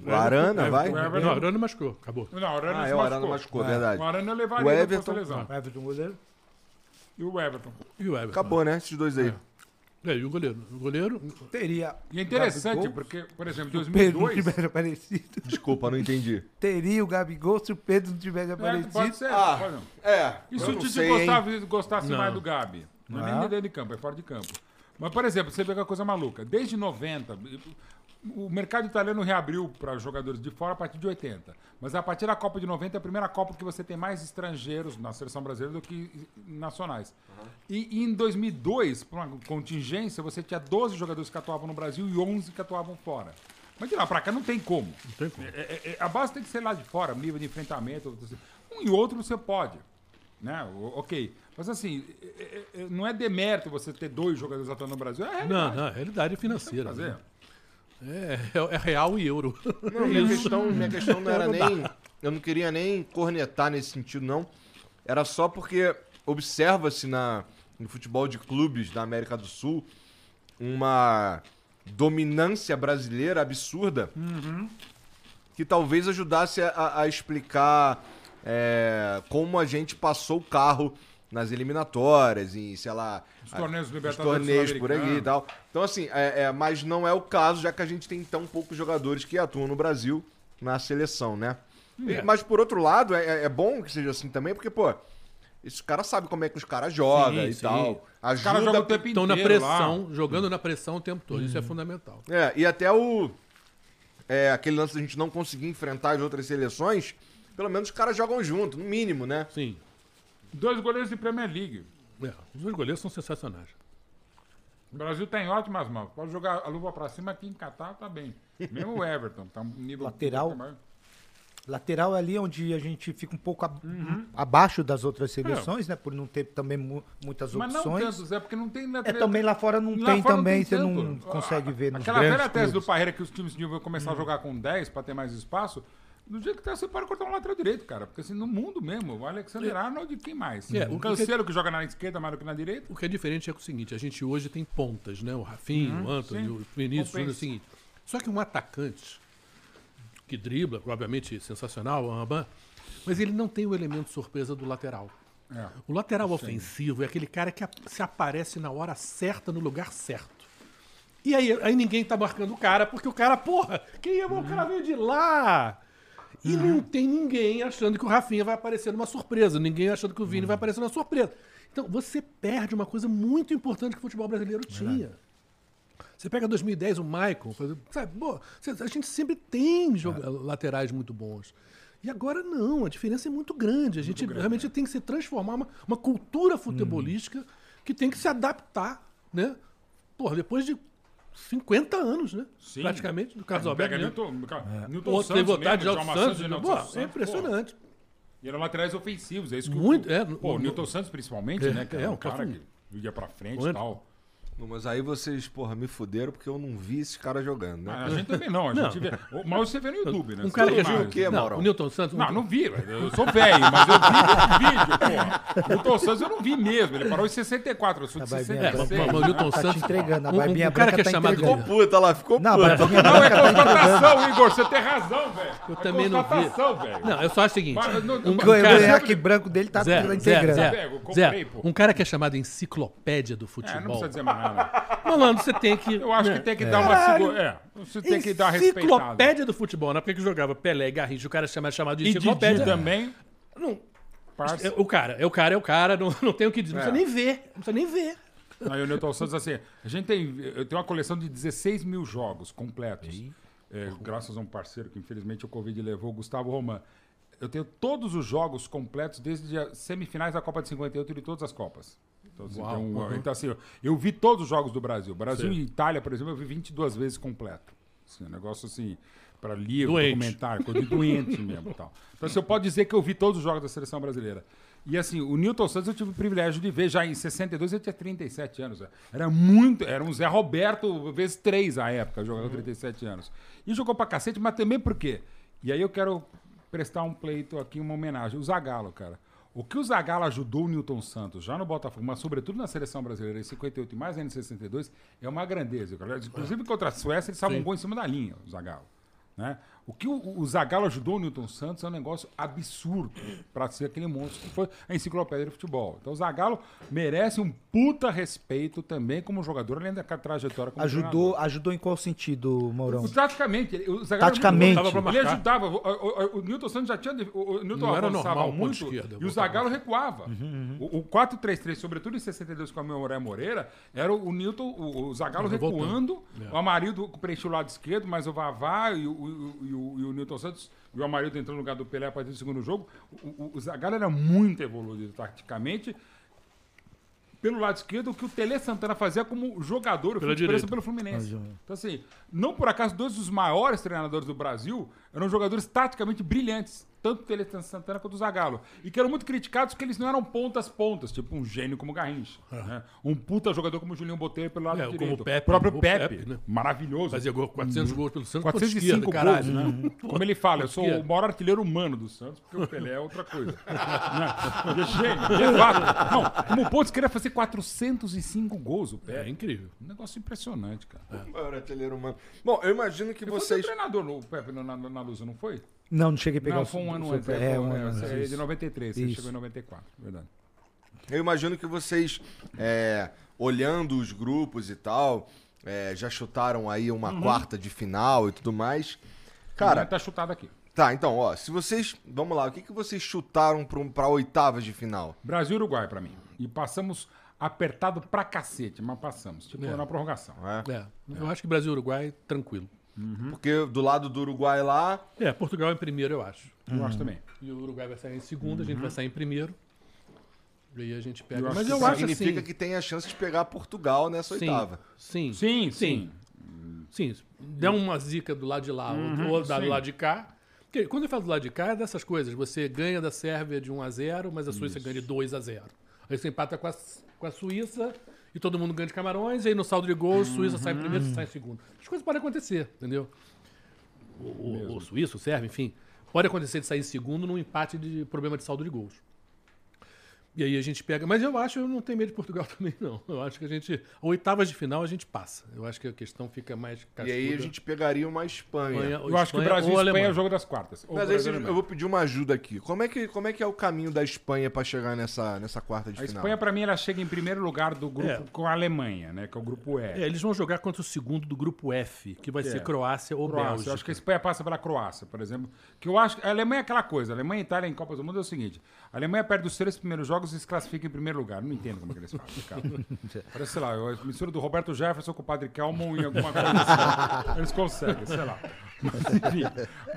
O Arana, vai? o Everton. Não, Arana machucou, acabou. Não, o Arana Ah, é, o Arana machucou. machucou, verdade. O Arana eu levaria O Everton. lesão. O Everton goleiro. E o Everton. E o Everton. Acabou, né? Esses dois aí. É, e o goleiro. O goleiro. Teria. E é interessante, Gabigol, porque, por exemplo, se o Pedro não 2002... tivesse aparecido. Desculpa, não entendi. Teria o Gabigol se o Pedro não tivesse É, aparecido. pode ser, Ah, pode não. É. E se eu o não Tite sei, hein? gostava, gostasse Não. mais do Gabi? Não é nem dentro de campo, é fora de campo. Mas, por exemplo, você vê que é uma coisa maluca. Desde 90, o mercado italiano reabriu para jogadores de fora a partir de 80. Mas a partir da Copa de 90 é a primeira Copa que você tem mais estrangeiros na seleção brasileira do que nacionais. E, e em 2002, por uma contingência, você tinha 12 jogadores que atuavam no Brasil e 11 que atuavam fora. Mas de lá pra cá não tem como. Não tem como. É- é- é- a base tem que ser lá de fora, nível de enfrentamento. Um e outro você pode. Né? O- ok. Mas assim, é- é- não é demérito você ter dois jogadores atuando no Brasil. É Não, realidade. não, é realidade financeira. Fazer. né? É, é, é real e euro. Não, minha Isso. questão, minha questão não era nem. Eu não queria nem cornetar nesse sentido, não. Era só porque observa-se na no futebol de clubes da América do Sul uma dominância brasileira absurda que talvez ajudasse a, a explicar é, como a gente passou o carro nas eliminatórias, em, sei lá, Os torneios os Libertadores torneios por aqui e tal. Então, assim, é, é, mas não é o caso, já que a gente tem tão poucos jogadores que atuam no Brasil na seleção, né? E- É. mas, por outro lado, é, é bom que seja assim também, porque, pô, esse cara sabe como é que os caras jogam Sim, e sim. tal. Os caras jogam Ajuda. o tempo Estão na inteiro lá. pressão, jogando na pressão o tempo todo. Isso é fundamental. É, e até o. É, aquele lance da gente não conseguir enfrentar as outras seleções, pelo menos os caras jogam junto, no mínimo, né? Sim. Dois goleiros de Premier League. É, os dois goleiros são sensacionais. O Brasil tá em ótimas mãos. Pode jogar a luva pra cima aqui em Catar, tá bem. Mesmo o Everton, tá um nível. Lateral. Lateral é ali onde a gente fica um pouco ab- Uhum. abaixo das outras seleções, né? Por não ter também mu- muitas Mas não opções. tanto, Zé, porque não tem é, também lá fora não Lá tem fora também, você tanto. não consegue ver nos Aquela velha tese do. Parreira que os times deviam começar a jogar com 10 pra ter mais espaço. Do jeito que tá, você pode cortar um lateral direito, cara. Porque assim, no mundo mesmo, o Alexander Arnold, quem mais? É, o o Canceiro que joga na esquerda mais do que na direita. O que é diferente é o seguinte: a gente hoje tem pontas, né? O Rafinho, o Anthony, sim. o Vinícius, é o Compensa. seguinte. Só que um atacante que dribla, obviamente sensacional, o Amban, mas ele não tem o elemento surpresa do lateral. É. O lateral ofensivo é aquele cara que se aparece na hora certa, no lugar certo. E aí, aí ninguém tá marcando o cara, porque o cara, porra, quem é o cara veio de lá? E não tem ninguém achando que o Rafinha vai aparecer numa surpresa, ninguém achando que o Vini vai aparecer numa surpresa. Então, você perde uma coisa muito importante que o futebol brasileiro tinha. Você pega 2010, o exemplo, sabe, pô, a gente sempre tem joga- laterais muito bons. E agora não, a diferença é muito grande. A gente realmente tem que se transformar uma, uma cultura futebolística que tem que se adaptar, né? Porra, depois de 50 anos, né? Sim. Praticamente, do Carlos Pega Alberto. mesmo. Newton, O Newton outro teve Santos vontade de Alto Santos. e Newton Pô, Santos, é impressionante. pô. E eram laterais ofensivos, é isso que Muito, o, é, Pô, o no- Newton Santos principalmente, É, né? Que é, era um cara cara que ia pra frente e tal. Não, Mas aí vocês, porra, me fuderam porque eu não vi esses caras jogando, né? Ah, a gente também não, a Não. gente vê. O- Mas você vê no YouTube, né? Um cara vê que imagens. o quê, não, Maurão? o Newton Santos. Não, não vi. Eu sou velho, mas eu vi esse vídeo, porra. O Newton Santos eu não vi mesmo. Ele parou em 64, eu sou de A barbinha É, 66. mas o Newton Tá te Santos. entregando, a um- um- um cara branca que é tá chamado. Ficou puta lá, ficou Não, puta. Não, é tá constatação, Igor. Você tem razão, velho. Eu É também não vi. constatação, velho. Não, eu só acho o seguinte. Não, um O cara- casaco branco dele tá integrando. Um cara que é chamado enciclopédia do É, não futebol. precisa dizer mais Malandro, você tem que. Eu acho né? que tem que dar uma segura. É, você tem que dar uma respeitada. Enciclopédia do futebol, na época que jogava Pelé e Garrincha, o cara chama, chamado de E Didi enciclopédia. também. Não, Parça. é, o cara, é o cara, é o cara, não, não tem o que dizer. Não É. precisa nem ver. Não precisa nem ver. Aí o Newton Santos, assim, a gente tem, eu tenho uma coleção de 16 mil jogos completos. É, graças a um parceiro que infelizmente o Covid levou, o Gustavo Roman. Eu tenho todos os jogos completos desde as semifinais da Copa de 58 e de todas as Copas. Então, assim, Uau, um- uhum. então, assim, eu- eu vi todos os jogos do Brasil. Brasil Sim. e Itália, por exemplo, eu vi 22 vezes completo. Assim, um negócio assim, para livro, Doente. documentário, coisa de doente mesmo. Tal. Então, você pode dizer que eu vi todos os jogos da seleção brasileira. E assim, o Newton Santos eu tive o privilégio de ver já em 62, ele tinha 37 anos. Era muito, era um Zé Roberto vezes 3 à época, jogando 37 anos. E jogou pra cacete, mas também por quê? E aí eu quero prestar um pleito aqui, uma homenagem. O Zagallo, cara. O que o Zagallo ajudou o Newton Santos, já no Botafogo, mas sobretudo na seleção brasileira em 58 e mais ainda em 62, é uma grandeza. Inclusive contra a Suécia, ele salva um gol em cima da linha, o Zagallo. Né? O que o, o Zagallo ajudou o Newton Santos é um negócio absurdo para ser aquele monstro que foi a enciclopédia do futebol. Então o Zagallo merece um puta respeito também como jogador, além da trajetória como Ajudou, ajudou em qual sentido, treinador. Taticamente, ele- o Zagallo Taticamente. Ele, ajudava. O, o- o- o Newton Santos já tinha. O, o Newton Não era avançava normal, muito e o. Zagallo recuava. O, o 4-3-3, sobretudo em 62 com a Memoré Moreira, era o, Newton, o, o Zagallo recuando, É. o Amarildo preencheu o lado esquerdo, mas o Vavá e o, o, e o, Newton Santos e o Amarildo entrou no lugar do Pelé a partir do segundo jogo. O, o, o Zagallo era muito evoluído taticamente. Pelo lado esquerdo, o que o Tele Santana fazia como jogador, eu pelo Fluminense. Então, assim, não por acaso, dois dos maiores treinadores do Brasil eram jogadores taticamente brilhantes. Tanto o Tele Santana quanto o Zagallo. E que eram muito criticados porque eles não eram pontas pontas, tipo um gênio como o Garrincha. né? Um puta jogador como o Julinho Botelho pelo lado É, como direito. o Pepe, próprio o Pepe, Pepe, né? maravilhoso. Fazia gol, 400 gols pelo Santos. ponta 405 esquerda, gols, caralho. né? Como ele fala, eu sou o maior artilheiro humano do Santos, porque o Pelé é outra coisa. Né? É gênio, é vago. Não, como pontos, queria fazer 405 gols o É Pelé. incrível. Um negócio impressionante, cara. Maior artilheiro humano. Bom, eu imagino que foi vocês. treinador no Pepe na, na, na Lusa, não foi? Não, não cheguei a pegar não, o foi um ano antes. É, É, um é, ano antes. é, de isso. 93, você Isso. chegou em 94, verdade. Eu imagino que vocês, é, olhando os grupos e tal, é, já chutaram aí uma Uhum. quarta de final e tudo mais. Cara, tá chutado aqui. tá, então, ó, se vocês. Vamos lá, o que, que vocês chutaram pra, pra oitavas de final? Brasil e Uruguai pra mim. E passamos apertado pra cacete, mas passamos. Tipo, É. na prorrogação. né? É, eu acho que Brasil e Uruguai, tranquilo. Porque do lado do Uruguai lá. É, Portugal em primeiro, eu acho. Eu acho também. E o Uruguai vai sair em segundo, a gente vai sair em primeiro. E aí a gente pega. Eu Mas eu acho significa assim. que tem a chance de pegar Portugal nessa sim, oitava. Sim, Sim, sim. sim. Sim. Der uma zica do lado de lá Uhum, ou da- do lado de cá. Porque quando eu falo do lado de cá, é dessas coisas. Você ganha da Sérvia de 1 a 0 mas a Suíça ganha de 2 a 0 Aí você empata com a, com a Suíça e todo mundo ganha de Camarões. E aí no saldo de gols, Suíça sai em primeiro, você sai em segundo. As coisas podem acontecer, entendeu? O, o, o suíço, o sérvio, enfim. Pode acontecer de sair em segundo num empate de problema de saldo de gols. E aí a gente pega. Mas eu acho, eu não tenho medo de Portugal também, não. Eu acho que a gente. Oitavas de final a gente passa. Eu acho que a questão fica mais E aí a cascuda. gente pegaria uma Espanha. Espanha, Eu acho que o Espanha Brasil e Espanha é o jogo das quartas. Mas aí eu vou pedir uma ajuda aqui. Como é que, como é, que é o caminho da Espanha pra chegar nessa, nessa quarta de A final? Espanha, pra mim, ela chega em primeiro lugar do grupo É. com a Alemanha, né? Que é o grupo E. É, eles vão jogar contra o segundo do grupo F, que vai ser Croácia ou Croácia. Bélgica. Eu acho que a Espanha passa pela Croácia, por exemplo. Que eu acho. A Alemanha é aquela coisa. A Alemanha e Itália em Copas do Mundo é o seguinte: a Alemanha perde os três primeiros jogos e se classifica em primeiro lugar. Não entendo como é que eles fazem, cara. Parece, sei lá, a mistura do Roberto Jefferson com o Padre Kelmon em alguma coisa assim. Eles conseguem, sei lá. Mas, enfim.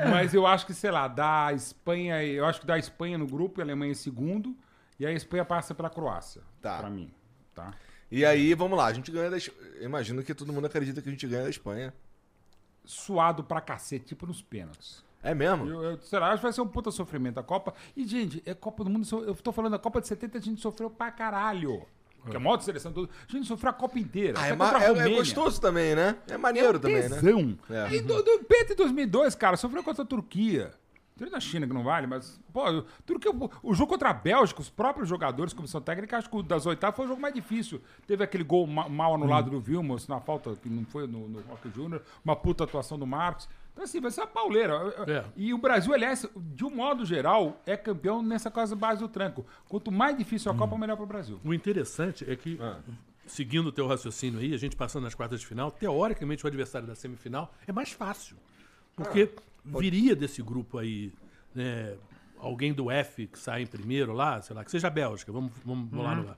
Mas eu acho que, sei lá, da Espanha. Eu acho que da Espanha no grupo e a Alemanha em segundo. E a Espanha passa pela Croácia. Tá. Pra mim. Tá? E aí, vamos lá, a gente ganha da Imagino que todo mundo acredita que a gente ganha da Espanha. Suado pra cacete, tipo nos pênaltis. É mesmo? Eu, eu, sei lá, acho que vai ser um puta sofrimento a Copa. E, gente, é Copa do Mundo. Eu tô falando, a Copa de 70 a gente sofreu pra caralho. Que é a maior seleção do. A gente sofreu a Copa inteira. Ah, é, ma- é- é gostoso também, né? É maneiro também, né? É. Aí do, do em 2002, cara, sofreu contra a Turquia. Teve da China que não vale, mas, pô, o- Turquia, o- o jogo contra a Bélgica, os próprios jogadores, comissão técnica, acho que o das oitavas foi o jogo mais difícil. Teve aquele gol ma- mal anulado Hum. do Vilmos, na falta que não foi no, no Rock Júnior, uma puta atuação do Marcos. Então, assim, vai ser uma pauleira. É. E o Brasil, aliás, de um modo geral, é campeão nessa casa base do tranco. Quanto mais difícil a Copa, melhor pro Brasil. O interessante é que Ah. seguindo o teu raciocínio aí, a gente passando nas quartas de final, teoricamente o adversário da semifinal é mais fácil. Porque viria desse grupo aí, né, alguém do F que sai em primeiro lá, sei lá, que seja a Bélgica, vamos, vamos, vamos lá no A.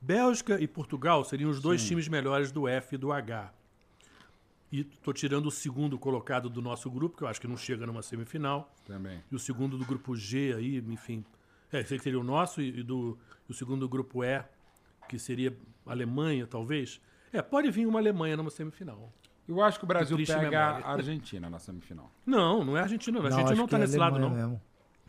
Bélgica e Portugal seriam os dois times melhores do F e do H. E tô tirando o segundo colocado do nosso grupo, que eu acho que não chega numa semifinal. Também. E o segundo do grupo G aí, enfim. É, aí que seria o nosso e, e do, e o segundo do grupo E, que seria Alemanha, talvez. É, pode vir uma Alemanha numa semifinal. Eu acho que o Brasil triste pega memória. a Argentina na semifinal. Não, não é a Argentina, não. A Argentina não tá que é nesse lado, não. Mesmo.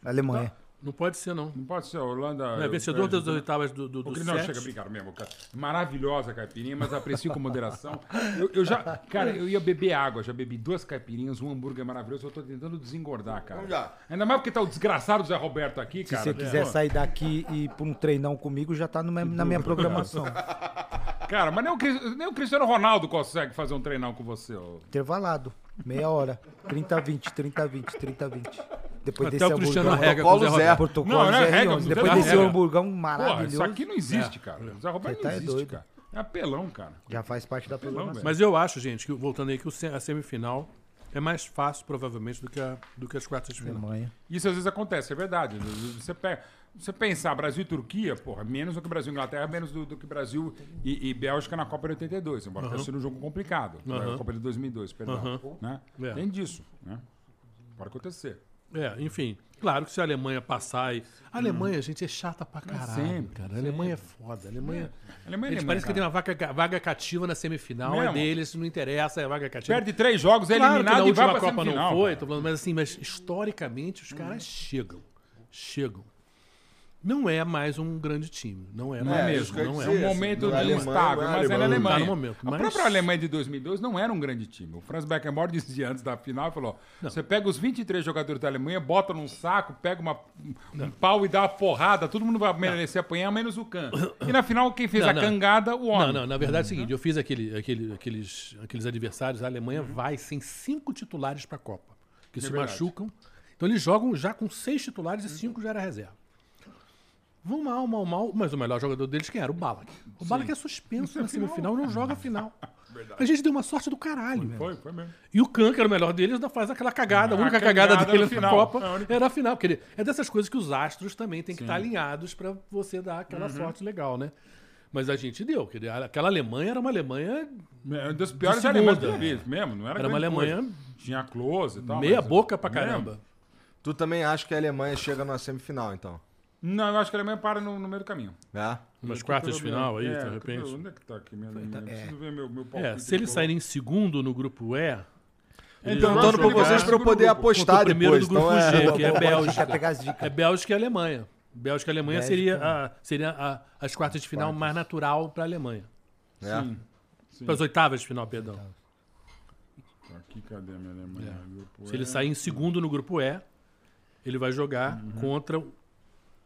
Alemanha. Não pode ser, não. Não pode ser a Holanda. Não é vencedor das oitavas do, do, O do Cris- Não, chega a brincar mesmo, cara. Maravilhosa a caipirinha, mas aprecio com moderação. Eu, eu já, cara, eu ia beber água, já bebi duas caipirinhas, um hambúrguer maravilhoso, eu tô tentando desengordar, cara. Vamos lá. Ainda mais porque tá o desgraçado Zé Roberto aqui, Se cara. você quiser Pô, sair daqui e ir pra um treinão comigo, já tá no na minha programação. Cara, mas nem o, nem o Cristiano Ronaldo consegue fazer um treinão com você. ô. Intervalado. Meia hora. 30, 20, 30, 20, 30, 20. Depois Até desse o Cristiano hamburgão. rega com o Zé Protocolo Zé. Protocolo Não, não é Zé regra, Rion. não Depois tem desse regra. hamburgão Porra, maravilhoso. isso aqui não existe, cara. O Zé Roberto Você tá não é existe, doido. cara. É apelão, cara. Já faz parte da programação. velho. Mas eu acho, gente, que voltando aí, que o se- a semifinal é mais fácil, provavelmente, do que, a- do que as quartas de final. Alemanha. Isso às vezes acontece, é verdade. Você, pega, você pensar Brasil e Turquia, porra, menos do que Brasil e Inglaterra, menos do, do que Brasil e, e Bélgica na Copa de 82, embora tenha sido um jogo complicado. A Copa de 2002, perdão. Aham. Né? É. Tem disso, né? Pode acontecer. É, enfim. Claro que se a Alemanha passar e. A Alemanha, gente, é chata pra caralho. sempre, cara. A Alemanha é foda. A Alemanha. A Alemanha, Eles parece que tem uma vaga, vaga cativa na semifinal, é Mesmo? deles, não interessa, é vaga cativa. Perde três jogos, é claro que eliminado na e vai pra Copa não semifinal, foi, cara. tô falando, mas assim, mas historicamente os caras chegam. Chegam. Não é mais um grande time. Não é Não é mais mesmo, Não é. É um momento assim, Alemanha, instável, não é mas é na Alemanha. Tá no momento, A mas- própria Alemanha de 2002 não era um grande time. O Franz Beckenbauer dizia antes da final, falou, você pega os 23 jogadores da Alemanha, bota num saco, pega uma, um pau e dá uma porrada, todo mundo vai merecer apanhar, menos o Kahn. E na final, quem fez Não, a não. cangada, o homem. Não, não, na verdade é o seguinte, eu fiz aquele, aquele, aqueles, aqueles adversários, a Alemanha vai sem cinco titulares para a Copa, que se É verdade. machucam. Então eles jogam já com seis titulares e cinco já era reserva. Vão mal, mal, mal, mas o melhor jogador deles quem era? O Balak. O Balak é suspenso na semifinal e não joga a final. A gente deu uma sorte do caralho. Foi, foi mesmo. E o Kahn, que era o melhor deles, ainda faz aquela cagada. A A única cagada cagada, dele na final. Copa É era a final. Porque ele- é dessas coisas que os astros também têm que estar alinhados para você dar aquela Uhum. sorte legal, né? Mas a gente deu. quer dizer, Aquela Alemanha era uma Alemanha É uma das piores De Alemanhas eu vi, mesmo. Não era, Era uma Alemanha coisa. Tinha close e tal. meia mas- boca pra Mesmo? caramba. Tu também acha que a Alemanha chega na semifinal, então? Não, eu acho que a Alemanha para no, no meio do caminho. É? Umas quartas de final aí, menos- de é, repente. Onde é que tá aqui minha Alemanha? Preciso ver meu, meu palpite É, se eles aqui. saírem em segundo no grupo E. Perguntando vão por jogar vocês pra eu poder contra apostar o primeiro depois. do grupo Então é... G, que é boa, boa, Bélgica. quer pegar as dicas. É Bélgica e Alemanha. Bélgica e Alemanha Bélgica. seria, a, seria a- as quartas de final mais natural para a Alemanha. É. Sim. Sim. Para as oitavas de final, perdão. Tá Aqui, cadê a minha Alemanha? Grupo Se ele sair em segundo no grupo E, ele vai jogar Uhum. contra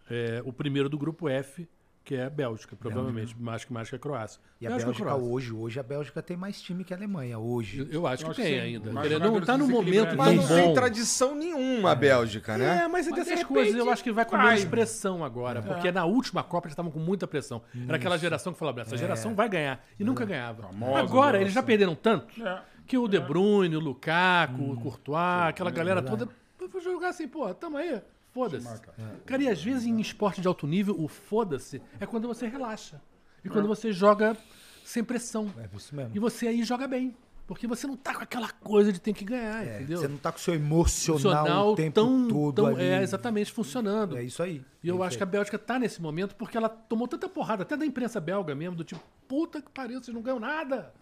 é, o primeiro do grupo F, que é a Bélgica, provavelmente. Mais que mais que a Croácia. E a Bélgica Bélgica Croácia? hoje, hoje a Bélgica tem mais time que a Alemanha. Hoje. Eu, eu acho Eu que acho tem que ainda. Não está no momento tão Mas não tem bom. tradição nenhuma a Bélgica, né? É, mas é Mas de dessas repente coisas eu acho que vai com menos pressão agora. Porque na última Copa eles estavam com muita pressão. Era aquela geração que falava, essa geração vai ganhar. E nunca ganhava. Famosa Agora, eles já geração. perderam tanto É. que o De Bruyne, o Lukaku, o Courtois, aquela galera toda. Vou jogar assim, pô, tamo aí. Foda-se. Cara, e às vezes em esporte de alto nível, o foda-se é quando você relaxa. E quando você joga sem pressão. É isso mesmo. E você aí joga bem. Porque você não tá com aquela coisa de ter que ganhar, É, entendeu? Você não tá com o seu emocional, Funcional o tempo tão, todo tão- ali. É, exatamente, funcionando. É isso aí. E eu É acho isso que a Bélgica tá nesse momento porque ela tomou tanta porrada, até da imprensa belga mesmo, do tipo, puta que pariu, vocês não ganham nada.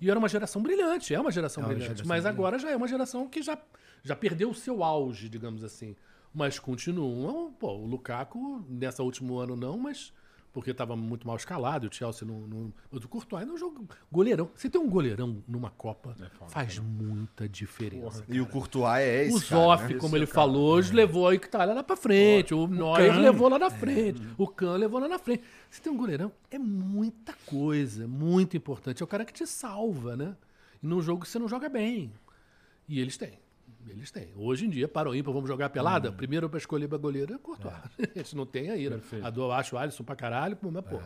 E era uma geração brilhante, é uma geração É uma brilhante. geração mas brilhante. agora já é uma geração que já, já perdeu o seu auge, digamos assim. Mas continuam. Pô, o Lukaku, nessa último ano não, mas porque estava muito mal escalado, e o Chelsea não. não mas o Courtois não joga. Goleirão. Você tem um goleirão numa Copa, faz muita diferença. E o Courtois é esse O cara, Zoff, né? como ele falou, hoje levou a Itália lá pra frente. O Neuer levou lá na frente. O Kahn levou lá na frente. Você tem um goleirão, é muita coisa, muito importante. É o cara que te salva, né? E num jogo que você não joga bem. E eles têm. Eles têm. Hoje em dia, para o ímpar, vamos jogar pelada? Primeiro pra escolher pra goleiro é Courtois. A gente não tem aí, né? A do, eu acho o Alisson pra caralho, pô, mas pô.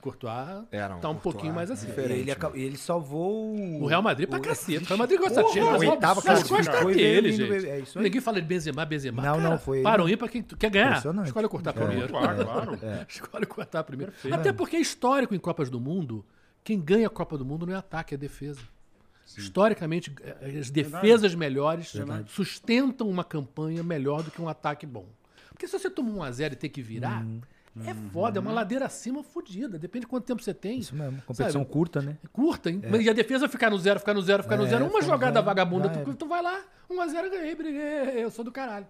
Courtois Era um tá um Courtois pouquinho mais assim. diferente. Ele, aca- ele salvou O Real Madrid pra o- cacete. O Real Madrid gosta de Champions. oitava e dele, gente. é isso aí. Ninguém fala de Benzema, Benzema. Não, Cara, não, foi ele. Param aí pra quem tu quer ganhar. Escolhe cortar primeiro. Claro, claro. Escolhe cortar primeiro. Até porque é histórico em Copas do Mundo. Quem ganha a Copa do Mundo não é ataque, é defesa. Historicamente, eh, as defesas melhores sustentam uma campanha melhor do que um ataque bom. Porque se você toma um a 0 e tem que virar, é foda, é uma ladeira acima fodida. Depende de quanto tempo você tem. Isso mesmo. Competição Sabe? curta, né? Curta, hein? E a defesa ficar no zero, ficar no zero, ficar no É, zero. Uma no jogada zero, vagabunda, tu, tu vai lá, 1x0, ganhei, briguei, eu sou do caralho.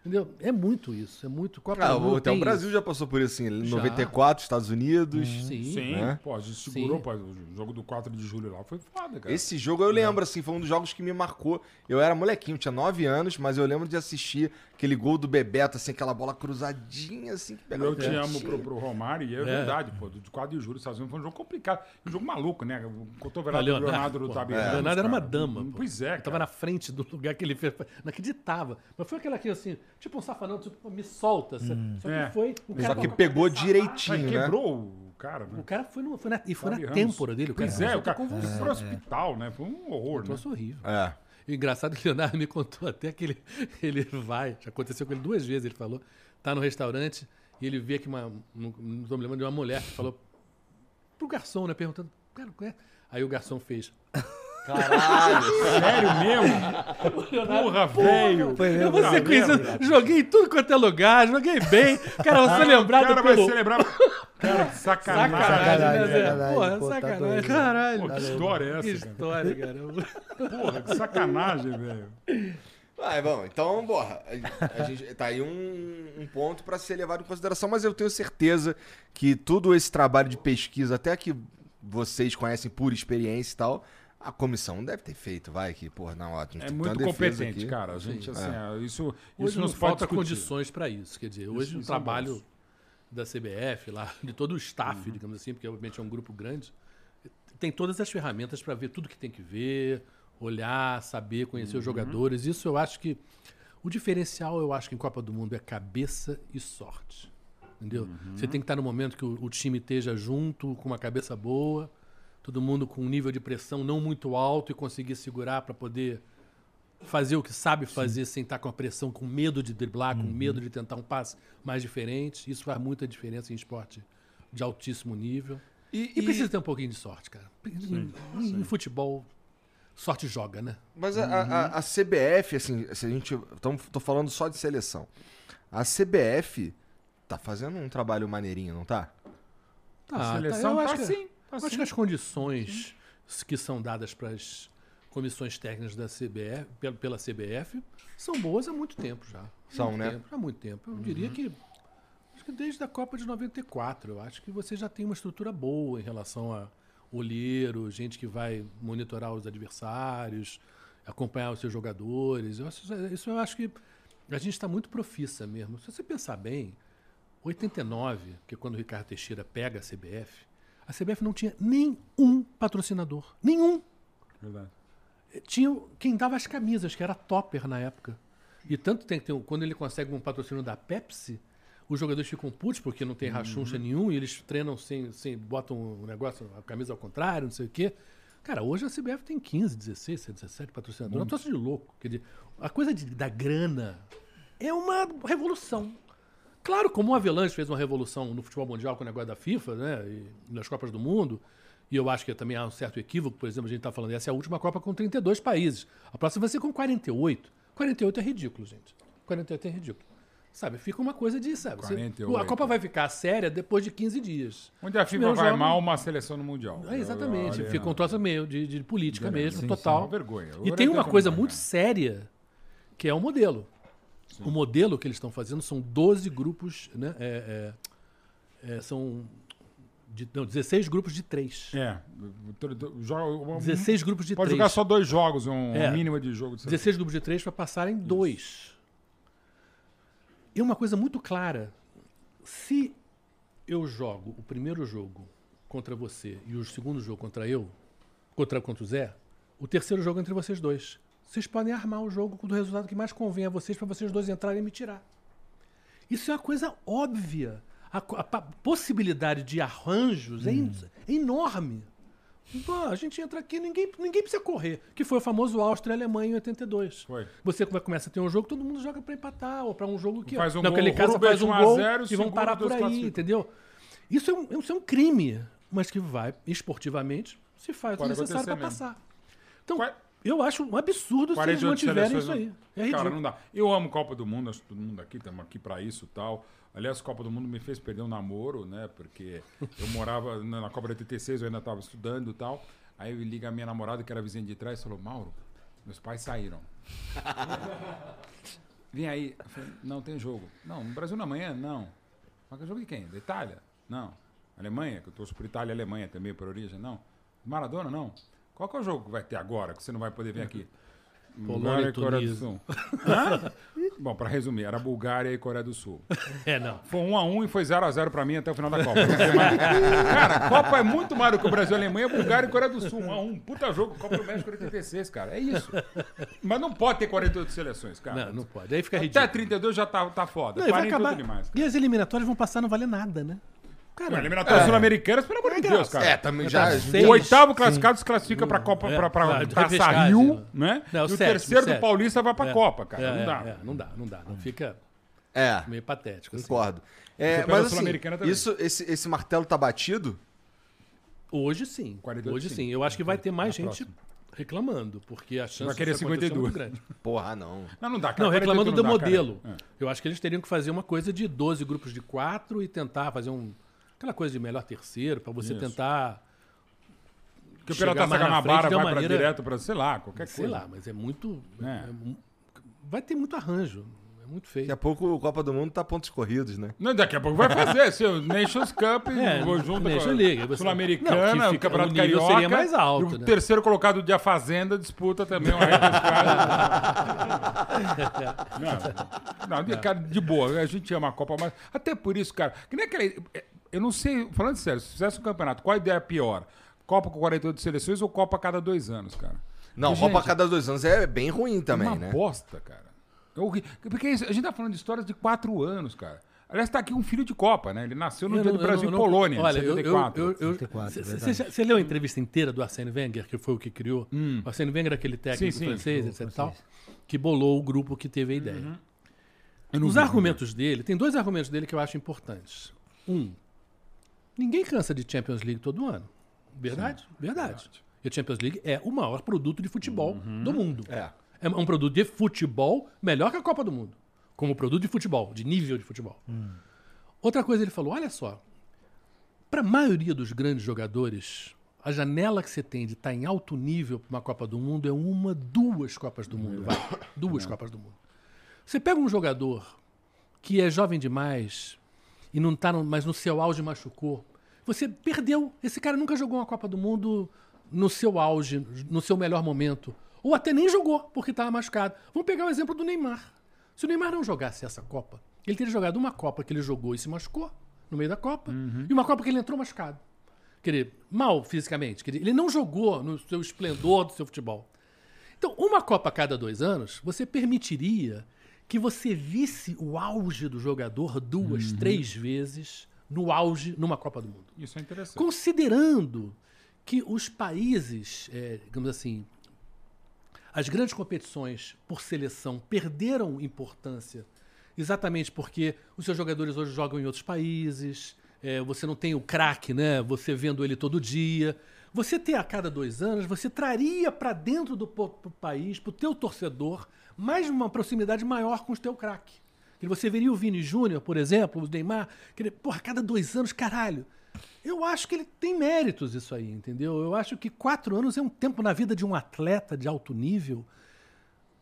Entendeu? É muito isso, é muito. Copa Ah, do Mundo até o Brasil isso. já passou por isso, assim. Em Já. 94, Estados Unidos. Sim. Sim, Né? pô, a gente segurou, pô, o jogo do 4 de julho lá foi foda, cara. Esse jogo eu lembro, assim, foi um dos jogos que me marcou. Eu era molequinho, tinha 9 anos, mas eu lembro de assistir aquele gol do Bebeto, assim, aquela bola cruzadinha, assim, que pegava Eu te amo pro, pro Romário, e é, verdade, pô. Do 4 de julho, os Estados Unidos foi um jogo complicado. Um jogo maluco, né? O cotovelado do Leonardo, Leonardo do é. Ramos, Leonardo era uma cara. dama. pô. Pois é, Ele Tava cara. na frente do lugar que ele fez. Não acreditava. Mas foi aquela aqui assim, tipo um safanão, tipo, me solta. sabe? Só que É. foi. O Só cara que com a pegou cabeça Mas direitinho, né? quebrou o cara, né? O cara foi, no, foi na, e foi Tabi na têmpora dele. O cara Pois é, o cara foi pro hospital, né? Foi um horror, Um né? horrível. É. E o engraçado é que o Leonardo me contou até que ele, ele vai, já aconteceu com ele duas vezes, ele falou, tá no restaurante e ele vê que uma, não, não tô me lembrando de uma mulher que falou pro garçom, né, perguntando, cara, qual é? Aí o garçom fez, Sério mesmo? Porra, velho. eu vou ser conhecido, joguei tudo quanto é lugar, joguei bem, cara, você lembrado O cara vai pelo... ser lembrado. Cara, que sacanagem. Sacanagem, né, Zé? sacanagem, Porra, tá sacanagem. doido. Caralho. Pô, que história é Que essa, cara? história, caramba. Porra, que sacanagem, velho. Ah, bom, então, porra, a, a gente tá aí um, um ponto pra ser levado em consideração, mas eu tenho certeza que todo esse trabalho de pesquisa, até que vocês conhecem por experiência e tal, a comissão deve ter feito, vai, que, porra, não, ó, a gente É muito competente, aqui. cara. A gente, assim, é, isso, Hoje isso nos falta discutir. condições para isso. Quer dizer, hoje o é trabalho da CBF, lá, de todo o staff, digamos assim, porque obviamente é um grupo grande, tem todas as ferramentas para ver tudo que tem que ver, olhar, saber, conhecer os jogadores. Isso eu acho que. O diferencial, eu acho que em Copa do Mundo é cabeça e sorte. Entendeu? Você tem que estar no momento que o, o time esteja junto, com uma cabeça boa, todo mundo com um nível de pressão não muito alto e conseguir segurar para poder fazer o que sabe fazer sem estar com a pressão, com medo de driblar, com medo de tentar um passe mais diferente. Isso faz muita diferença em esporte de altíssimo nível. E, E, precisa ter um pouquinho de sorte, cara. Em, em futebol, sorte joga, né? Mas a, a- a CBF, assim, se a gente. Tamo, tô falando só de seleção. A CBF tá fazendo um trabalho maneirinho, não tá? A seleção eu tá acho que, sim, eu acho sim. que as condições que são dadas para as comissões técnicas da CBF, pela, CBF são boas há muito tempo já. São, muito né? Tempo, há muito tempo. Eu diria que acho que desde a Copa de 94, eu acho que você já tem uma estrutura boa em relação a olheiro, gente que vai monitorar os adversários, acompanhar os seus jogadores. Eu acho- isso eu acho que a gente está muito profissa mesmo. Se você pensar bem, 89, que é quando o Ricardo Teixeira pega a CBF, a CBF não tinha nenhum patrocinador. Nenhum. Verdade. Tinha quem dava as camisas, que era Topper na época. E tanto tem que ter, um- quando ele consegue um patrocínio da Pepsi, os jogadores ficam putos porque não tem rachuncha nenhum e eles treinam sem, sem botam um negócio, a camisa ao contrário, não sei o quê. Cara, hoje a CBF tem 15, 16, 17 patrocinadores. É um troço de louco. Quer dizer, a coisa de- da grana é uma revolução. Claro, como o Avelange fez uma revolução no futebol mundial com o negócio da FIFA, né? E nas Copas do Mundo. E eu acho que também há um certo equívoco, por exemplo, a gente está falando, essa é a última Copa com 32 países. A próxima vai ser com 48. 48 é ridículo, gente. 48 é ridículo. Sabe, fica uma coisa de, sabe? você- 48. a Copa vai ficar séria depois de 15 dias. Onde a FIFA vai jogos- mal uma seleção no Mundial. É, exatamente. Olha, Fica um troço meio de, de política Beleza. mesmo, Sim, total. sim, uma vergonha. E tem uma coisa muito séria, que é o modelo. O modelo que eles estão fazendo são 12 grupos, né? É, é, é, são de, não, 16 grupos de 3. É. to- to- joga- 16 grupos de Pode 3. jogar só dois jogos, um É. mínimo de jogo. De seleção. 16 grupos de 3 para passarem dois. E uma coisa muito clara: se eu jogo o primeiro jogo contra você e o segundo jogo contra eu, contra, contra o Zé, o terceiro jogo é entre vocês dois. Vocês podem armar o jogo do resultado que mais convém a vocês para vocês dois entrarem e me tirar. Isso é uma coisa óbvia. a, a pa- possibilidade de arranjos é, Hum. en- é enorme. Então, a gente entra aqui, ninguém, ninguém precisa correr. Que foi o famoso Áustria e Alemanha em 82. Foi. Você come- começa a ter um jogo, todo mundo joga pra empatar, ou pra um jogo que. Faz um não, gol, caso faz um 1 a gol 0, e vão parar por aí, entendeu? Isso é, um, isso é um crime, mas que vai, esportivamente, se faz o Pode necessário pra acontecer passar. Então, Qua- eu acho um absurdo se eles 48 mantiverem isso aí. É ridículo. Cara, não dá. Eu amo Copa do Mundo, acho que todo mundo aqui, estamos aqui pra isso e tal. Aliás, Copa do Mundo me fez perder um namoro, né? Porque eu morava na, Copa de 86, eu ainda estava estudando e tal. Aí eu liga a minha namorada, que era vizinha de trás, e falou: Mauro, meus pais saíram. Vem aí. Eu falei, não, tem jogo. Não, no Brasil na manhã? Não. Mas jogo de quem? Da Itália? Não. Alemanha, que eu torço por Itália e Alemanha também, por origem? Não. Maradona? Não. Qual que é o jogo que vai ter agora, que você não vai poder vir aqui? Polônia e Coreia do. Sul. Bom, pra resumir, era Bulgária e Coreia do Sul. É, não. Foi 1 a 1 e foi 0 a 0 pra mim até o final da Copa. Cara, a Copa é muito mais do que o Brasil, a Alemanha, Bulgária e Coreia do Sul. 1 a 1 Puta jogo, Copa do México 86, cara. É isso. Mas não pode ter 48 seleções, cara. Não, não pode. Aí fica Até ridículo. 32 já tá, tá foda. Não, e vai 40 acabar. demais. E as eliminatórias vão passar não valer nada, né? Cara, Não, eliminatórias sul-americanas, pelo amor de Deus, cara. É, também já. Tá já- seis. O oitavo classificado se classifica pra Copa, É, pra, pra, Taça Rio, né? né? E o terceiro do. Paulista vai pra É. Copa, cara. É, não é, dá. é, não dá, não dá. Não fica É, meio patético. assim. concordo. É, mas assim, Sul-Americana isso, esse, esse martelo tá batido? Hoje sim. 48 Hoje sim. sim. Eu acho que vai ter mais Na gente reclamando, porque a chance Vai querer disso acontecer é 52. muito grande. Porra, não. Não, não dá, cara. Não, reclamando 48 do não dá, modelo. É. Eu acho que eles teriam que fazer uma coisa de 12 grupos de 4 e tentar fazer um. Aquela coisa de melhor terceiro, pra você Isso. tentar. Que o Pirata na Sacanabara vai uma pra maneira- direto pra, sei lá, qualquer Sei coisa. lá, mas é muito. É. é vai ter muito arranjo. É muito feio. Daqui a pouco o Copa do Mundo tá pontos corridos, né? Não, daqui a pouco vai fazer, seu Nations Cup, É, vou junto Nation com a Sul-Americana, o Campeonato o nível Carioca. seria mais alto, e o né? terceiro colocado de A Fazenda disputa também uma repescagem. não, não, de, cara, de boa, a gente ama a Copa, mas até por isso, cara, que nem aquela... Eu não sei, falando sério, se fizesse um campeonato, qual a ideia é pior? Copa com 48 seleções ou Copa a cada dois anos, cara? Não, Gente, Copa a cada dois anos é bem ruim também, uma né? bosta, cara. É. Porque a gente tá falando de histórias de quatro anos, cara. Aliás, tá aqui um filho de Copa, né? Ele nasceu no Eu dia não- do Brasil não- e Polônia, Olha, em eu- eu- 74. eu- eu- 74, Você verdade. leu a entrevista inteira do Arsène Wenger, que foi o que criou? O Arsène Wenger, aquele técnico Hum. Sim, sim. francês, etc. e Tal, que bolou o grupo que teve a ideia. Uhum. Eu não Os vi, argumentos dele, tem dois argumentos dele que eu acho importantes. Um, ninguém cansa de Champions League todo ano. Verdade? verdade. E a Champions League é o maior produto de futebol Uhum. do mundo. É. É um produto de futebol melhor que a Copa do Mundo. Como produto de futebol, de nível de futebol. Outra coisa, ele falou: olha só, para a maioria dos grandes jogadores, a janela que você tem de estar em alto nível para uma Copa do Mundo é uma, duas Copas do Mundo. Vai. Duas Copas do Mundo. Você pega um jogador que é jovem demais e não está, mas no seu auge machucou. Você perdeu. Esse cara nunca jogou uma Copa do Mundo no seu auge, no seu melhor momento. Ou até nem jogou, porque estava machucado. Vamos pegar o exemplo do Neymar. Se o Neymar não jogasse essa Copa, ele teria jogado uma Copa que ele jogou e se machucou no meio da Copa, e uma Copa que ele entrou machucado. Quer dizer, mal fisicamente. Quer dizer, ele não jogou no seu esplendor do seu futebol. Então, uma Copa a cada dois anos, você permitiria que você visse o auge do jogador duas, três vezes no auge numa Copa do Mundo. Isso é interessante. Considerando que os países, é, digamos assim, as grandes competições por seleção perderam importância exatamente porque os seus jogadores hoje jogam em outros países, é, você não tem o craque, né? Você vendo ele todo dia. Você ter a cada dois anos, você traria para dentro do país, para o teu torcedor, mais uma proximidade maior com o teu craque. Que Você veria o Vini Júnior, por exemplo, o Neymar, que ele, porra, a cada dois anos, caralho. Eu acho que ele tem méritos isso aí, entendeu? Eu acho que quatro anos é um tempo na vida de um atleta de alto nível.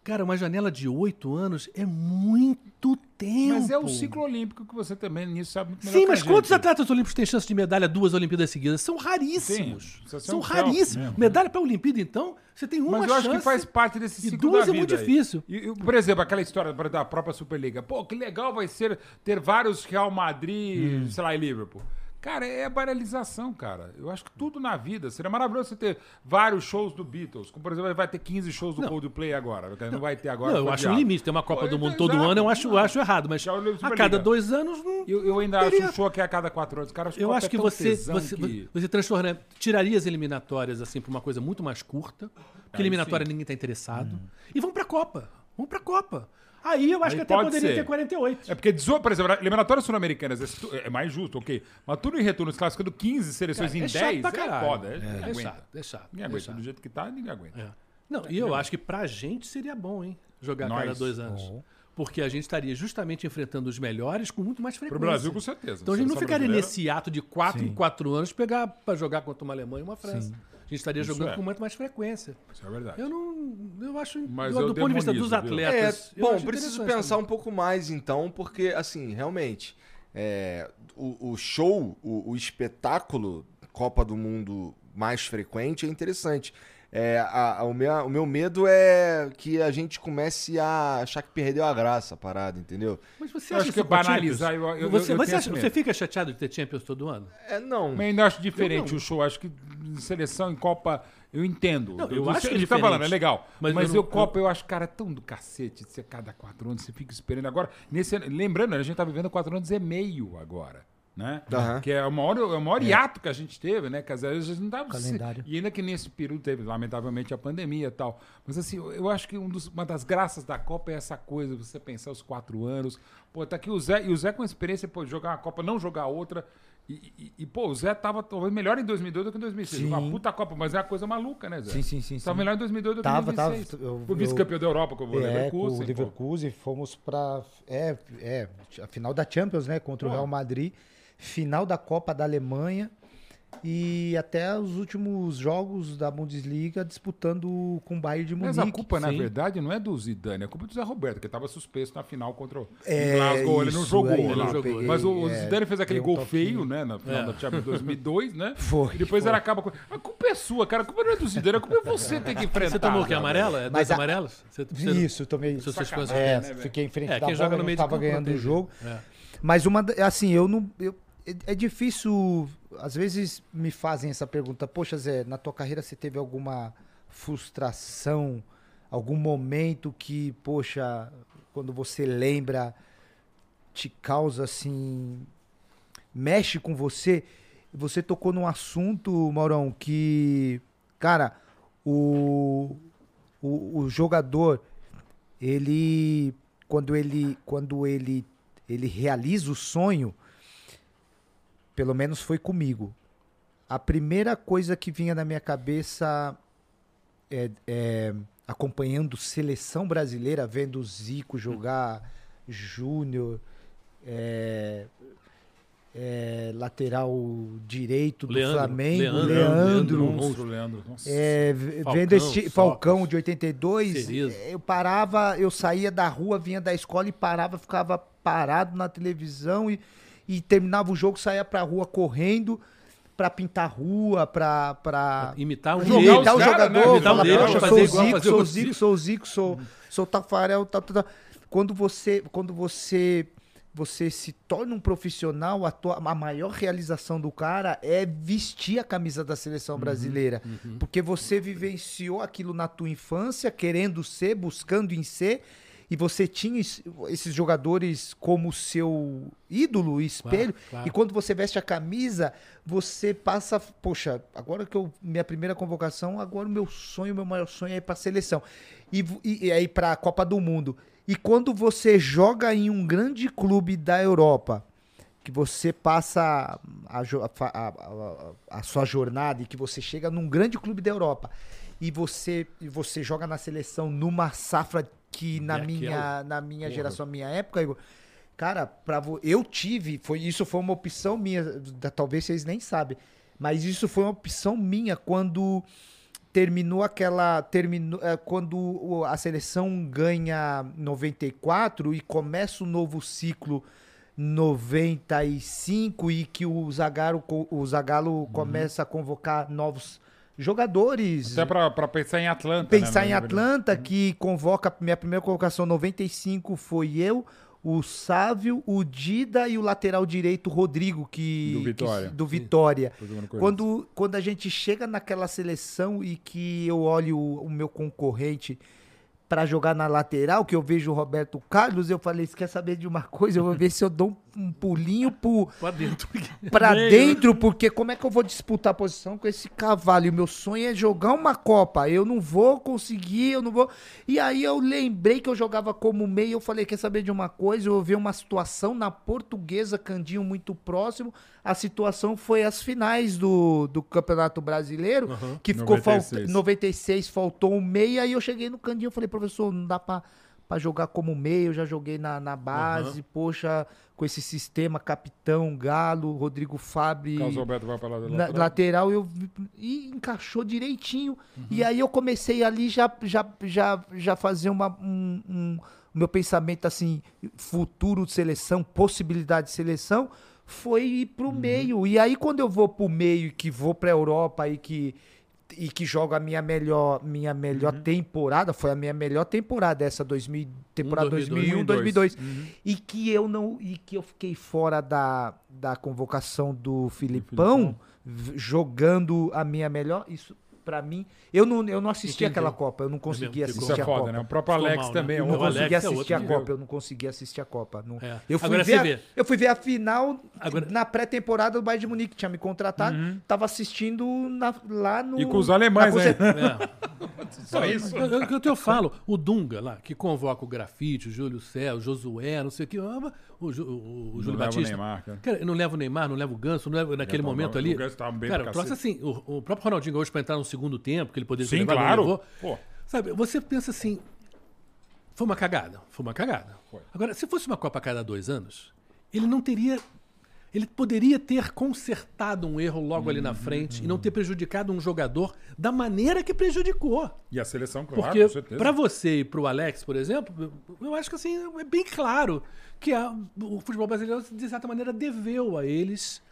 Cara, uma janela de oito anos é muito tempo. Mas é o ciclo olímpico que você também nisso sabe muito melhor Sim, que mas quantos gente. atletas olímpicos têm chance de medalha duas Olimpíadas seguidas? São raríssimos. Sim, é São um raríssimos. Medalha para a Olimpíada, então, você tem uma Mas eu acho chance. que faz parte desse e ciclo duas da é muito aí. difícil. E, e, por exemplo, aquela história da própria Superliga. Pô, que legal vai ser ter vários Real Madrid, Hum. sei lá, e Liverpool. Cara, é a banalização, cara. Eu acho que tudo na vida. Seria maravilhoso você ter vários shows do Beatles. Como, por exemplo, vai ter 15 shows do Coldplay agora. Não vai ter agora. Não, eu acho um limite. Tem uma Copa Pô, do Mundo todo exato. ano, eu acho, eu acho errado. Mas o a cada dois anos, não. Eu, eu ainda Teria- acho um show que é a cada quatro anos. Cara, Eu acho é que você, você, que- você transforma, tiraria as eliminatórias assim para uma coisa muito mais curta, porque Aí eliminatória sim. ninguém está interessado, e vamos para a Copa. Vamos para a Copa. Aí eu acho Aí que até pode poderia ser. ter 48. É porque, 18, por exemplo, eliminatórias sul-americanas é mais justo, ok. Mas tudo em retorno, classificando 15 seleções Cara, em é 10, chato pra é foda. É, ninguém É aguenta. chato, é chato. Ninguém é aguenta. Do jeito que tá, ninguém aguenta. É. Não, e eu acho que pra gente seria bom, hein? Jogar a cada Nós. dois anos. Porque a gente estaria justamente enfrentando os melhores com muito mais Pro frequência. Brasil, com certeza. Então a gente não ficaria brasileira- nesse ato de quatro em quatro anos pegar pra jogar contra uma Alemanha e uma França. A gente estaria Isso jogando é. com muito mais frequência. Isso é verdade. Eu não. Eu acho. Mas do eu do ponto de vista dos? É, atletas. eu bom, preciso pensar também. um pouco mais então, porque, assim, realmente, é, o, o show, o, o espetáculo Copa do Mundo mais frequente é interessante. É, a- a- o, meu, o meu medo é que a gente comece a achar que perdeu a graça a parada, entendeu? Mas você Eu acha acho que banalizar, Champions? eu- eu- você, eu você, acha- você fica chateado de ter Champions todo ano? É, não. Mas ainda acho diferente o show. Acho que em seleção, em Copa, eu entendo. Não, eu acho que é a gente tá falando, é legal. Mas Mas, eu eu, não- Copa, eu acho, cara, é tão do cacete de ser cada quatro anos, você fica esperando. Agora, nesse, lembrando, a gente tá vivendo quatro anos e meio agora. Né? Aham. Que é o maior, é o maior hiato que a gente teve, né? Que às vezes a gente não tava. Calendário. E ainda que nesse período teve, lamentavelmente, a pandemia e tal. Mas assim, eu, acho que um dos- uma das graças da Copa é essa coisa, você pensar os quatro anos. Pô, tá aqui o Zé, e o Zé com experiência, pô, de jogar uma Copa, não jogar outra. E, e- e, pô, o Zé tava talvez melhor em 2002 do que em 2006. Sim. Uma puta Copa, mas é uma coisa maluca, né, Zé? Sim, sim, sim. Tava sim. melhor em 2002 do que Tava, em tava. 2006. Eu- o vice-campeão da Europa, como o É, com Leverkusen. o pô. Leverkusen, fomos pra. É, é, a final da Champions, né? Contra o Pô. Real Madrid. Final da Copa da Alemanha. E até os últimos jogos da Bundesliga disputando com o Bayern de Mas Munique. a culpa, na sim. verdade, não é do Zidane, é culpa do Zé Roberto, que estava suspenso na final contra o É, Glasgow. Ele não isso, jogou. aí né? ele não jogou. Mas o, o É, Zidane fez aquele um gol toquinho. feio, né? Na final É. da Champions 2002, né? Foi, E depois foi. ela acaba com. A culpa é sua, cara. A culpa não é do Zidane, a culpa é você ter que enfrentar. Você tomou o que? Amarela? É Mas dois a- amarelos? Você, você- Isso, eu tomei. Você Sacanagem, É, né, fiquei em frente É, da quem bola, joga no não meio de tava campo ganhando o jogo. É. Mas uma, assim, eu não. eu- é, é difícil. Às vezes me fazem essa pergunta: Poxa, Zé, na tua carreira você teve alguma frustração, algum momento que, poxa, quando você lembra, te causa assim. mexe com você? Você tocou num assunto, Maurão, que. Cara, o, o, o jogador, ele. Quando ele. Quando ele ele realiza o sonho, pelo menos foi comigo. A primeira coisa que vinha na minha cabeça é, é, acompanhando seleção brasileira, vendo o Zico jogar, Júnior, é, é, lateral direito do Leandro, Flamengo, Leandro, Leandro, Leandro, Monstro, Leandro. Nossa. é, Falcão, vendo esse Falcão de 82, Cerezo. eu parava, eu saía da rua, vinha da escola e parava, ficava parado na televisão e, e terminava o jogo, saía pra rua correndo pra pintar rua, pra, pra Imitar um Jogar deles. imitar o os caras, né? jogador, Imitar falar, um deles, poxa, fazer sou igual, Zico, sou o o Zico, Zico. sou Zico, sou, sou Tafarel, tal, tal, tal. Quando você, quando você, você se torna um profissional, a, tua, a maior realização do cara é vestir a camisa da seleção brasileira. Porque você vivenciou aquilo na tua infância, querendo ser, buscando em ser, e você tinha es- esses jogadores como seu ídolo, espelho, claro. e quando você veste a camisa, você passa, poxa, agora que eu minha primeira convocação, agora o meu sonho, o meu maior sonho é ir para seleção. E, e, e ir para a Copa do Mundo. E quando você joga em um grande clube da Europa, que você passa a, a a- a- a sua jornada e que você chega num grande clube da Europa e você, e você joga na seleção numa safra que na Daquela. minha, na minha Porra. geração, minha época, Igor, cara, pra, eu tive, foi, isso foi uma opção minha, da- talvez vocês nem sabem, mas isso foi uma opção minha quando terminou aquela terminou é, quando a seleção ganha 94 e começa o novo ciclo 95 e que o Zagallo, o Zagallo começa a convocar novos jogadores. Até pra, pra pensar em Atlanta. Pensar né, em Atlanta, que convoca, minha primeira convocação 95 foi eu, o Sávio, o Dida e o lateral direito Rodrigo, que. Do Vitória. que- do Vitória. Quando, quando a gente chega naquela seleção e que eu olho o, o meu concorrente pra jogar na lateral, que eu vejo o Roberto Carlos, eu falei, você quer saber de uma coisa? Eu vou ver se eu dou um, pulinho pro, Pra dentro. pra Meio. dentro, porque como é que eu vou disputar a posição com esse cavalo? E o meu sonho é jogar uma Copa. Eu não vou conseguir, eu não vou. E aí eu lembrei que eu jogava como meio, eu falei, quer saber de uma coisa? Eu vi uma situação na portuguesa, Candinho muito próximo. A situação foi as finais do, do Campeonato Brasileiro, Aham. que ficou 96. faltando 96, faltou um meia, aí eu cheguei no Candinho e falei, professor, não dá pra, pra jogar como meio, eu já joguei na, na base, poxa, com esse sistema, capitão, Galo, Rodrigo Fabre, Carlos Alberto vai pra da na- lateral. lateral, eu e encaixou direitinho. E aí eu comecei ali já já já já fazer uma um, um- o meu pensamento assim, futuro de seleção, possibilidade de seleção, foi ir pro meio. E aí quando eu vou pro meio e que vou pra Europa e que e que jogo a minha melhor minha melhor temporada, foi a minha melhor temporada essa 2000, temporada 2001, 2002. 2002 e que eu não e que eu fiquei fora da, da convocação do Filipão, v- jogando a minha melhor isso pra mim eu não, eu não assisti Entendeu. aquela Copa eu não consegui mesmo, ficou- Isso assistir é a foda, Copa né? O próprio Alex mal, né? também. é O eu não outro- Alex consegui é assistir outro a nível. Copa eu não consegui assistir a Copa não. É. eu fui Agora ver a, eu fui ver a final Agora- na pré-temporada do Bayern de Munique tinha me contratado tava assistindo na- lá no E com os alemães, né? É. Só isso. O que eu falo, o Dunga lá, que convoca o Grafite, o Júlio Céu, o Josué, não sei o que, ah, o, Ju- o- o Júlio leva o Batista. Neymar, cara. Cara, não leva o Neymar, não leva o Ganso, não leva naquele tava- momento o ali. Ganso tava bem cara, o assim, o, o próprio Ronaldinho hoje pra entrar no segundo tempo, que ele poderia ter Sim, levado, claro. Pô. Sabe, você pensa assim, foi uma cagada, foi uma cagada. Foi. Agora, se fosse uma Copa a cada dois anos, ele não teria. Ele poderia ter consertado um erro logo ali na frente e não ter prejudicado um jogador da maneira que prejudicou. E a seleção, claro, Porque com certeza. pra você e pro Alex, por exemplo, eu- eu acho que assim, é bem claro que a- o futebol brasileiro, de certa maneira, deveu a eles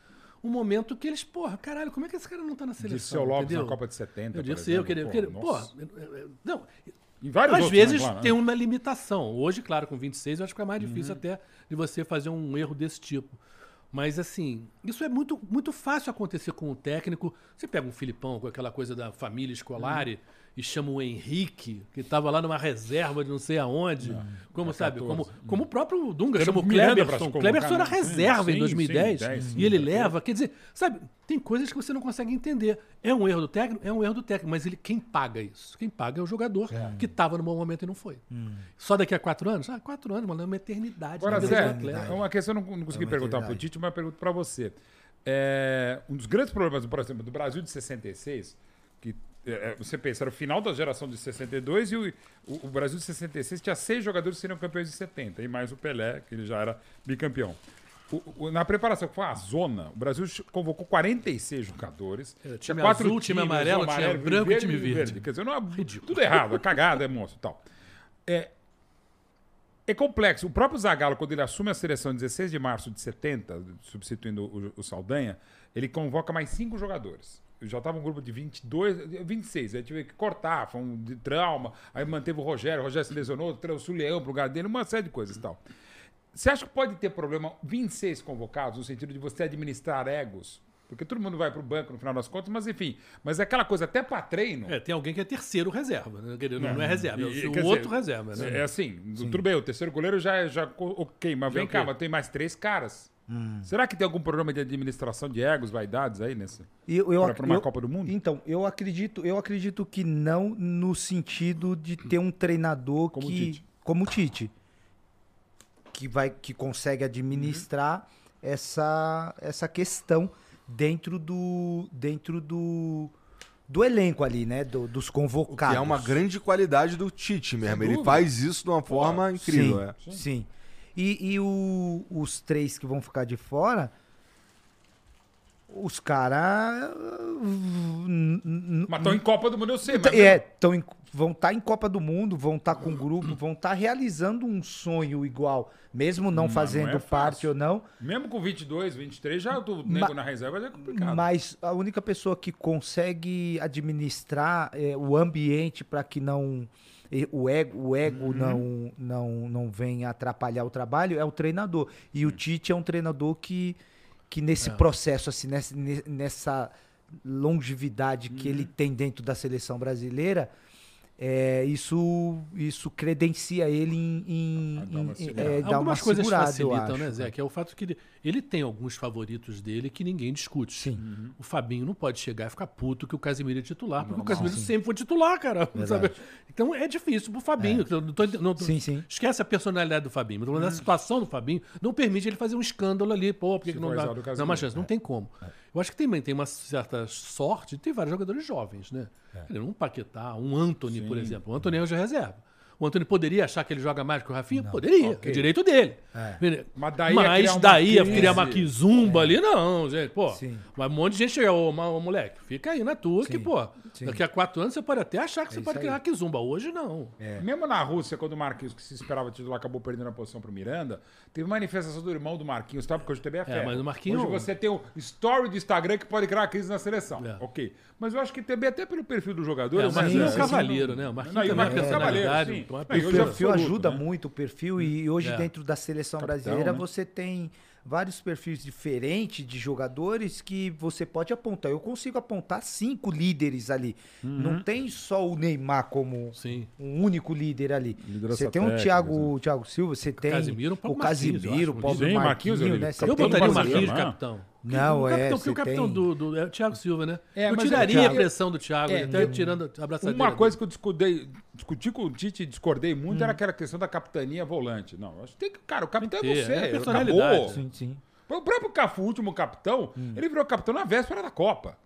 um momento que eles, porra, caralho, como é que esse cara não tá na seleção? Dirceu Lopes entendeu? na Copa de 70, Eu disse, eu queria, eu queria, porra, eu- eu- eu- não, E vários às outros, vezes né, claro, tem uma limitação. Hoje, claro, com 26, eu acho que é mais difícil Uhum. até de você fazer um erro desse tipo. Mas, assim, isso é muito, muito fácil acontecer com o técnico. Você pega um Filipão com aquela coisa da família escolar Uhum. E, chama o Henrique, que estava lá numa reserva de não sei aonde. como, é sabe? 14. Como, como o próprio Dunga chama o o Cleberson. O Cleberson era reserva Sim, em 2010. sim, 10, sim, e ele sim. leva. Quer dizer, sabe, tem coisas que você não consegue entender. É um erro do técnico? É um erro do técnico. Mas ele, quem paga isso? Quem paga é o jogador que estava no bom momento e não foi. Só daqui a quatro anos? Ah, quatro anos, mano, é uma eternidade. Agora, Zé, é uma questão que eu não, não consegui uma perguntar pro eternidade. Tite, mas eu pergunto pra você. É, um dos grandes problemas, por exemplo, do Brasil de 66, que é, é, você pensa, era o final da geração de 62 e o, o, o Brasil de 66 tinha seis jogadores que seriam campeões de 70, e mais o Pelé, que ele já era bicampeão. O- na preparação, que foi a zona, o Brasil convocou 46 jogadores. Era tinha time azul, time amarelo, tinha branco e time verde. Quer dizer, não é tudo errado, é cagada, é monstro e tal. É, é complexo. O próprio Zagallo, quando ele assume a seleção em 16 de março de 70, substituindo o, o Saldanha, ele convoca mais cinco jogadores. Já estava um grupo de 22, 26. Aí tive que cortar, foi um de trauma. Aí manteve o Rogério, o Rogério se lesionou, trouxe o Leão pro lugar dele, uma série de coisas e tal. Você acha que pode ter problema 26 convocados, no sentido de você administrar egos? Porque todo mundo vai pro banco no final das contas, mas enfim. Mas é aquela coisa, até para treino. É, tem alguém que é terceiro reserva. Né? Quer dizer, Não, não é reserva, é o E- seu quer dizer, outro reserva. Né? É assim, tudo bem, o terceiro goleiro já é já, ok, mas vem cá, ok. mas tem mais três caras. Será que tem algum problema de administração de egos, vaidades aí nesse? Eu, eu, Pra- pra uma eu- Copa do Mundo? Então, eu acredito, eu acredito que não no sentido de ter um treinador Como o que Tite. como o Tite que vai que consegue administrar essa essa questão dentro do dentro do do elenco ali, né, do- dos Que convocados. é uma grande qualidade do Tite mesmo. Ele faz isso de uma forma incrível. sim, é. sim. E, e o- os três que vão ficar de fora, os caras Mas estão em Copa do Mundo, eu sei, mas É, tão em- vão estar em Copa do Mundo, vão estar com grupo, vão estar realizando um sonho igual, mesmo não Não, fazendo não é parte ou não. mesmo com 22, 23, já o nego Ma- na reserva já é complicado. Mas a única pessoa que consegue administrar é, o ambiente para que não o ego, o ego Uhum. não, não, não vem atrapalhar o trabalho, é o treinador. E o Tite é um treinador que, que nesse processo, assim, nessa, ne- nessa longevidade que Uhum. ele tem dentro da seleção brasileira, é, isso, isso credencia ele em, em, A dar uma em- segurada. é, dar uma Algumas coisas segurada, eu facilitam, acho. né, Zé? Que é o fato que ele, ele tem alguns favoritos dele que ninguém discute. Sim. O Fabinho não pode chegar e ficar puto que o Casimiro é titular, porque o Casimiro sempre foi titular, cara. Então é difícil pro Fabinho. Eu não tô não tô- Sim, sim. Esquece a personalidade do Fabinho. Mas falando da situação do Fabinho não permite ele fazer um escândalo ali. Pô, por que, Se que não dá, dá uma chance? Não tem como. Eu acho que também tem uma certa sorte de ter vários jogadores jovens, né? Um Paquetá, um Anthony, por exemplo. O Anthony é hoje é reserva. O Antônio poderia achar que ele joga mais que o Rafinha? Poderia. Ok. É direito dele. Mas daí criar Mas uma daí crise. criar uma quizumba ali, não, gente. Pô, Sim. mas um monte de gente chega, ô, ô, moleque, fica aí na tua, que, Sim. pô, Sim. daqui a quatro anos você pode até achar que você isso pode aí. criar uma quizumba. Hoje não. Mesmo na Rússia, quando o Marquinhos, que se esperava titular, acabou perdendo a posição pro Miranda, teve manifestação do irmão do Marquinhos, tá? Porque hoje também é ferro. mas o Marquinhos- Hoje você tem o story do Instagram que pode criar crise na seleção. É. Ok. Mas eu acho que também, até pelo perfil do jogador... É, o mas Marquinhos é assim, um cavaleiro, né? O não, Marquinhos também é é cavaleiro, personalidade. Sim. então é O perfil absoluto, ajuda né? muito o perfil e hoje É. dentro da seleção Capitão, brasileira né? você tem vários perfis diferentes de jogadores que você pode apontar. Eu consigo apontar cinco líderes ali. Uhum. Não tem só o Neymar como Sim. um único líder ali. Liderança Você tem o técnica, Thiago, o Thiago Silva, você tem Casimiro, o o Paulo eu Casimiro, o Paulo Marquinhos, Marquinhos, né? Você Eu botaria o Marquinhos capitão. Não, o é, capitão, você porque o capitão tem- do, do- é o Thiago Silva, né? É, eu mas tiraria a pressão do Thiago, É, até eu- tirando a abraçadeira. Uma dele. coisa que eu discutei, discuti com o Tite e discordei muito Hum. era aquela questão da capitania volante. Não, acho que tem que. Cara, o capitão é você. é personalidade, acabou. Sim, sim. O próprio Cafu, o último capitão, Hum. ele virou capitão na véspera da Copa.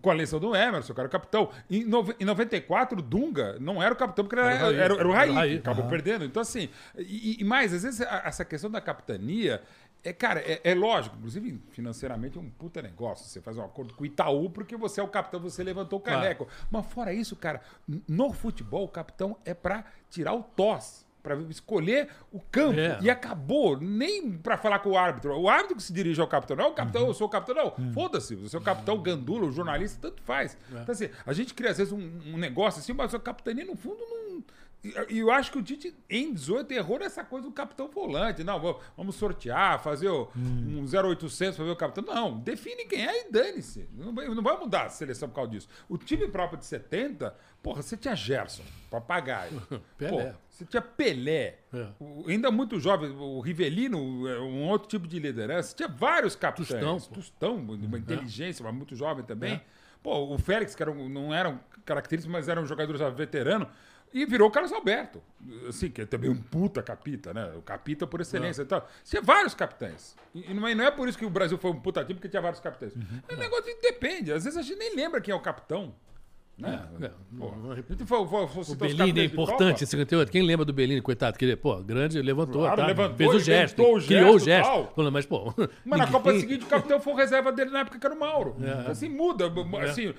Com a eleição do Emerson, era o capitão. Em, nove- em 94, o Dunga não era o capitão, porque era, Era o Raí. era, era o Raí, Era o Raí. que acabou perdendo. Então, assim, e, e mais, às vezes, a- essa questão da capitania. É, cara, é, é lógico, inclusive financeiramente é um puta negócio. Você faz um acordo com o Itaú porque você é o capitão, você levantou o Claro. caneco. Mas fora isso, cara, no futebol, o capitão é pra tirar o tosse, pra escolher o campo. É. E acabou, nem pra falar com o árbitro. O árbitro que se dirige ao capitão, não é o capitão, eu sou o capitão, não. Foda-se, você é o capitão gandula, o jornalista, tanto faz. Então, assim, a gente cria às vezes um, um negócio assim, mas a capitania, no fundo, não. E eu acho que o Tite, em 18, errou nessa coisa do capitão volante. Não, vamos sortear, fazer o- um 0800 para ver o capitão. Não, define quem é e dane-se. Não vai, não vai mudar a seleção por causa disso. O time próprio de 70, porra, você tinha Gerson, papagaio. Pelé. Pô, você tinha Pelé. É. O- ainda muito jovem, o Rivelino, é um outro tipo de liderança. Tinha vários capitães. Tostão, pô. Tostão, uma inteligência, mas muito jovem também. É. Pô, o Félix, que era um- não eram característicos, mas era um jogador já veterano. E virou o Carlos Alberto. Assim, que é também um puta capita, né? O capita por excelência. Então, tinha vários capitães. E e não é, não é por isso que o Brasil foi um puta time, porque tinha vários capitães. Uhum. É um negócio que depende. Às vezes a gente nem lembra quem é o capitão. Né? É, gente for, for, for O Bellini é importante Copa, em 58. Quem lembra do Bellini, coitado? Que ele, pô, grande, levantou, Claro, tá? levantou, fez o gesto, o criou o gesto gesto. tal. Mas, pô. Mas na Copa seguinte o capitão foi reserva dele na época que era o Mauro. É. Assim, muda. Assim,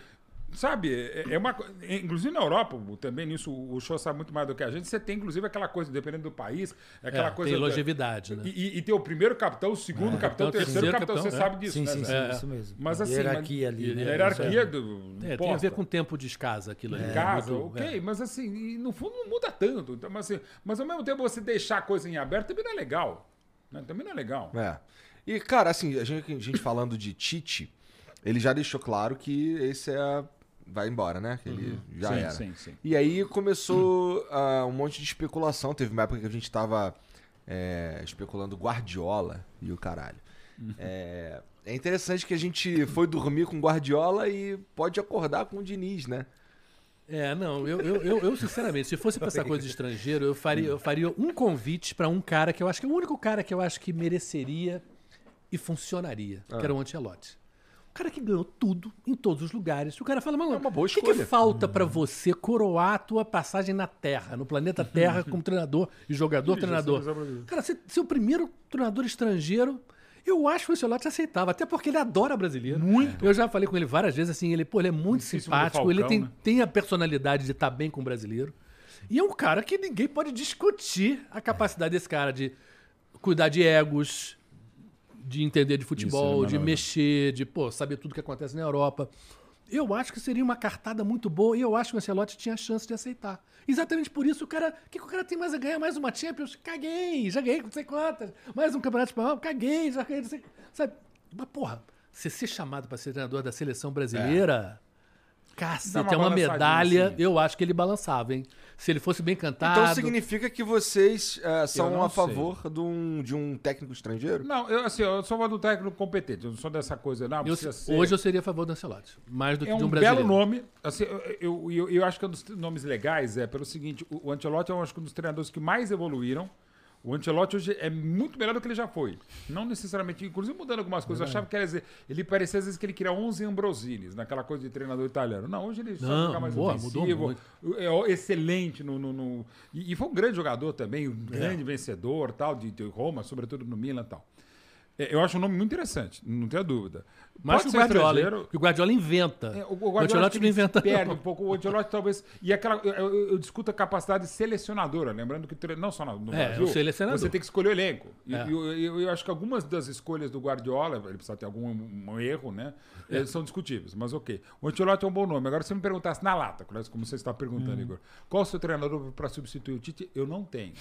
sabe, é é uma é, Inclusive na Europa, também nisso o show sabe muito mais do que a gente. Você tem, inclusive, aquela coisa, dependendo do país, é aquela É, coisa. tem da- longevidade, né? E, e- tem o primeiro capitão, o segundo capitão, o capitão, terceiro terceiro capitão, capitão, você é. sabe disso, Sim, né? sim, sim? É. isso mesmo. Mas assim, hierarquia mas- ali, né? A hierarquia do. É, tem a ver com o tempo de escasa aquilo ali. Casa, Muito- ok, é. mas assim, no fundo não muda tanto. Então, mas, assim, mas ao mesmo tempo você deixar a coisa em aberto também não é legal. né? Também não é legal. É. E, cara, assim, a gente, a gente falando de Tite, ele já deixou claro que esse é. Vai embora, né? Que ele já sim, era. sim, sim. E aí começou ah, um monte de especulação. Teve uma época que a gente tava é, especulando Guardiola e o caralho. É, é interessante que a gente foi dormir com Guardiola e pode acordar com o Diniz, né? É, não, eu, eu, eu, eu, sinceramente, se fosse pra essa coisa de estrangeiro, eu faria, eu faria um convite pra um cara que eu acho que é o único cara que eu acho que mereceria e funcionaria, que era o Ancelotti. O cara que ganhou tudo, em todos os lugares. O cara fala, mano, É o que, que escolha." falta pra você coroar a tua passagem na Terra, no planeta Terra, como treinador e jogador, treinador? Cara, ser, ser o primeiro treinador estrangeiro, eu acho que o Ancelotti aceitava, até porque ele adora brasileiro. Muito. Eu já falei com ele várias vezes, assim, ele, pô, ele é muito do simpático, ele Falcão, tem, né? tem a personalidade de estar bem com o brasileiro. E é um cara que ninguém pode discutir a capacidade desse cara de cuidar de egos, de entender de futebol, Isso, ele de mexer, de pô, saber tudo que acontece na Europa. Eu acho que seria uma cartada muito boa e eu acho que o Ancelotti tinha chance de aceitar. Exatamente por isso o cara. O que, que o cara tem mais a ganhar? Mais uma Champions? Caguei, já ganhei não sei quantas. Mais um Campeonato Espanhol? Caguei, já ganhei não sei. Sabe? Mas, porra, você ser chamado para ser treinador da seleção brasileira. Cacete, uma é uma medalha. assim. Eu acho que ele balançava, hein? Se ele fosse bem cantado. Então significa que vocês eh, são a sei. favor de um, de um técnico estrangeiro? Não, eu, assim, eu sou do técnico competente, eu não sou dessa coisa, não, Eu- ser. hoje eu seria a favor do Ancelotti. Mais do que é de um um brasileiro. belo nome. Assim, eu, eu, eu- eu acho que é um dos nomes legais é pelo seguinte: o, o Ancelotti é um, acho que um dos treinadores que mais evoluíram. O Ancelotti hoje é muito melhor do que ele já foi. Não necessariamente, inclusive mudando algumas coisas. Eu achava que, quer dizer, ele parecia às vezes que ele queria 11 Ambrosinis, naquela coisa de treinador italiano. Não, hoje ele Não, jogar mais boa, ofensivo, é excelente no... no- no- e, e foi um grande jogador também, um grande vencedor, tal, de, de Roma, sobretudo no Milan e tal. É, Eu acho um nome muito interessante, não tenho dúvida. Que o Guardiola. estrangeiro, o Guardiola inventa. é, o, o Guardiola não inventa. perde não. um pouco. O Ancelotti talvez... E aquela... Eu, eu- eu discuto a capacidade selecionadora. Lembrando que não só no, É, Brasil... o selecionador. Você tem que escolher o elenco. E É. eu, eu- eu acho que algumas das escolhas do Guardiola... Ele precisa ter algum um erro, né? É. eh, São discutíveis, mas ok. O Ancelotti é um bom nome. Agora, se você me perguntasse na lata, como você está perguntando, Hum. Igor, qual o seu treinador para substituir o Tite? Eu não tenho.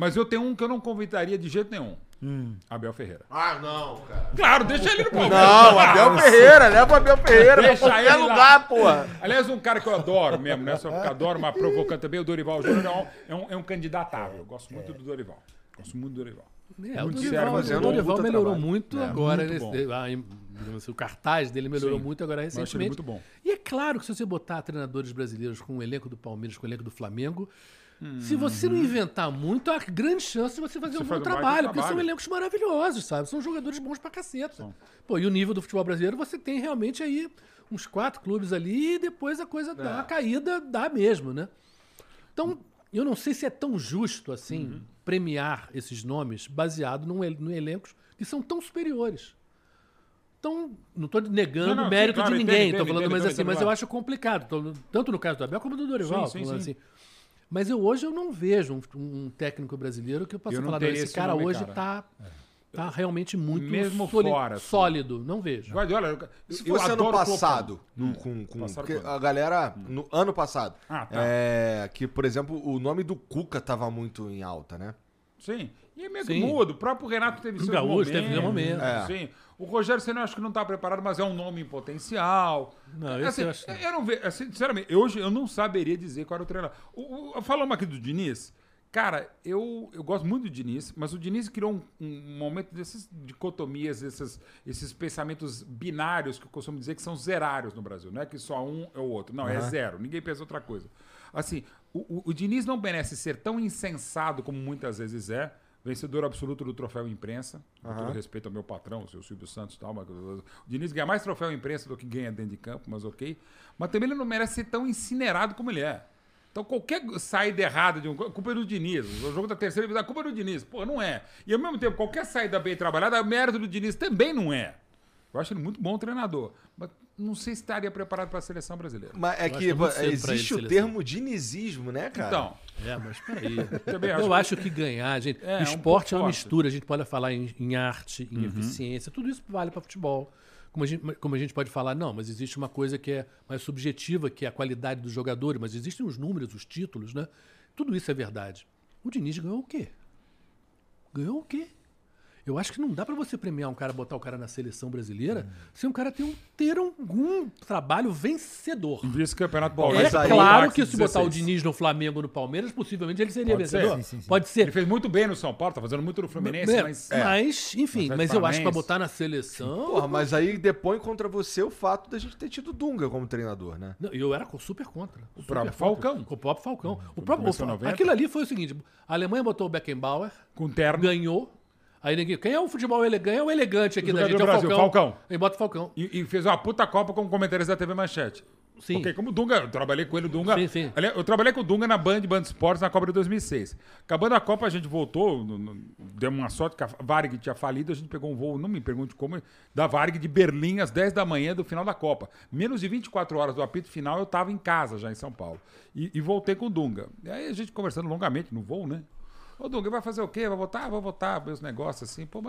Mas eu tenho um que eu não convidaria de jeito nenhum. Hum. Abel Ferreira. Ah, não, cara. Claro, deixa ele no Palmeiras. Não, Abel Ferreira, leva o Abel Ferreira Deixa pra qualquer ele lugar, porra. Aliás, um cara que eu adoro mesmo, né? Só porque eu adoro, mas provocando também, o Dorival Júnior é um, é um, é candidatável. Eu gosto muito do Dorival. Gosto muito do Dorival. É, o Muito Dorival, sério, o Dorival melhorou trabalho. muito É, agora. muito nesse- ah, assim, o cartaz dele melhorou Sim. muito agora recentemente. muito bom. E é claro que se você botar treinadores brasileiros com o elenco do Palmeiras, com o elenco do Flamengo, se você não inventar muito, há grande chance de você fazer Você um bom trabalho, porque trabalho. são elencos maravilhosos, sabe? São jogadores bons pra caceta. São. Pô, e o nível do futebol brasileiro, você tem realmente aí uns quatro clubes ali e depois a coisa dá uma caída, dá mesmo, né? Então, eu não sei se é tão justo assim Uhum. premiar esses nomes baseado num, el- num elencos que são tão superiores. Então, não estou negando Não, não, o mérito sim, claro, de ninguém, estou falando entendo, mas entendo, assim, mas entendo, eu acho complicado, tô- tanto no caso do Abel como do Dorival, Sim, sim. assim. Mas eu hoje eu não vejo um, um técnico brasileiro que eu possa Eu falar, esse esse cara nome, hoje cara. tá tá realmente muito Mesmo soli- fora, assim. sólido, não vejo. Guardiola, eu, Se eu fosse ano adoro o passado, no- com, com- a galera, no ano passado, Ah, tá. é, que, por exemplo, o nome do Cuca tava muito em alta, né? Sim. E é meio Sim. mudo. O próprio Renato teve O seus Gaúcho momentos. teve seu momento. É. Sim. O Rogério Senna eu acho que não está preparado, mas é um nome em potencial. Não, esse assim, eu acho- eu não vejo, assim, sinceramente, hoje eu não saberia dizer qual era o treinador. O, o, falamos aqui do Diniz. Cara, eu, eu gosto muito do Diniz, mas o Diniz criou um, um momento dessas dicotomias, esses, esses pensamentos binários que eu costumo dizer que são zerários no Brasil. Não é que só um é o outro. Não, é zero. Ninguém pensa outra coisa. Assim, o, o, o Diniz não merece ser tão insensado como muitas vezes é. Vencedor absoluto do troféu imprensa. Com todo respeito ao meu patrão, o seu Silvio Santos e tal. Mas, o Diniz ganha mais troféu imprensa do que ganha dentro de campo, mas ok. Mas também ele não merece ser tão incinerado como ele é. Então, qualquer saída errada de um. Culpa é do Diniz. O jogo da terceira divisão, a culpa é do Diniz. Pô, não é. E ao mesmo tempo, qualquer saída bem trabalhada, mérito do Diniz também não é. Eu acho ele muito bom treinador. Mas não sei se estaria preparado para a seleção brasileira. Mas é acho que que é existe o termo dinizismo, né, cara? Então, É, mas peraí. Acho eu que- acho que ganhar, gente. É, é um esporte é uma. Uhum. mistura. A gente pode falar em, em arte, em eficiência, tudo isso vale para futebol. Como a, gente, como a gente pode falar, não, mas existe uma coisa que é mais subjetiva, que é a qualidade dos jogadores, mas existem os números, os títulos, né? Tudo isso é verdade. O Diniz ganhou o quê? Ganhou o quê? Eu acho que não dá para você premiar um cara, botar o cara na seleção brasileira, sem um cara ter, um, ter algum trabalho vencedor. vice-campeonato É paulista. aí- claro que se 16. botar o Diniz no Flamengo no Palmeiras, possivelmente ele seria Pode ser. vencedor. Sim, sim, sim. Pode ser. Ele fez muito bem no São Paulo, tá fazendo muito no Fluminense, É, mas. mas, enfim, Mas é mas eu acho que pra botar na seleção. Porra, mas aí depõe contra você o fato da gente ter tido Dunga como treinador, né? Não, eu era super contra. O próprio Falcão. O próprio Falcão. O próprio, começou o- 90. aquilo ali foi o seguinte: a Alemanha botou o Beckenbauer, Com terno. ganhou. Aí ninguém. Quem é o futebol elegante? É o elegante aqui O da gente. É o do Brasil, Falcão. Falcão. Aí bota o Falcão. E, e fez uma puta Copa como comentarista da TV Manchete. Sim. Porque como o Dunga, eu trabalhei com ele, o Dunga. Sim, sim. Eu trabalhei com o Dunga na Band, Band Esportes, na Copa de 2006. Acabando a Copa, a gente voltou, no, no, deu uma sorte que a Varig tinha falido, a gente pegou um voo, não me pergunte como, da Varig de Berlim às 10 da manhã do final da Copa. Menos de 24 horas do apito final, eu estava em casa já em São Paulo. E, e voltei com o Dunga. E aí a gente conversando longamente no voo, né? Ô, Dunga, vai fazer o quê? Vai votar? Vai votar, meus negócios assim. Pô,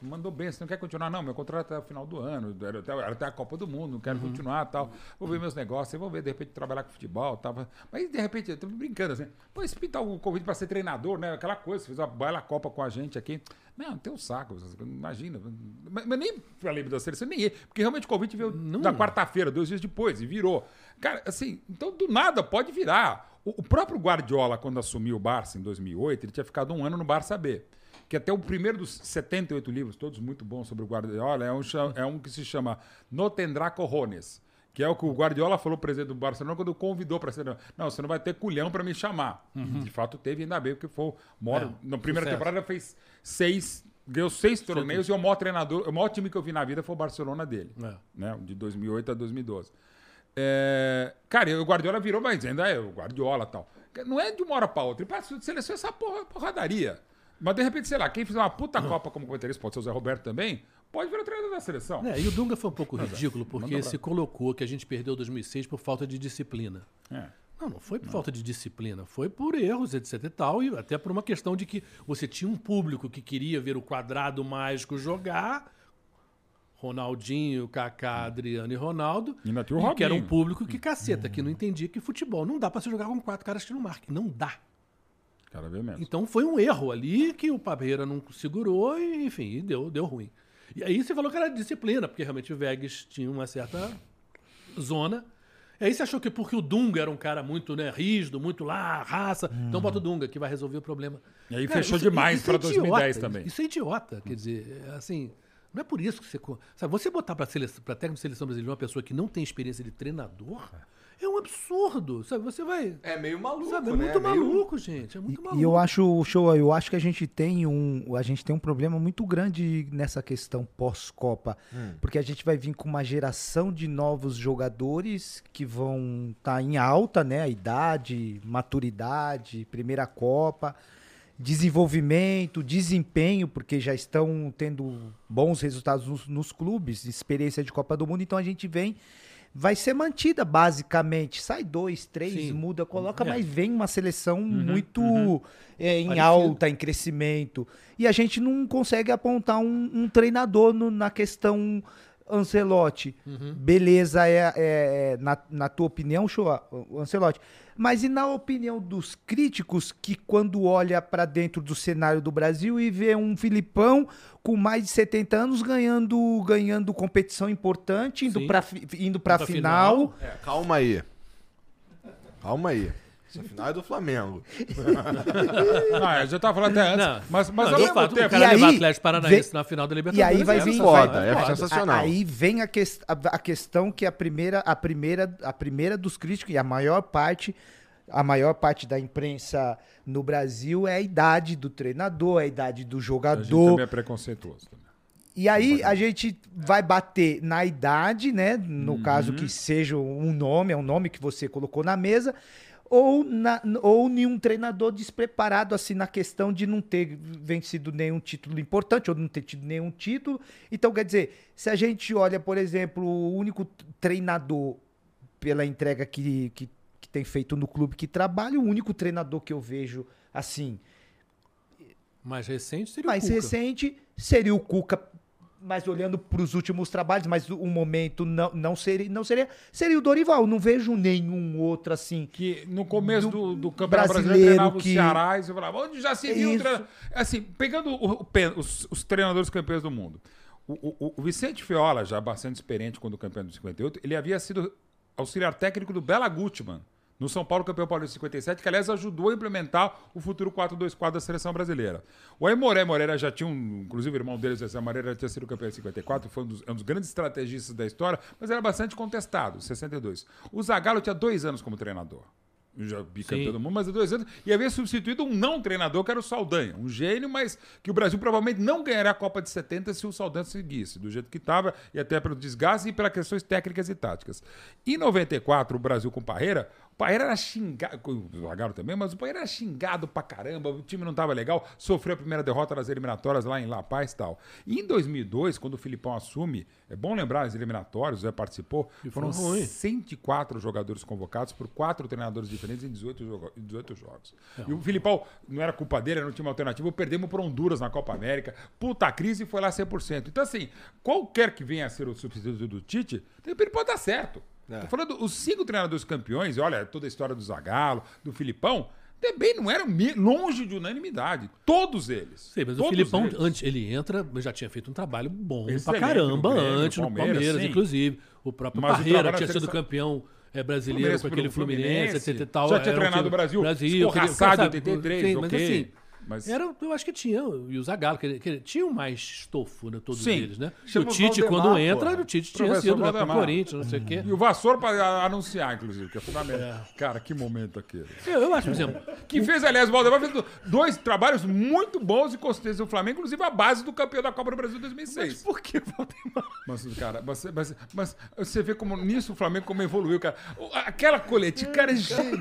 mandou bem, você não quer continuar? Não, meu contrato é até o final do ano, era até, era até a Copa do Mundo, não quero continuar tal. Vou ver meus negócios, vou ver, de repente, trabalhar com futebol. Tava... Mas, de repente, eu tô brincando assim. Pô, esse pintar o convite para ser treinador, né? Aquela coisa, você fez uma bela Copa com a gente aqui. Não, tem um saco, imagina. Mas, mas nem falei da seleção, nem ia, porque realmente o convite veio na quarta-feira, dois dias depois, e virou. Cara, assim, então do nada pode virar. O, o próprio Guardiola, quando assumiu o Barça em 2008, ele tinha ficado um ano no Barça B. Que até o primeiro dos 78 livros, todos muito bons sobre o Guardiola, é um, é um que se chama No Tendrá Corrones. Que é o que o Guardiola falou, presidente do Barcelona, quando convidou para ser. Não, você não vai ter culhão para me chamar. De fato, teve, ainda bem, porque foi o maior. É, na primeira sucesso. temporada fez seis. Ganhou seis torneios e o maior treinador, o maior time que eu vi na vida foi o Barcelona dele. É. Né? De 2008 a 2012. É, cara, o Guardiola virou, mas ainda é o Guardiola e tal. Não é de uma hora pra outra. Ele passa seleção essa porra, porradaria. Mas de repente, sei lá, quem fizer uma puta Copa como comentarista, pode ser o Zé Roberto também, pode virar treinador da seleção. É, e o Dunga foi um pouco ridículo, porque se colocou que a gente perdeu 2006 por falta de disciplina. É. Não, não foi por falta de disciplina, foi por erros, etc e tal, e até por uma questão de que você tinha um público que queria ver o quadrado mágico jogar, Ronaldinho, Kaká, Adriano e Ronaldo, E ainda tinha o e que era um Robinho. público que caceta, que não entendia que futebol não dá pra se jogar com quatro caras que não marquem, não dá. Cara, vê mesmo. Então foi um erro ali que o Parreira não segurou e, enfim, deu, deu ruim. E aí você falou que era disciplina, porque realmente o Vegas tinha uma certa zona. E aí você achou que porque o Dunga era um cara muito né, rígido, muito lá, raça, então bota o Dunga que vai resolver o problema. E aí fechou demais pra 2010 também. Isso é idiota, quer dizer, é assim, não é por isso que você... Sabe, você botar para técnico de seleção brasileira uma pessoa que não tem experiência de treinador é um absurdo, sabe? Você vai... É meio maluco, Sabe, é né? muito Meio- maluco, gente. É muito maluco. E eu acho, show, eu acho que a gente tem um, a gente tem um problema muito grande nessa questão pós-Copa, porque a gente vai vir com uma geração de novos jogadores que vão estar em alta, né, a idade, maturidade, primeira Copa, desenvolvimento, desempenho, porque já estão tendo bons resultados nos, nos clubes, experiência de Copa do Mundo, então a gente vem vai ser mantida basicamente. Sai dois, três, Sim. muda, coloca, É. mas vem uma seleção Uhum, muito é, em Parecida. alta, em crescimento. E a gente não consegue apontar um, um treinador no- na questão Ancelotti. Uhum. Beleza, é, é- na, na tua opinião, show, Ancelotti. Mas e na opinião dos críticos que quando olha para dentro do cenário do Brasil e vê um Filipão com mais de 70 anos ganhando ganhando competição importante, indo para indo para Pra final, final. É, calma aí. Calma aí. Essa final é do Flamengo. Não, eu já tava falando até antes. Não, mas mas não, ao mesmo fato, tempo. o cara E levar Atlético Paranaense vem- na final da E Libertadores. aí vai é vir foda, é vai- sensacional. Aí vem a, ques- a, a questão que a primeira, a primeira, a primeira dos críticos e a maior parte, a maior parte da imprensa no Brasil é a idade do treinador, é a idade do A gente jogador. também é preconceituoso. Também. E aí a gente vai bater na idade, né? No caso que seja um nome, é um nome que você colocou na mesa, ou, na, ou nenhum treinador despreparado assim na questão de não ter vencido nenhum título importante ou não ter tido nenhum título. Então, quer dizer, se a gente olha, por exemplo, o único treinador pela entrega que, que, que tem feito no clube que trabalha, o único treinador que eu vejo assim, Mais recente seria mais o Cuca. recente seria o Cuca, mas olhando para os últimos trabalhos, mas o momento não, não, seria, não seria. Seria o Dorival. Não vejo nenhum outro assim. Que no começo Do do, do Campeonato Brasileiro treinava o que- Ceará e você falava, onde já se viu? treino-" Assim, pegando o- o os, os treinadores campeões do mundo. O, o- o Vicente Fiola, já bastante experiente quando campeão de 58, ele havia sido auxiliar técnico do Bela Gutmann, no São Paulo campeão paulista de 57, que aliás ajudou a implementar o futuro 4-2-4 da seleção brasileira. O Aimoré Moreira já tinha um, inclusive o irmão dele, o Zé Moreira, já tinha sido campeão em 54, foi um dos, é um dos grandes estrategistas da história, mas era bastante contestado, 62. O Zagallo tinha dois anos como treinador. Já bicampeão do mundo, mas há dois anos. E havia substituído um não treinador, que era o Saldanha. Um gênio, mas que o Brasil provavelmente não ganharia a Copa de 70 se o Saldanha seguisse, do jeito que estava, e até pelo desgaste e pelas questões técnicas e táticas. Em 94, o Brasil com Parreira, Paeira era xingado, o também, mas o Paeira era xingado pra caramba, o time não tava legal, sofreu a primeira derrota nas eliminatórias lá em La Paz e tal. E em 2002, quando o Filipão assume, é bom lembrar as eliminatórias, o Zé participou, foram foi ruim. 104 jogadores convocados por quatro treinadores diferentes em 18, jogo- em 18 jogos. É. E o Filipão, não era culpa dele, era um time alternativo, perdemos por Honduras na Copa América, puta crise e foi lá 100%. Então assim, qualquer que venha a ser o substituto do Tite, repente pode dar certo. Tô falando, os cinco treinadores campeões, olha, toda a história do Zagallo, do Filipão, também não eram longe de unanimidade. Todos eles. Sim, mas o Todos Filipão, eles. antes ele entra, já tinha feito um trabalho bom Excelente pra caramba no Grêmio, antes, no Palmeiras, Palmeiras, sim. inclusive. O próprio Mas Parreira tinha sido campeão é, brasileiro Fluminense com aquele pelo Fluminense, etc e tal. Já tinha treinado o Brasil, Brasil escorraçado em sabe, 83, sim, ok. Mas assim, Mas- era, eu acho que tinha, e o Zagallo, que, que tinham mais estofo, né, todos Sim. eles, né? E o Tite, Valdemar, quando entra, porra. o Tite tinha sido, né, pro Valdemar. Corinthians, não sei o quê. E o Vassoura para anunciar, inclusive, que é fundamental. Cara, que momento aquele. Eu, eu acho, por exemplo, Que fez, aliás, o Valdemar fez dois trabalhos muito bons e consistentes no Flamengo, inclusive a base do campeão da Copa do Brasil 2006. Por que Valdemar? Mas, cara, mas, mas, mas você vê como nisso o Flamengo como evoluiu, cara. Aquela coletiva, cara, é gênio.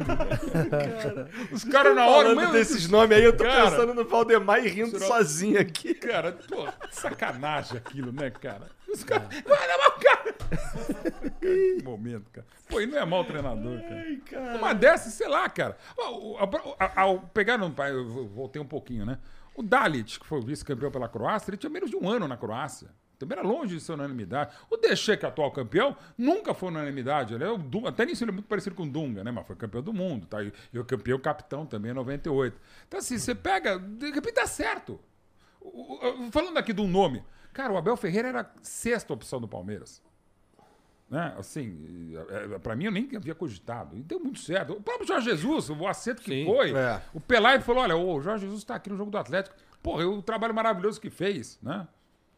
Cara. Os caras na hora, Falando meu, desses nomes aí, eu tô Cara. Pensando no Valdemar e rindo Será- sozinho aqui. Cara, pô, sacanagem aquilo, né, cara? Os caras. Vai levar o cara! que momento, cara. Pô, e não é mau treinador, cara. Uma dessas, sei lá, cara. Ao pegar voltei um pouquinho, né? O Dalit, que foi vice-campeão pela Croácia, ele tinha menos de um ano na Croácia. Também era longe de ser unanimidade. O Deixê, que é atual campeão, nunca foi unanimidade. Ele é o Dunga, até nisso ele é muito parecido com o Dunga, né? Mas foi campeão do mundo, tá? E, e o campeão capitão também em 98. Então, assim, você pega, de repente dá certo. O- o- Falando aqui de um nome, cara, o Abel Ferreira era a sexta opção do Palmeiras. Né? Assim, é, é, pra mim eu nem havia cogitado. E deu muito certo. O próprio Jorge Jesus, o acerto que Sim. foi. É. O Pelai falou: olha, o Jorge Jesus tá aqui no jogo do Atlético. Porra, o trabalho maravilhoso que fez, né?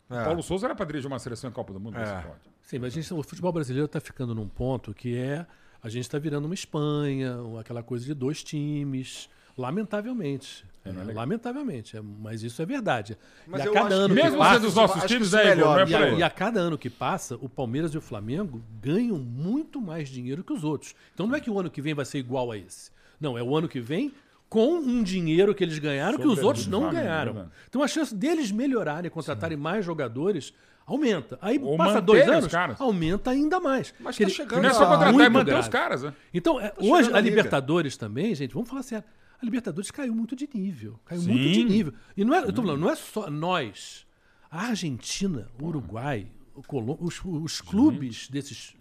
É. Paulo Souza era pra dirigir uma seleção em Copa do Mundo. É. Sim, mas a gente- o futebol brasileiro está ficando num ponto que é. A gente está virando uma Espanha, aquela coisa de dois times. Lamentavelmente. É, é É, lamentavelmente. é- mas isso é verdade. Mas e a eu cada acho ano que- que Mesmo passa, sendo os nossos times, isso né, Igor? melhora. Não é e, a, e a cada ano que passa, o Palmeiras e o Flamengo ganham muito mais dinheiro que os outros. Então não é que o ano que vem vai ser igual a esse. Não, é o ano que vem com um dinheiro que eles ganharam que os outros não ganharam. né? Então a chance deles melhorarem, contratarem mais jogadores, aumenta. Aí Ou passa dois os anos, caras. aumenta ainda mais. Mas Que tá chegando Não é a- só contratar e muito manter grave. os caras, né? Então, é, chegando hoje a a liga. Libertadores também, gente, vamos falar sério. A Libertadores caiu muito de nível. Caiu Sim. muito de nível. E não é, eu tô falando, não é só nós. A Argentina, o Uruguai, o Colô- os, os clubes desses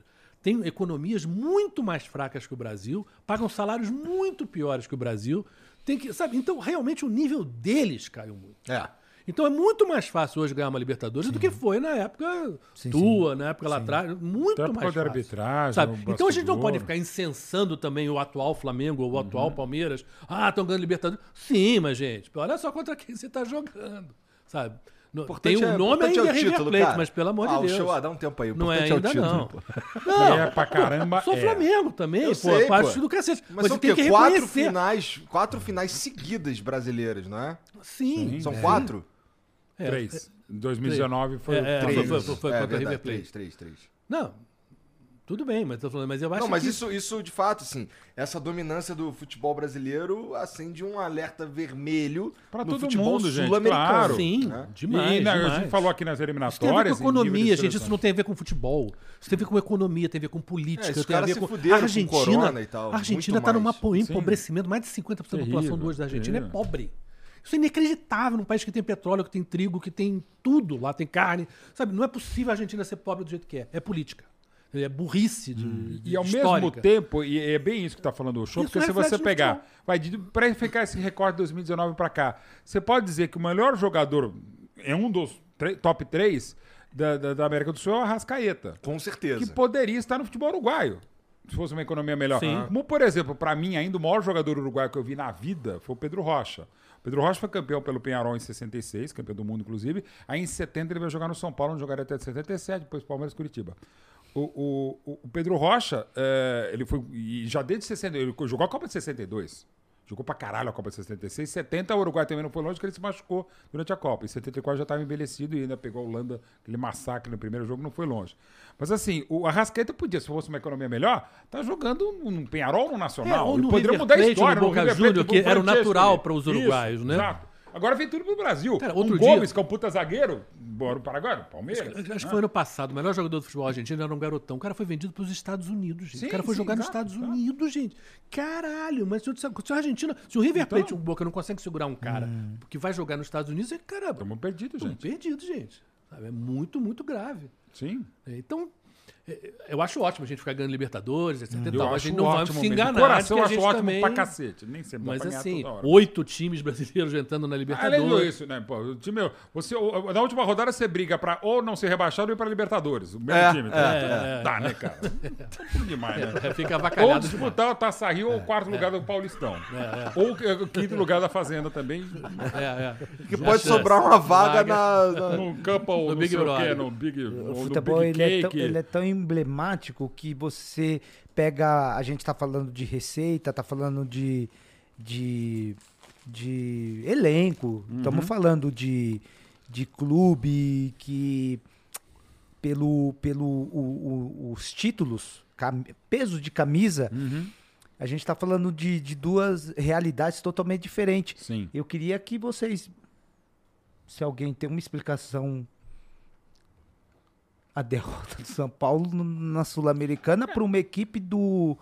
têm economias muito mais fracas que o Brasil, pagam salários muito piores que o Brasil. Tem que, sabe? Então, realmente o nível deles caiu muito. É. Então é muito mais fácil hoje ganhar uma Libertadores do que foi na época tua, na época lá atrás. Muito Até mais fácil. arbitragem, Sabe? Então a gente não pode ficar incensando também o atual Flamengo ou o atual Palmeiras. Ah, estão ganhando Libertadores. Sim, mas, gente, olha só contra quem você está jogando. Sabe? No- Tem Importante o é- nome importante ainda é o River título, Plate, cara. mas pelo amor Ah, de o Deus. show, ah, dá um tempo aí. o Não é importante ainda o título, não. pô. Não, É pra caramba. sou é. Flamengo também, Eu pô. sei, pô. do cacete. Mas Você são o tem quê? que Quatro reconhecer. finais, quatro finais seguidas brasileiras, não é? Sim. São quatro? É, Três. Em 2019 foi É, o é, Flamengo. foi- foi- foi é, contra o River Plate. Três, três, três. Não, tudo bem, mas, tô falando, mas eu acho Não, mas que... isso, isso de fato, assim, essa dominância do futebol brasileiro acende um alerta vermelho no todo futebol mundo, gente, sul-americano. claro. Sim, né? demais, e, né, A demais. gente falou aqui nas Isso tem a ver eliminatórias. com economia, gente. Isso não tem a ver com futebol. Isso tem a ver com economia, tem a ver com política, É, tem a caras ver se com. a com Argentina, corona e tal, a Argentina está num mais. empobrecimento. Mais de 50% da população Terrível, do hoje da Argentina é terrível. pobre. Isso é inacreditável num país que tem petróleo, que tem trigo, que tem tudo lá, tem carne. Sabe, não é possível a Argentina ser pobre do jeito que é. É política. É burrice de. de E ao mesmo histórica. tempo, e é bem isso que está falando o show, Isso porque se você pegar, vai para ficar esse recorde de 2019 para cá, você pode dizer que o melhor jogador é um dos top 3 da, da, da América do Sul é o Arrascaeta, Com certeza. que poderia estar no futebol uruguaio. Se fosse uma economia melhor. Sim. Como, por exemplo, para mim, ainda o maior jogador uruguaio que eu vi na vida foi o Pedro Rocha. O Pedro Rocha foi campeão pelo Penharol em 66, campeão do mundo, inclusive. Aí em 70 ele veio jogar no São Paulo, onde jogaria até 77, depois Palmeiras e Curitiba. O, o, Pedro Rocha, eh, ele foi. E já desde 60. Ele jogou a Copa de 62. Jogou pra caralho a Copa de 66. 70 o Uruguai também não foi longe, porque ele se machucou durante a Copa. Em 74 já estava envelhecido e ainda pegou a Holanda, aquele massacre no primeiro jogo, não foi longe. Mas assim, o Arrascaeta podia, se fosse uma economia melhor, tá jogando num Penharol no É, Nacional. ou E no poderia River mudar a Plate, história. no Boca River Júnior, que era o natural ali. para os Isso, uruguaios, né? Exato. Agora vem tudo pro Brasil. Cara, um outro Gomes, dia- que é um puta zagueiro, bora o Paraguai, Palmeiras. Acho que né? foi ano passado. O melhor jogador do futebol argentino era um garotão. O cara foi vendido para os Estados Unidos, gente. Sim, o cara foi sim, jogar nos exato, Estados exato. Unidos, gente. Caralho, mas se o, se o Argentina. Se o River Então. Plate, o Boca, não consegue segurar um cara que vai jogar nos Estados Unidos, é cara. Estamos perdidos, Estamos gente. perdidos, gente. Sabe? É muito, muito grave. Sim. Então, eu acho ótimo a gente ficar ganhando Libertadores, etc. Eu tal. A acho gente não vai ótimo se mesmo. enganar. De coração, que eu a acho ótimo também... pra cacete. Nem sempre dá Mas assim, toda hora. oito times brasileiros entrando na Além Libertadores. disso, né? Pô, o time, você, na última rodada você briga pra ou não ser rebaixado ou ir pra Libertadores. O mesmo É, time. é, tá? é. Dá, né, cara? Tá tudo demais, né? É, fica Ou avacalhado demais. disputar o Taça Rio ou o quarto lugar do Paulistão. Ou o quinto lugar da Fazenda também. É, é. Que pode sobrar uma vaga, na, na- No campo ou No Big Brother. no Big, ou O futebol ele é, tão, Cake. ele é tão emblemático que você pega. A gente tá falando de receita, tá falando de. de, de elenco, estamos Uhum. falando de, de clube que. Pelo, pelo o- o- os títulos, cam- peso de camisa, Uhum. a gente tá falando de, de duas realidades totalmente diferentes. Sim. Eu queria que vocês, se alguém tem uma explicação, a derrota do São Paulo na Sul-Americana para uma equipe do,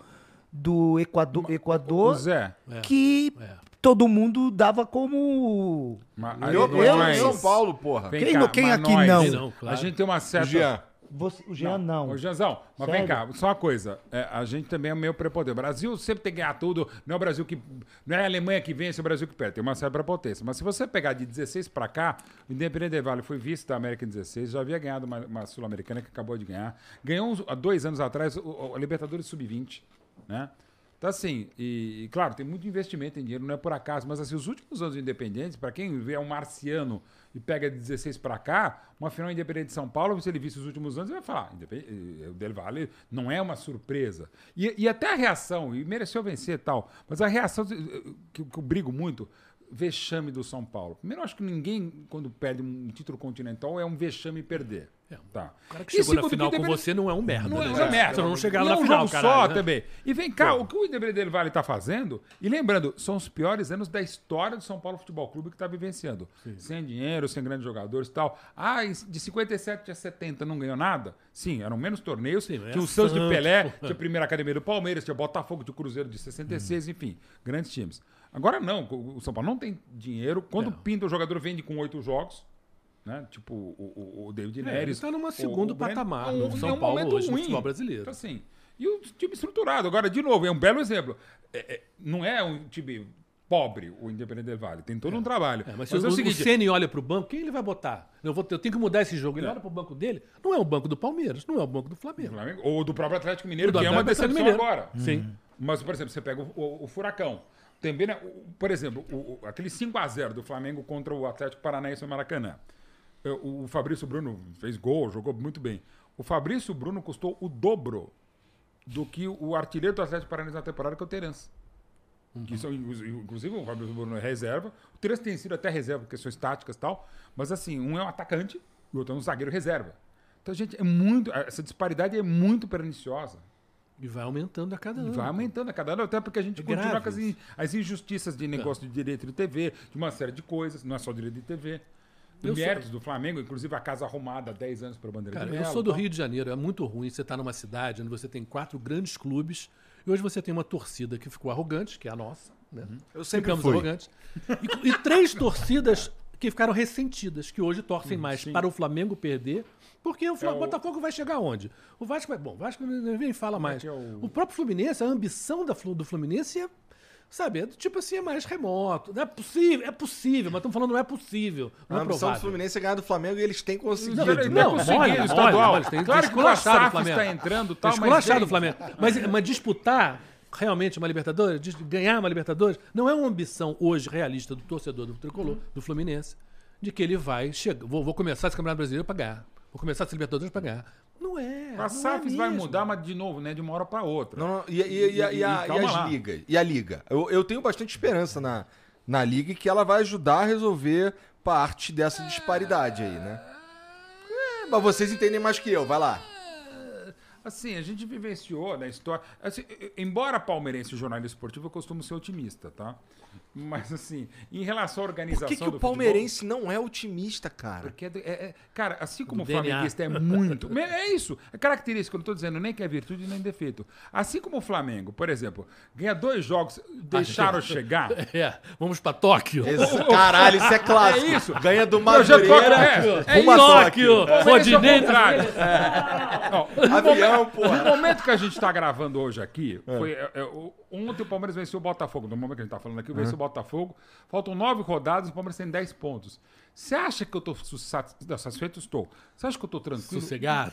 do Equador, Equador Zé. É. que É. todo mundo dava como mas- Eu- mas- São Paulo, porra. Quem cá, quem aqui nós- não? Não, claro. A gente tem uma certa. Você, o Jean não. Ô, Janzão, mas Sério? vem cá, só uma coisa. é, a gente também é meio prepotente. O Brasil sempre tem que ganhar tudo. Não é o Brasil que. Não é a Alemanha que vence, é o Brasil que perde. Tem uma certa prepotência. Mas se você pegar de 16 pra cá, o Independente Vale foi vice da América em 16, já havia ganhado uma, uma Sul-Americana que acabou de ganhar. Ganhou uns- há dois anos atrás o, a Libertadores Sub-20, né? Então, assim, e, e, claro, tem muito investimento em dinheiro, não é por acaso, mas assim, os últimos anos do Independente, para quem vê um marciano e pega de 16 para cá, uma final Independente de São Paulo, se ele visse os últimos anos, ele vai falar, "Independente- eh, o Del Valle não é uma surpresa. E, e até a reação, e mereceu vencer tal, mas a reação eh, que, que eu brigo muito, vexame do São Paulo. Primeiro, eu acho que ninguém, quando perde um título continental, é um vexame perder. É. Tá. O cara que E chegou na final com Independente- você não é um merda. não é, né? é merda. Você não chegaram E na é um final, jogo caralho. só né? também. E vem cá, o que o Independente del Vale está fazendo, e lembrando, são os piores anos da história do São Paulo Futebol Clube que está vivenciando. Sem dinheiro, sem grandes jogadores e tal. Ah, de 57 a 70 não ganhou nada? Sim, eram menos torneios. Sim, é tinha o Santos de Pelé, tinha a primeira academia do Palmeiras, tinha Botafogo, tinha o Cruzeiro de 66, enfim, grandes times. Agora não, o o São Paulo não tem dinheiro. Quando Não. pinta o jogador, vende com oito jogos. Né? Tipo o, o, o David É, Neres. ele tá numa o- segundo o patamar É no um- São é um Paulo hoje, no ruim. futebol brasileiro. Então, assim, e o time estruturado. Agora, de novo, é um belo exemplo. É- é- não é um time pobre, o Independente del Vale. Tem todo um trabalho. É, mas mas se é o, o o seguinte... Ceni olha pro banco, quem ele vai botar? Eu, vou eu tenho que mudar esse jogo. Ele É. olha pro banco dele, não é o banco do Palmeiras, não é o banco do Flamengo. Flamengo, ou do próprio Atlético Mineiro, Do que é uma decepção Mineiro. agora. Sim. Mas, por exemplo, você pega o, o- o Furacão. Também, né, o- por exemplo, o, o- aquele 5x0 do Flamengo contra o Atlético Paranaense no Maracanã. É, O, Fabrício Bruno fez gol, jogou muito bem. O Fabrício Bruno custou o dobro do que o artilheiro do Atlético Paranaense na temporada, que é o Terence. Que são, inclusive, o Fabrício Bruno é reserva. O Terence tem sido até reserva, por questões táticas e tal. Mas, assim, um é um atacante e o outro é um zagueiro reserva. Então, gente, é muito. Essa disparidade é muito perniciosa. E vai aumentando a cada E ano. vai aumentando a cada ano, até porque a gente É continua com as, as injustiças de negócio de direito de TV, de uma série de coisas, não é só direito de TV. Eu sou- do Flamengo, inclusive a casa arrumada há 10 anos para bandeira Cara, de eu sou do tal. Rio de Janeiro, é muito ruim você estar numa cidade onde você tem quatro grandes clubes e hoje você tem uma torcida que ficou arrogante, que é a nossa, né? Eu sempre Ficamos fui. arrogantes. E, e três torcidas que ficaram ressentidas, que hoje torcem mais sim. para o Flamengo perder, porque o, Fla- É o- Botafogo vai chegar onde? O Vasco vai. Bom, o Vasco nem nem fala mais. que é o- o... próprio Fluminense, a ambição da, do Fluminense é. Sabe, é do tipo assim, é mais remoto. Não é possível, é possível, mas estamos falando não é possível. Não A é ambição do. Fluminense é ganhar do Flamengo e eles têm conseguido. Não, ele Não, tá conseguindo olha, o olha, estadual. olha, tem- claro tem que o SAF Flamengo. está entrando, Tá tal, mas esculachado vem- o Flamengo. Mas, mas disputar realmente uma Libertadores, ganhar uma Libertadores, não é uma ambição hoje realista do torcedor do tricolor, do Fluminense, de que ele vai chegar. Vou, vou começar esse Campeonato Brasileiro para ganhar. Vou começar esse Libertadores para ganhar. Não é. A não é vai mudar, mas de novo, né? De uma hora para outra. Não, não, e, e- e- e a- as lá. ligas? E a liga? Eu, eu tenho bastante esperança na, na liga e que ela vai ajudar a resolver parte dessa disparidade aí, né? É, mas vocês entendem mais que eu, vai lá. Assim, a gente vivenciou na história. assim, embora palmeirense e jornalista esportivo, eu costumo ser otimista, tá? Mas, assim, em relação à organização. Por que, que do o palmeirense não é otimista, cara? Porque é, é- é- cara, assim como o flamenguista é muito. É isso. É característica. Eu não estou dizendo nem que é virtude nem defeito. Assim como o Flamengo, por exemplo, ganha dois jogos, deixaram chegar. É, vamos pra Tóquio. Esse- Caralho, isso é clássico. É isso. Ganha do Madureira. é, É rumo a Tóquio. Palmeirense é o Rodinei. contrário. Ó, no Avião, momento- porra. No momento que a gente está gravando hoje aqui, foi, é, é, o- ontem o Palmeiras venceu o Botafogo. No momento que a gente está falando aqui, venceu o Botafogo. Faltam nove rodadas e o Palmeiras tem 10 pontos. Você acha que eu estou satisfeito? Estou. Você acha que eu estou tranquilo? Sossegado.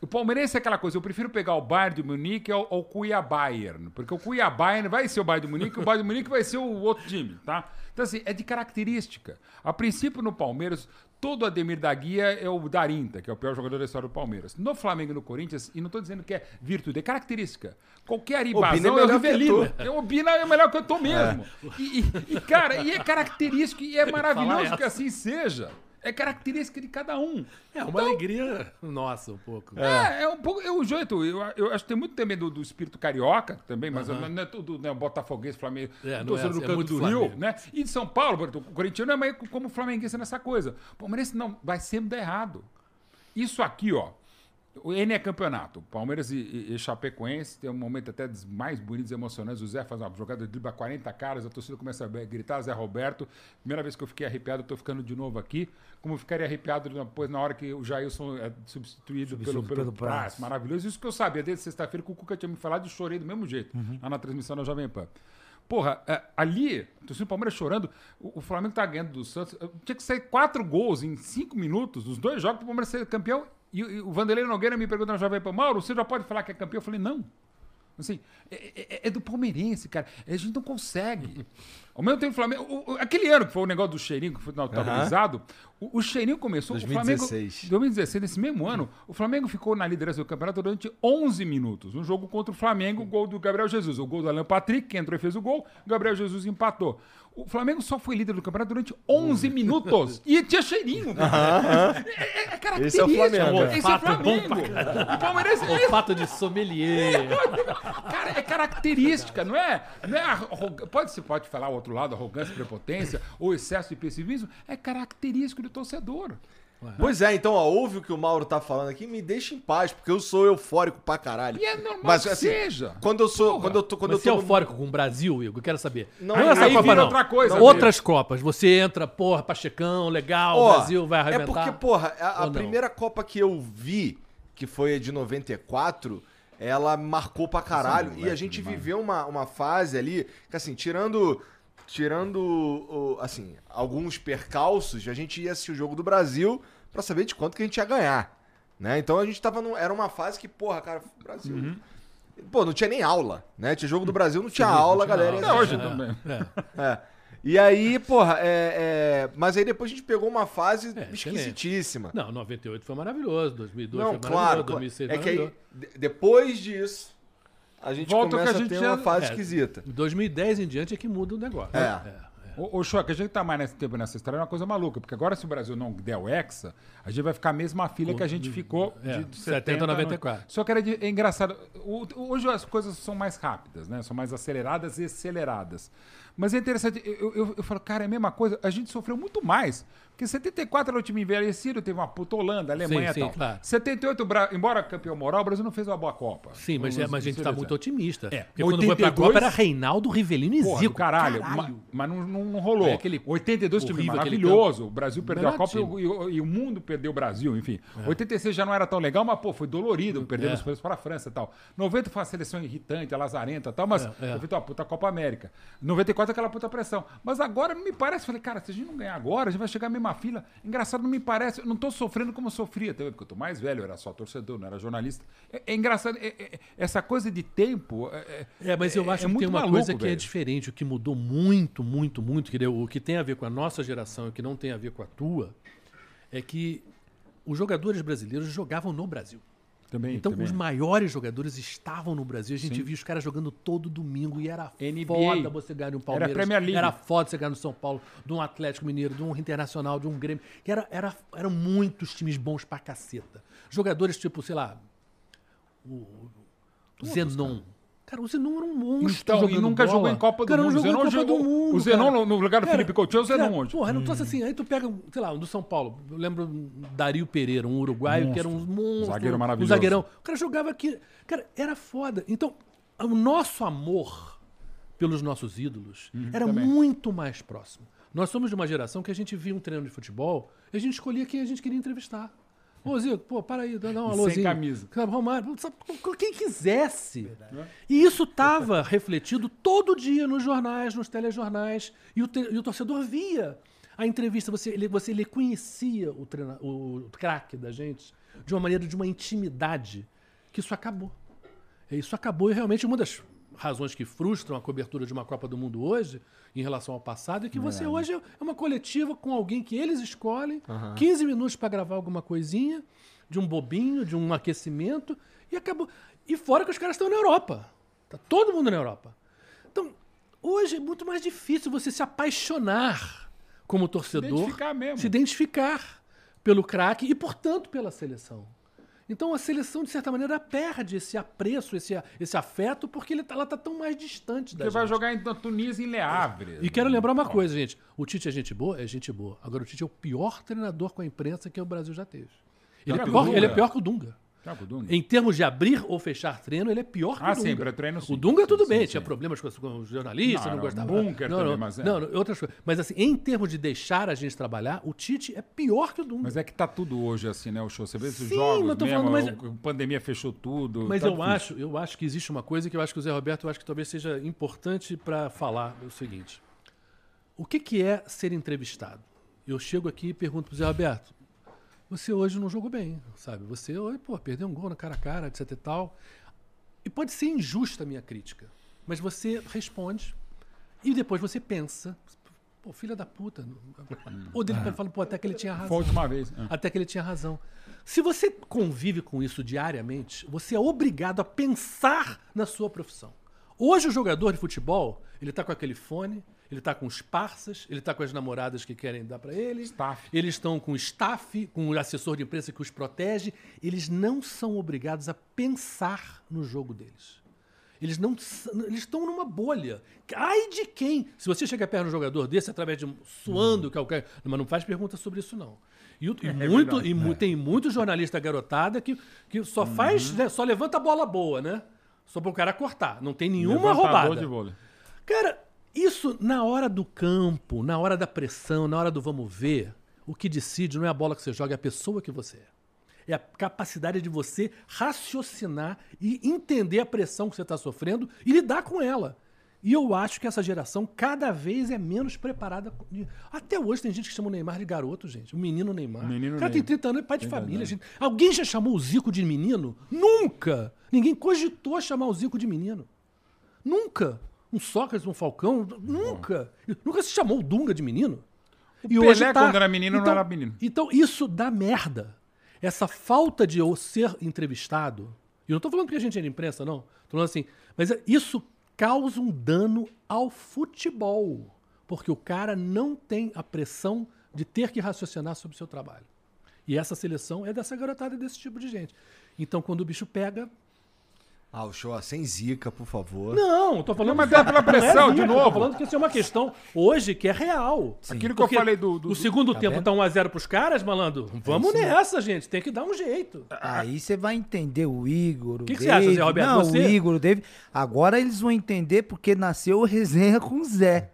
O palmeirense é aquela coisa, eu prefiro pegar o Bayern de Munique ao, ao Cuiabá-Bayern, porque o Cuiabá vai ser o Bayern de Munique, o Bayern de Munique vai ser o outro time, tá? Então assim, é de característica. A princípio no Palmeiras, todo Ademir da Guia é o Darinta, que é o pior jogador da história do Palmeiras. No Flamengo e no Corinthians, e não estou dizendo que é virtude, é característica. Qualquer é aribazão é o que Rivelino. É, O Bina é melhor que eu tô mesmo. E, e- e, cara, e é característico, e é maravilhoso que assim seja. É característica de cada um. É uma alegria nossa, um pouco. É, é um pouco. É o jeito. Eu, eu acho que tem muito também do, do espírito carioca também, mas não é tudo né, Botafoguês, Flamengo, É, não torcedor é, do é canto do Flamengo. Rio, né? E de São Paulo, o corintiano é meio como flamenguista nessa coisa. Palmeirense não, vai sempre dar errado. Isso aqui, ó. O N é campeonato. Palmeiras e, e, e Chapecoense tem um momento até dos mais bonitos e emocionantes. O Zé faz uma jogada de dribla 40 caras, a torcida começa a gritar, Zé Roberto. Primeira vez que eu fiquei arrepiado, eu tô ficando de novo aqui. Como eu ficaria arrepiado depois na hora que o Jailson é substituído, pelo, pelo, pelo Praz. Maravilhoso. Isso que eu sabia desde sexta-feira que o Cuca tinha me falado e chorei do mesmo jeito, lá na transmissão da Jovem Pan. Porra, é, ali, o torcedor do Palmeiras chorando, o, o Flamengo tá ganhando do Santos. Tinha que sair quatro gols em cinco minutos, os dois jogos, para o Palmeiras ser campeão. E, e o Vanderlei Nogueira me perguntou na Jovem Pan, Mauro, você já pode falar que é campeão? Eu falei, não. Assim, é, é- é do palmeirense, cara. A gente não consegue. Ao mesmo tempo, o Flamengo. o- o- aquele ano que foi o negócio do cheirinho, que foi notabilizado, o, o cheirinho começou. 2016. O Flamengo, 2016, nesse mesmo ano, o Flamengo ficou na liderança do campeonato durante 11 minutos. Um jogo contra o Flamengo, gol do Gabriel Jesus. O gol do Alan Patrick, que entrou e fez o gol, o Gabriel Jesus empatou. O Flamengo só foi líder do campeonato durante 11 minutos. E tinha cheirinho. É, é, é característico. Esse é o Flamengo. Esse é o Flamengo. O Palmeirense é Olfato de sommelier. Cara, é característica, não é? Não é arroga- pode se pode falar o outro lado, arrogância, prepotência ou excesso de pessimismo, é característico do torcedor. Pois é, então, ó, ouve o que o Mauro tá falando aqui, me deixa em paz, porque eu sou eufórico pra caralho. E é normal Mas, que assim, seja. Quando eu sou. Porra. Quando eu tô. Quando Você é eu tô no- eufórico com o Brasil, Igor? Eu quero saber. Não, Não, aí essa Copa, vira não. outra coisa, Não. Outras Copas. Você entra, porra, Pachecão, legal, Ó, o Brasil vai É arrebentar. porque, porra, a, a primeira Copa que eu vi, que foi a de 94, ela marcou pra caralho. E a gente viveu uma, uma fase ali, que assim, tirando. Tirando, o- assim, alguns percalços, a gente ia assistir o jogo do Brasil pra saber de quanto que a gente ia ganhar. Né? Então a gente tava. num- era uma fase que, porra, cara, o Brasil. Uhum. Pô, não tinha nem aula, né? Tinha jogo do Brasil, não tinha aula, galera. ia Até hoje também. É. É. E aí, porra, é, é, Mas aí depois a gente pegou uma fase É, esquisitíssima. Não, 98 foi maravilhoso, 2002 Não, foi claro, maravilhoso, claro. 2006 É que aí, maravilhoso. de- depois disso, a gente Volta começa que a a ter gente uma já- fase É. esquisita. 2010 em diante é que muda o negócio. É. Ô, ô Choque, a gente tá mais nesse tempo nessa história, é uma coisa maluca, porque agora se o Brasil não der o Hexa, a gente vai ficar a mesma filha que a gente ficou É, de 70 a 94. Só que era de- é engraçado. o- hoje as coisas são mais rápidas, né? São mais aceleradas e aceleradas. Mas é interessante, eu, eu, eu falo, cara, é a mesma coisa, a gente sofreu muito mais. Porque 74 era o time envelhecido, teve uma puta Holanda, Alemanha Sim, e sim, tal. claro. 78, o Bra- embora campeão moral, o Brasil não fez uma boa Copa. Sim, mas, é, mas a gente tá assim. muito otimista. É, Porque quando foi pra 82 Copa era Reinaldo, Rivelino e Porra, Zico. caralho. Ma- Mas não, não- não rolou. É aquele 82 time horrível, aquele maravilhoso. O Brasil perdeu a Copa e o, e e o mundo perdeu o Brasil, enfim. É. 86 já não era tão legal, mas, pô, foi dolorido. Perdemos É. os para a França e tal. 90 foi uma seleção irritante, a lazarenta e tal, mas É, é. foi uma puta Copa América. 94 aquela puta pressão. Mas agora não me parece. Falei, cara, se a gente não ganhar agora, a gente vai chegar na mesma fila. Engraçado, não me parece. Eu não tô sofrendo como eu sofria também, porque eu tô mais velho, eu era só torcedor, não era jornalista. É, é engraçado, é- é- essa coisa de tempo. É, É, mas eu acho que tem uma maluco, coisa que é velho. diferente, o que mudou muito, muito, muito, que deu- o que tem a ver com a nossa geração e o que não tem a ver com a tua, é que os jogadores brasileiros jogavam no Brasil. Também, Então, também. os maiores jogadores estavam no Brasil. A gente Sim. via os caras jogando todo domingo e era NBA. foda você ganhar de um Palmeiras. Premier League. Era foda você ganhar no São Paulo, de um Atlético Mineiro, de um Internacional, de um Grêmio. Que era, era, eram muitos times bons pra caceta. Jogadores tipo, sei lá, o, o Zenon. Cara, o Zenon era um monstro Então, e nunca bola. jogou em Copa do cara, Mundo. Não jogou Zenon Copa jogou- do Mundo. o Zenon cara. no- lugar do Cara, Felipe Coutinho é o Zenon cara, hoje. Porra, era um troço assim. Aí tu pega, sei lá, um do São Paulo. Eu lembro um Dario Pereira, um uruguaio que era um monstro. Zagueiro Um maravilhoso. zagueirão. O cara jogava aqui. Cara, era foda. Então, o nosso amor pelos nossos ídolos era também. muito mais próximo. Nós somos de uma geração que a gente via um treino de futebol e a gente escolhia quem a gente queria entrevistar. Ô, Zico, pô, para aí, dá dá um E sem camisa. Romário, quem quisesse. E isso estava refletido todo dia nos jornais, nos telejornais, e o, te- e o torcedor via a entrevista, você, ele, você ele conhecia o, treina, o, craque da gente de uma maneira, de uma intimidade, que isso acabou. Isso acabou e realmente uma das razões que frustram a cobertura de uma Copa do Mundo hoje, em relação ao passado, é que você hoje é uma coletiva com alguém que eles escolhem, 15 minutos para gravar alguma coisinha, de um bobinho, de um aquecimento, e acabou. E fora que os caras estão na Europa. Tá todo mundo na Europa. Então, hoje é muito mais difícil você se apaixonar como torcedor, identificar mesmo. se identificar pelo craque e, portanto, pela seleção. Então a seleção, de certa maneira, perde esse apreço, esse, esse afeto, porque ele tá- ela está tão mais distante da Você vai jogar em Tunísia em Le Havre. E quero lembrar uma coisa, gente. O Tite é gente boa? É gente boa. Agora, o Tite é o pior treinador com a imprensa que o Brasil já teve. Ele, é pior, ele é pior que o Dunga. Dunga. Em termos de abrir ou fechar treino, ele é pior que Ah, o Dunga. sim, para treino, sim. O Dunga, Sim, tudo sim, bem, tinha problemas com, os- com os jornalistas, Não, não, não, gostava. bunker não, também, não, mas é. não, outras coisas. Mas assim, em termos de deixar a gente trabalhar, o Tite é pior que o Dunga. Mas é que tá tudo hoje assim, né, o show. Você vê esses Sim, jogos mas tô mesmo, falando, mas- a pandemia fechou tudo. Mas tá eu difícil. acho, eu acho que existe uma coisa que eu acho que o Zé Roberto, eu acho que talvez seja importante para falar é o seguinte. O que, que é ser entrevistado? Eu chego aqui e pergunto pro Zé Roberto, você hoje não jogou bem, sabe? Você pô, perdeu um gol na cara a cara, etc e tal. E pode ser injusta a minha crítica, mas você responde e depois você pensa, pô, filha da puta. Ou dele fala, pô, até que ele tinha razão. Foi a última vez. é. Até que ele tinha razão. Se você convive com isso diariamente, você é obrigado a pensar na sua profissão. Hoje o jogador de futebol, ele tá com aquele fone, ele tá com os parças, ele tá com as namoradas que querem dar para ele. Staff. Eles estão com o staff, com o assessor de imprensa que os protege. Eles não são obrigados a pensar no jogo deles. Eles não eles estão numa bolha. Ai de quem? Se você chegar perto de um jogador desse através de um- suando qualquer, mas não faz pergunta sobre isso não. E, e muito verdade. e mu- tem muito jornalista garotada que, que só faz, né, só levanta a bola boa, né? Só para o cara cortar. Não tem nenhuma Levantador roubada. de vôlei. Cara, isso na hora do campo, na hora da pressão, na hora do vamos ver, o que decide não é a bola que você joga, é a pessoa que você é. É a capacidade de você raciocinar e entender a pressão que você está sofrendo e lidar com ela. E eu acho que essa geração cada vez é menos preparada. Até hoje tem gente que chama o Neymar de garoto, gente. O menino Neymar. Menino o cara tem Ney. 30 anos, é pai de Tem família. Gente. Alguém já chamou o Zico de menino? Nunca! Ninguém cogitou chamar o Zico de menino. Nunca. Um Sócrates, um Falcão, nunca. Nunca se chamou o Dunga de menino. E Pelé, quando era menino, não então, era menino. Então, isso dá merda. Essa falta de eu ser entrevistado. E eu não tô falando porque a gente é de imprensa, não. Tô falando assim. Mas é- isso causa um dano ao futebol. Porque o cara não tem a pressão de ter que raciocinar sobre o seu trabalho. E essa seleção é dessa garotada desse tipo de gente. Então, quando o bicho pega. Ah, o show, ó, sem zica, por favor. Não, tô falando. Não, mas é pela pressão, Não é de novo. Tô falando que isso é uma questão hoje que é real. Aquilo que Porque eu falei do. do o segundo tempo vendo? tá 1x0 pros caras, malandro. Vamos nessa, gente. Tem que dar um jeito. Aí você vai entender o Igor. O Que que você acha, Zé Roberto? Não, Você- o Igor, o David. Agora eles vão entender porque nasceu o resenha com o Zé.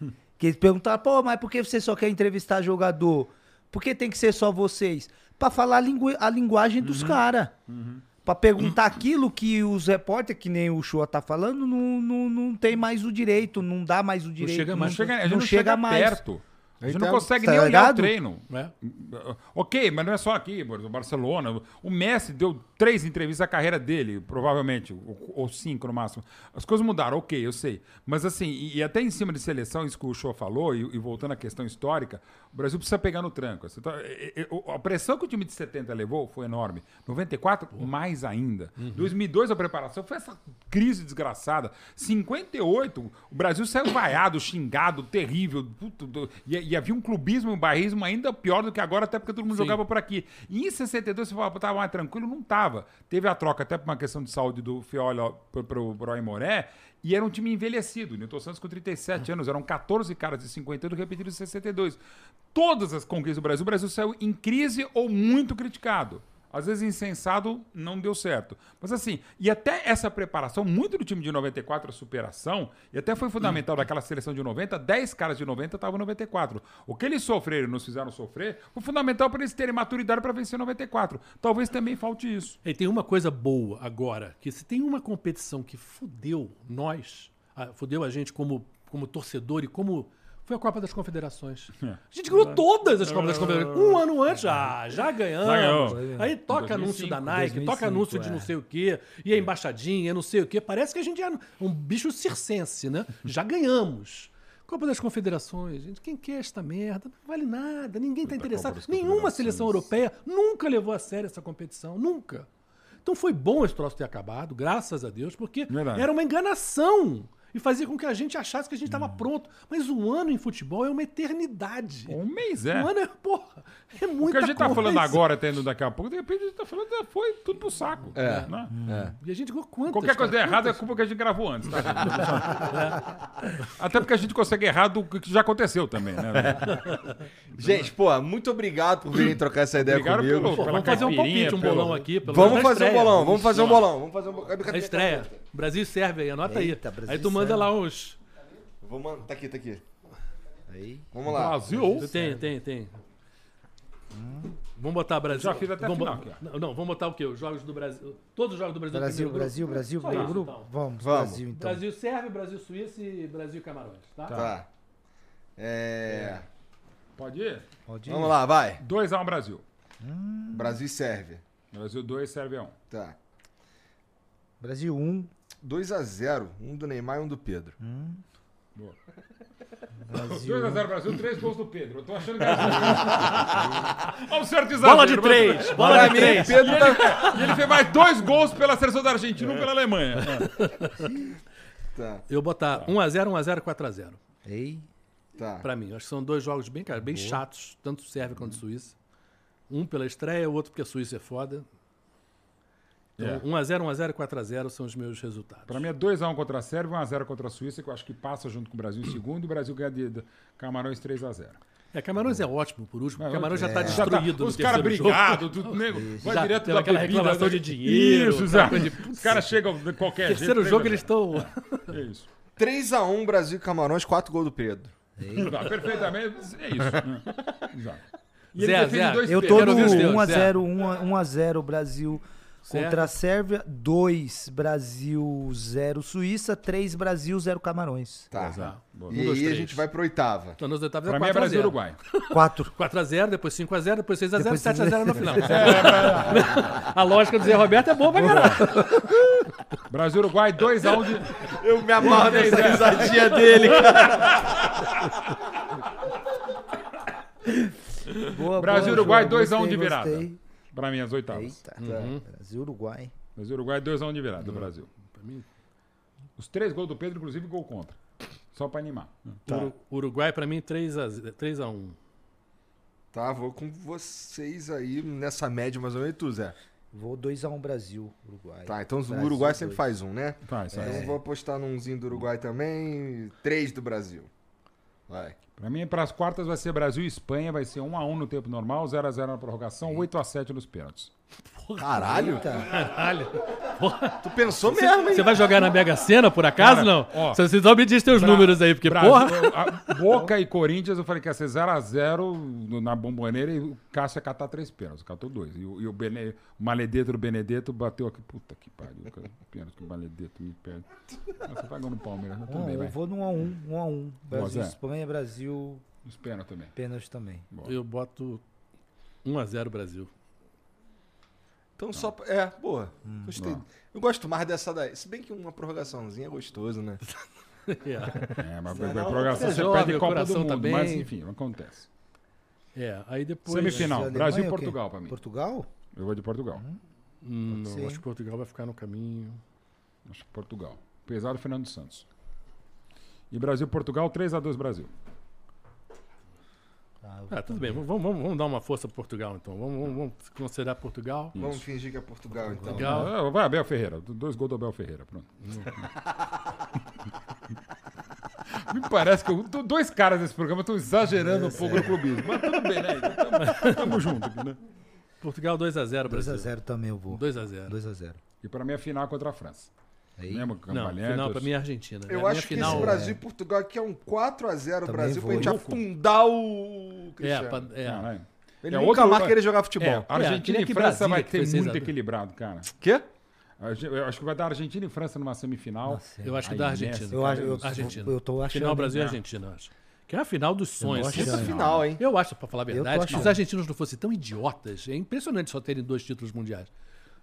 Que eles perguntaram, pô, mas por que você só quer entrevistar jogador? Por que tem que ser só vocês? Pra falar a, lingu- a linguagem Uhum. dos caras. Pra perguntar aquilo que os repórteres, que nem o Shoa tá falando, não, não, não tem mais o direito, não dá mais o direito. chega mais- Não chega, não não chega chega mais. perto. Você Então, não consegue tá nem olhar o treino. né? Ok, mas não é só aqui, o Barcelona. O Messi deu três entrevistas à carreira dele, provavelmente, ou, ou cinco no máximo. As coisas mudaram, ok, eu sei. Mas assim, e, e até em cima de seleção, isso que o Show falou, e, e voltando à questão histórica, o Brasil precisa pegar no tranco. E- e- o- a pressão que o time de 70 levou foi enorme. 94, mais ainda. 2002, a preparação foi essa crise desgraçada. 58, o Brasil saiu vaiado, xingado, terrível. puto, do- e, e havia um clubismo, um barrismo ainda pior do que agora, até porque todo mundo Sim. jogava por aqui. E em 62 você falava, tava mais tranquilo, não tava. Teve a troca até por uma questão de saúde do Fiola pro, pro, pro Aimoré, e era um time envelhecido. O Newton Santos com 37 anos, eram 14 caras de 51 repetidos em 62. Todas as conquistas do Brasil, o Brasil saiu em crise ou muito criticado. Às vezes insensado, não deu certo. Mas assim, e até essa preparação, muito do time de 94, a superação, e até foi fundamental daquela seleção de 90, 10 caras de 90 estavam em 94. O que eles sofreram e nos fizeram sofrer foi fundamental para eles terem maturidade para vencer 94. Talvez também falte isso. E tem uma coisa boa agora, que se tem uma competição que fudeu nós, fudeu a gente como, como torcedor e como. Foi a Copa das Confederações. É. A gente ganhou todas as Copas das Confederações. Um ano antes, ah, já ganhamos. Aí toca 2005, anúncio da Nike, 2005, toca anúncio de é. não sei o quê, e a embaixadinha, não sei o quê. Parece que a gente é um bicho circense, né? Já ganhamos. Copa das Confederações, gente, quem quer esta merda? Não vale nada, ninguém está interessado. Nenhuma seleção europeia nunca levou a sério essa competição, nunca. Então foi bom esse troço ter acabado, graças a Deus, porque Verdade. era uma enganação. E fazia com que a gente achasse que a gente estava Hum. pronto. Mas um ano em futebol é uma eternidade. Um mês é. Um ano é, porra, é O muita que a gente tá coisa. falando agora, tendo daqui a pouco, de repente a gente tá falando, é, foi tudo pro saco. É. né? É. E a gente ganhou quantas? Qualquer coisa cara? der errado é culpa que a gente gravou antes. Tá? Até porque a gente consegue errar do que já aconteceu também, né? Gente, pô, muito obrigado por virem trocar essa ideia Obrigado comigo. pelo- Pô, vamos fazer um palpite, um pelo- bolão aqui. Pelo Vamos menos na fazer um bolão, vamos fazer um bolão. Vamos fazer um bolão. Estreia. Brasil e Sérvia aí, anota Eita, aí. Brasil Aí tu manda Sérvia. lá os. Vou mandar. Tá aqui, tá aqui. Aí. Vamos lá. Brasil. Tem, tem, tem. Vamos botar Brasil. Já fiz até vamos final bo- aqui, Não, não, vamos botar o quê? Os jogos do Brasil. Todos os jogos do Brasil. Brasil, Brasil? Brasil, Só primeiro isso, grupo? então. Vamos, Vamos. Brasil então. Brasil, Sérvia, Brasil, Suíça e Brasil e Camarões, tá? Tá. É. Pode ir? Pode ir. Vamos lá, vai. 2x1 Brasil. Brasil e Sérvia. Brasil 2, Sérvia 1. Tá. Brasil 1, 2x0. Um do Neymar e um do Pedro. Boa. Brasil 2x0 Brasil, 3 gols do Pedro. Eu tô achando que é Olha o certo exagero. Bola de mas- três! Bola Pra de mim, três! Pedro tá. E ele fez mais dois gols pela seleção da Argentina, um pela Alemanha. Tá, Eu botar 1x0, 1x0, 4x0. Ei, tá. Pra mim. Acho que são dois jogos bem, cara, bem chatos, tanto Sérvia quanto Suíça. Um pela estreia, o outro porque a Suíça é foda. Então, É. 1x0, 1x0 e 4x0 são os meus resultados. Pra mim é 2x1 contra a Sérvia, 1x0 contra a Suíça, que eu acho que passa junto com o Brasil em segundo, e o Brasil ganha de, de Camarões 3x0. É, Camarões é ótimo por último, porque É, Camarões já tá Já tá- destruído os caras terceiro brigados, tudo nego, vai Já direto da aquela bebida, reclamação né? de dinheiro, Isso, exato. de- Os caras chegam de qualquer jeito. Terceiro né, jogo eles estão... É isso. 3x1 Brasil e Camarões, 4 gols do Pedro. Tá, perfeitamente, é isso. né? Exato. E Zé, Zé, dois eu tô no ver os teus, 1x0, 1x0 Brasil Sérvia. contra a Sérvia, 2 Brasil, 0 Suíça, 3 Brasil, 0 Camarões. Tá. Exato. Boa. E Um, dois, aí a três. gente vai pro oitava. Então, nos oitavos é Pra mim é 4x0. Brasil e Uruguai. 4. 4x0, depois 5x0, depois 6x0, Depois 7x0 no final. A lógica do Zé Roberto é boa pra caralho. Brasil e Uruguai, 2x1 de. Eu me amarro nessa risadinha dele, cara. Boa, Brasil e boa, Uruguai, João. 2 a 1 de Gostei, virada. gostei. Pra mim, as oitavas. Eita. Tá. Brasil, Uruguai. Brasil Uruguai, 2x1 de virada do Brasil. Os três gols do Pedro, inclusive, gol contra. Só pra animar. Uru- Uruguai, pra mim, 3x1. Tá, vou com vocês aí nessa média mais ou menos. Tu, Zé? Vou 2x1 Brasil, Uruguai. Tá, então o Brasil, Uruguai sempre dois. faz um, né? Faz, faz. Então eu vou apostar numzinho do Uruguai também. 3 do Brasil. Vai. Pra mim, pras quartas vai ser Brasil e Espanha, vai ser 1x1 no tempo normal, 0x0 na prorrogação, 8x7 nos pênaltis. Caralho? Eita. Caralho. Tu pensou mesmo, hein? Você vai jogar na Mega Sena, por acaso, Cara, não? ó, Você só me diz teus Bra- números aí, porque, Brasil- porra... Boca e Corinthians, eu falei que ia ser 0x0 na bomboneira e o Cássio ia catar três pênaltis, catou dois. E o, e o, Bene, o Maledeto do Benedetto bateu aqui. Puta que pariu, cara. Pênalti que o Maledeto me perde. Ah, Você pagou no Palmeiras, mas tudo Não, bem, eu vou no 1x1. 1x1. Brasil. Espanha, Brasil. Os pênaltis também. Pênalti também. Eu boto 1x0 Brasil. Então só. pra- É, boa. Hum. Gostei. Eu gosto mais dessa daí. Se bem que uma prorrogaçãozinha é gostoso, né? É. É, mas a prorrogação você é você jovem, perde Copa do coração Mundo. tá bem. Mas enfim, acontece. É, aí depois. Semifinal. Brasil e é? Portugal pra mim. Portugal? Eu vou de Portugal. Hum, Pode não, acho que Portugal vai ficar no caminho. Acho que Portugal. Pesado Fernando Santos. E Brasil e Portugal, 3x2 Brasil. Ah, Ah, tudo bem. Vamos, vamos, vamos dar uma força pro Portugal, então. Vamos, vamos, vamos considerar Portugal. Vamos fingir que é Portugal, então. Legal. Ah, vai, Abel Ferreira. Dois gols do Abel Ferreira. Pronto. Me parece que eu- do- dois caras nesse programa estão exagerando um pouco o clubismo. Mas tudo bem, né? Tamo, tamo junto aqui, né? Portugal 2x0 Brasil. 2x0 também eu vou. 2x0. 2x0. E pra mim é final contra a França. Aí, Mesmo Não, cambalhentos. final pra mim é Argentina. Eu a acho que final, esse Brasil e Portugal aqui é um 4x0 Também Brasil pra vou. gente afundar o É, Cristiano. pra- é. Caralho. Ele É nunca outro- mais querer jogar futebol. É, Argentina nem e França Brasília, vai ter muito a equilibrado, cara. Quê? Eu acho que vai dar Argentina e França numa semifinal. Nossa, Eu acho que dá Argentina. eu, acho, eu, Argentina. eu tô achando. Final Brasil e? Argentina, eu acho. Que é a final dos sonhos. Essa final, hein? Eu acho, pra falar a verdade, que se os argentinos não fossem tão idiotas, é impressionante só terem dois títulos mundiais.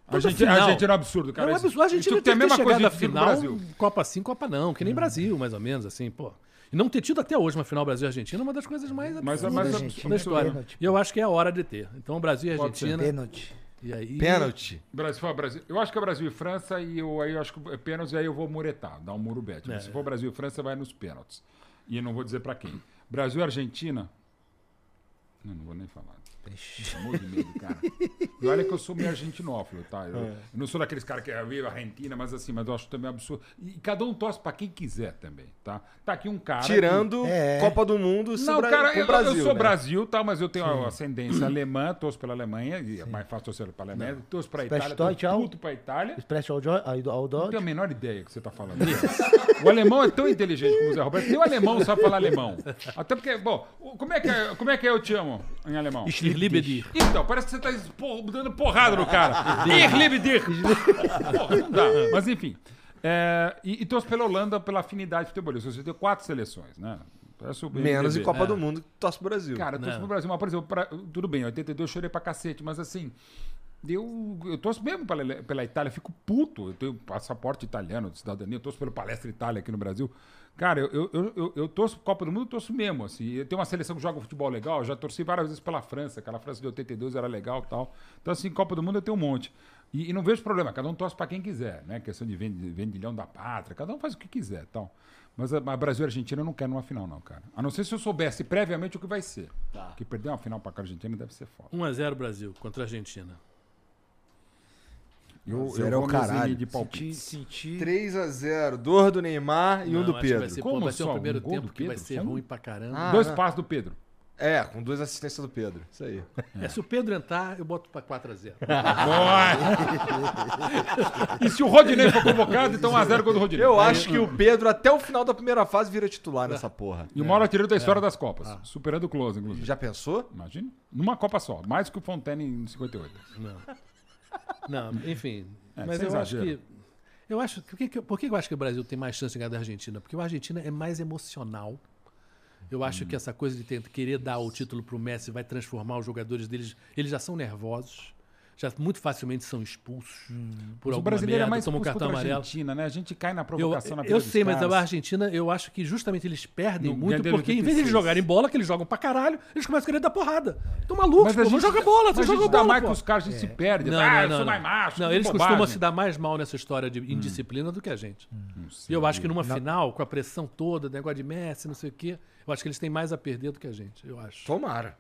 A Argentina, a Argentina é um absurdo, É cara. um Isso- absurdo. A Argentina isso tem, que ter chegado à que do final, Brasil. Copa sim, Copa não, que nem Brasil, mais ou menos, assim, pô. E não ter tido até hoje uma final Brasil e Argentina é uma das coisas mais Mas- absurdas mas da- Argentina da é história. pênalti. E eu acho que é a hora de ter. Então, Brasil e. Argentina. Pênalti. E aí, Pênalti. Brasil, se for Brasil, eu acho que é Brasil e França e eu, aí eu acho que é pênaltis e aí eu vou muretar, dar um muro bet. Mas É. se for Brasil e França, vai nos pênaltis. E eu não vou dizer pra quem. Brasil e Argentina. Não, não vou nem falar. Eu morro de medo, cara. E olha que eu sou meio argentinófilo, tá? Eu, eu não sou daqueles caras que é viva Argentina, mas assim, mas eu acho também absurdo. E cada um torce pra quem quiser também, tá? Tá aqui um cara. que- Tirando É. Copa do Mundo se Não, cara, eu, Brasil. eu sou né? Brasil, tá? Mas eu tenho a ascendência alemã, torço pela Alemanha, e é mais fácil torcer pela Alemanha. Torço pra Itália, tchau. puto pra Itália. Express ao, ao, ao Não tenho a menor ideia que você tá falando. o alemão é tão inteligente como o Zé Roberto. Nem o alemão sabe falar alemão. Até porque, bom, como é que é, como é, que é eu te amo em alemão? Ich liebe dich. Então, parece que você tá espor- dando porrada no cara. Dich. Porra, não dá. Mas enfim. É, e, e torço pela Holanda pela afinidade futebolística. Você tem quatro seleções, né? Parece o Menos em. Copa É. do Mundo, torce pro Brasil. Cara, eu torço pro Brasil. Mas, por exemplo, pra- tudo bem, em 82 eu chorei pra cacete, mas assim, eu, eu torço mesmo pela, pela Itália, fico puto. Eu tenho passaporte italiano, de cidadania, eu torço pelo Palestra Itália aqui no Brasil. Cara, eu, eu, eu, eu, torço Copa do Mundo, eu torço mesmo. Assim. Eu tenho uma seleção que joga futebol legal, já torci várias vezes pela França, aquela França de 82 era legal e tal. Então, assim, Copa do Mundo eu tenho um monte. E, e não vejo problema, cada um torce pra quem quiser, né? Questão de vend- vendilhão da pátria, cada um faz o que quiser tal. Mas a, a Brasil e Argentina eu não quero numa final, não, cara. A não ser se eu soubesse previamente o que vai ser. Que perder uma final pra cá, Argentina deve ser foda. 1x0 Brasil contra a Argentina. Eu, eu é o caralho. de palpite. Senti. 3x0. Dois do Neymar e um Não, do acho que Pedro. Vai ser, Como pô, vai ser só? um primeiro Um gol tempo do que vai ser um? ruim pra caramba. Ah, Dois né? passos do Pedro. É, com duas assistências do Pedro. Isso aí. É, se o Pedro entrar, eu boto pra 4x0. e se o Rodinei for convocado, então 1x0 contra o Rodinei. Eu acho que o Pedro, até o final da primeira fase, vira titular nessa porra. E o maior artilheiro da história das Copas. Superando o Close, inclusive. Já pensou? Imagina. Numa Copa só. Mais que o Fontaine em 58. Não. Não, enfim. É, mas eu acho exagero. que. Eu acho. Por que, por que eu acho que o Brasil tem mais chance de ganhar da Argentina? Porque o Argentina é mais emocional. Eu acho Hum. que essa coisa de ter- querer dar o título pro Messi vai transformar os jogadores deles. Eles já são nervosos. Já muito facilmente são expulsos por Hum. Mas o alguma brasileiro merda, é mais tomam expulso cartão amarelo. Argentina, né? A gente cai na Eu, provocação na eu vida dos sei, mas a Argentina, eu acho que justamente eles perdem No muito, porque em vez de eles 86. jogarem bola, que eles jogam pra caralho, eles começam a querer dar porrada. Estão malucos, Mas pô. gente- jogar bola, mas vocês a gente jogam dá bola, mais pô. que os caras, a gente se perde. Não, ah, não, eu não, sou não. mais macho. Não, eles bobagem. costumam se dar mais mal nessa história de indisciplina do que a gente. E eu acho que numa final, com a pressão toda, negócio de Messi, não sei o quê, eu acho que eles têm mais a perder do que a gente. Eu acho. Tomara.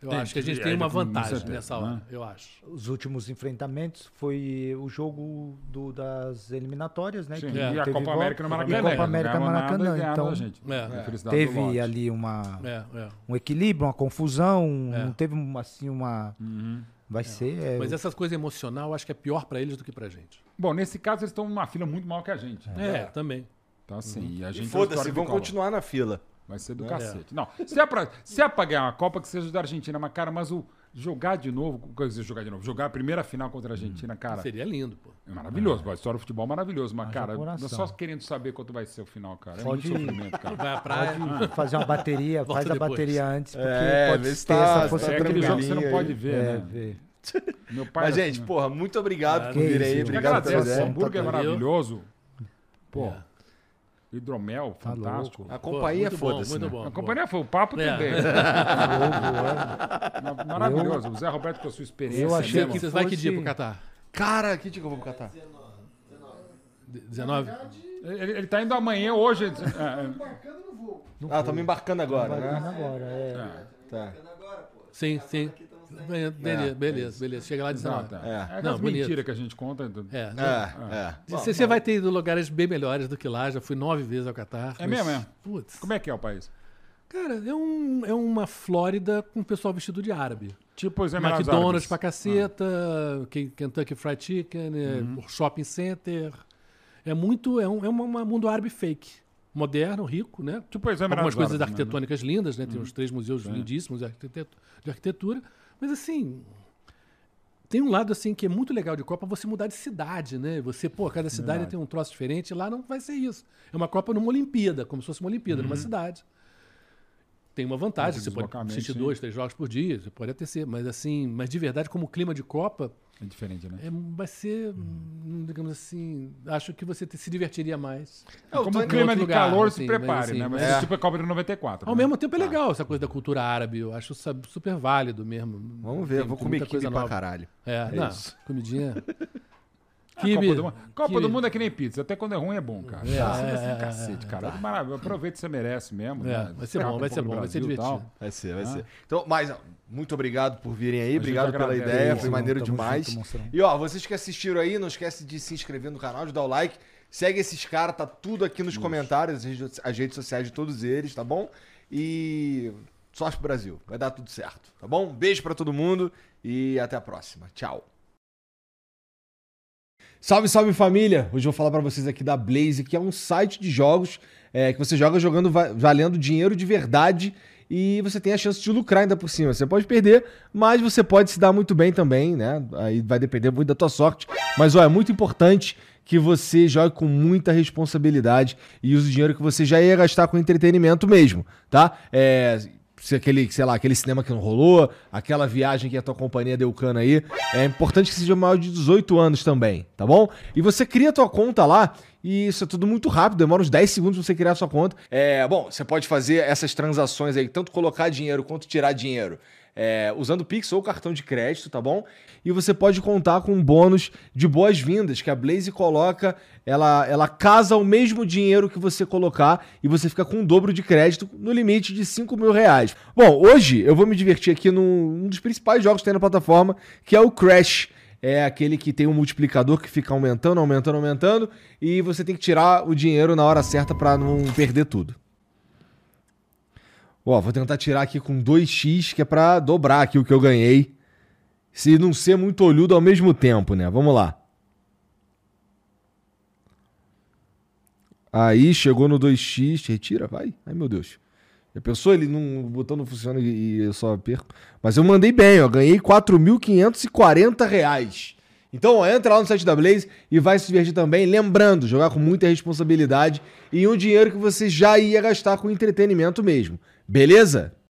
Eu Tem, acho que a gente é, tem uma vantagem nessa né? hora, eu acho. Os últimos enfrentamentos foi o jogo do- das eliminatórias, né? Sim, que É. e a teve Copa volta. América no E Maracanã. Copa né? América no Maracanã. Então. É. A do teve ali uma, É, é. um equilíbrio, uma confusão. É. Não teve assim uma. Uhum. Vai ser. é, Mas essa coisa emocional, eu acho que é pior pra eles do que pra gente. Bom, nesse caso, eles estão numa fila muito maior que a gente. É, também. Então, assim, e a E gente... é um foda-se, vão continuar na fila. Vai ser do É. cacete. Não, se é, pra, se é pra ganhar uma Copa, que seja da Argentina. Mas, cara, mas o, Jogar de novo, quer dizer, jogar de novo, jogar a primeira final contra a Argentina, cara, Seria lindo, pô. é maravilhoso. pô, A história do futebol é maravilhoso, mas, Haja cara, coração. só querendo saber quanto vai ser o final, cara. É Pode- muito sofrimento, cara. Vai à praia. Pode fazer uma bateria, faz a depois. bateria antes, porque É, pode ter se tá- essa tá É possibilidade. aquele jogo que você não pode ver, É, né? vê. Meu pai Mas, era gente, assim, porra, muito obrigado Ah, por que vir aí. Obrigado pela o hambúrguer é maravilhoso. Pô, É. hidromel, Tá fantástico. louco. A companhia, muito foda-se. Muito né? bom. A companhia foi o papo É. também. Ma- Maravilhoso. O Zé Roberto com a sua experiência. Eu achei né, que Você vai que dia pro Catar? Cara, que dia que eu vou pro Catar? De- 19? Ele, ele tá indo amanhã, hoje. é, é, Embarcando no voo. Ah, estamos embarcando agora, né? agora, é. é, Tá. Sim, sim. Be- Beleza, beleza, beleza. Chega lá de 19. exato. É. É, é Não, mentiras que a gente conta. do- É, não. É, é. Você, você vai ter ido lugares bem melhores do que lá. Já fui nove vezes ao Catar. É mas- mesmo, é? Putz. Como é que é o país? Cara, é, um, é uma Flórida com o pessoal vestido de árabe. Tipo os Emirados McDonald's Árabes. pra caceta, Ken- Kentucky Fried Chicken, é, shopping center. É muito. É um, é uma mundo árabe fake. Moderno, rico, né? Tipo os Emirados Algumas coisas Árabes, né? arquitetônicas lindas, né? Tem uns três museus lindíssimos de arquitetura. Mas assim. Tem um lado assim que é muito legal de Copa você mudar de cidade, né? Você, pô, cada cidade tem um troço diferente, lá não vai ser isso. É uma Copa numa Olimpíada, como se fosse uma Olimpíada, numa cidade. Tem uma vantagem, você pode assistir sim. dois, três jogos por dia, você pode até ser, mas assim, mas de verdade, como clima de Copa, É diferente, né? é, vai ser, hum, digamos assim, acho que você te- se divertiria mais. Eu Como em clima de lugar, calor, assim, se mas prepare, assim, né? Mas é. é tipo a Copa de 94. Ao né? mesmo tempo é legal essa coisa da cultura árabe, eu acho super válido mesmo. Vamos ver, Tem- vou comer coisa pra caralho. É, É não, isso. comidinha. A Copa, Kibe- do, Mundo- Copa kibe- do Mundo é que nem pizza. Até quando é ruim é bom, cara. É, Ah, vai é, é, cacete, é, cara. Maravilha. Aproveita que você merece mesmo. É, né? vai ser Ferrar bom, vai ser bom, vai ser divertido. Vai ser, vai Ah. ser. Então, mas, muito obrigado por virem aí. Obrigado pela ideia. Foi maneiro junto, demais. monstrão. E ó, vocês que assistiram aí, não esquece de se inscrever no canal, de dar o like. Segue esses caras, tá tudo aqui nos comentários, as redes, as redes sociais de todos eles, tá bom? E sorte pro Brasil. Vai dar tudo certo, tá bom? Beijo pra todo mundo e até a próxima. Tchau. Salve, salve família! Hoje eu vou falar pra vocês aqui da Blaze, que é um site de jogos é, que você joga jogando va- valendo dinheiro de verdade e você tem a chance de lucrar ainda por cima. Você pode perder, mas você pode se dar muito bem também, né? Aí vai depender muito da tua sorte. Mas ó, é muito importante que você jogue com muita responsabilidade e use o dinheiro que você já ia gastar com entretenimento mesmo, tá? É, se aquele, sei lá, aquele cinema que não rolou, aquela viagem que a tua companhia deu cana aí, é importante que seja maior de 18 anos também, tá bom? E você cria a tua conta lá e isso é tudo muito rápido, demora uns 10 segundos pra você criar a sua conta. É, bom, você pode fazer essas transações aí, tanto colocar dinheiro quanto tirar dinheiro. É, usando Pix ou cartão de crédito, tá bom? E você pode contar com um bônus de boas-vindas que a Blaze coloca. Ela, ela casa o mesmo dinheiro que você colocar e você fica com um dobro de crédito no limite de 5 mil reais. Bom, hoje eu vou me divertir aqui num um dos principais jogos que tem na plataforma, que é o Crash. É aquele que tem um multiplicador que fica aumentando, aumentando, aumentando, e você tem que tirar o dinheiro na hora certa para não perder tudo. Ó, vou tentar tirar aqui com 2x, que é pra dobrar aqui o que eu ganhei. Se não ser muito olhudo ao mesmo tempo, né? Vamos lá. Aí, chegou no 2x. Retira, vai. Ai, meu Deus. Já pensou? Ele não, o botão não funciona e e eu só perco. Mas eu mandei bem, ó. Ganhei 4.540 reais. Então, ó, entra lá no site da Blaze e vai se divertir também. Lembrando, jogar com muita responsabilidade e um dinheiro que você já ia gastar com entretenimento mesmo. Beleza?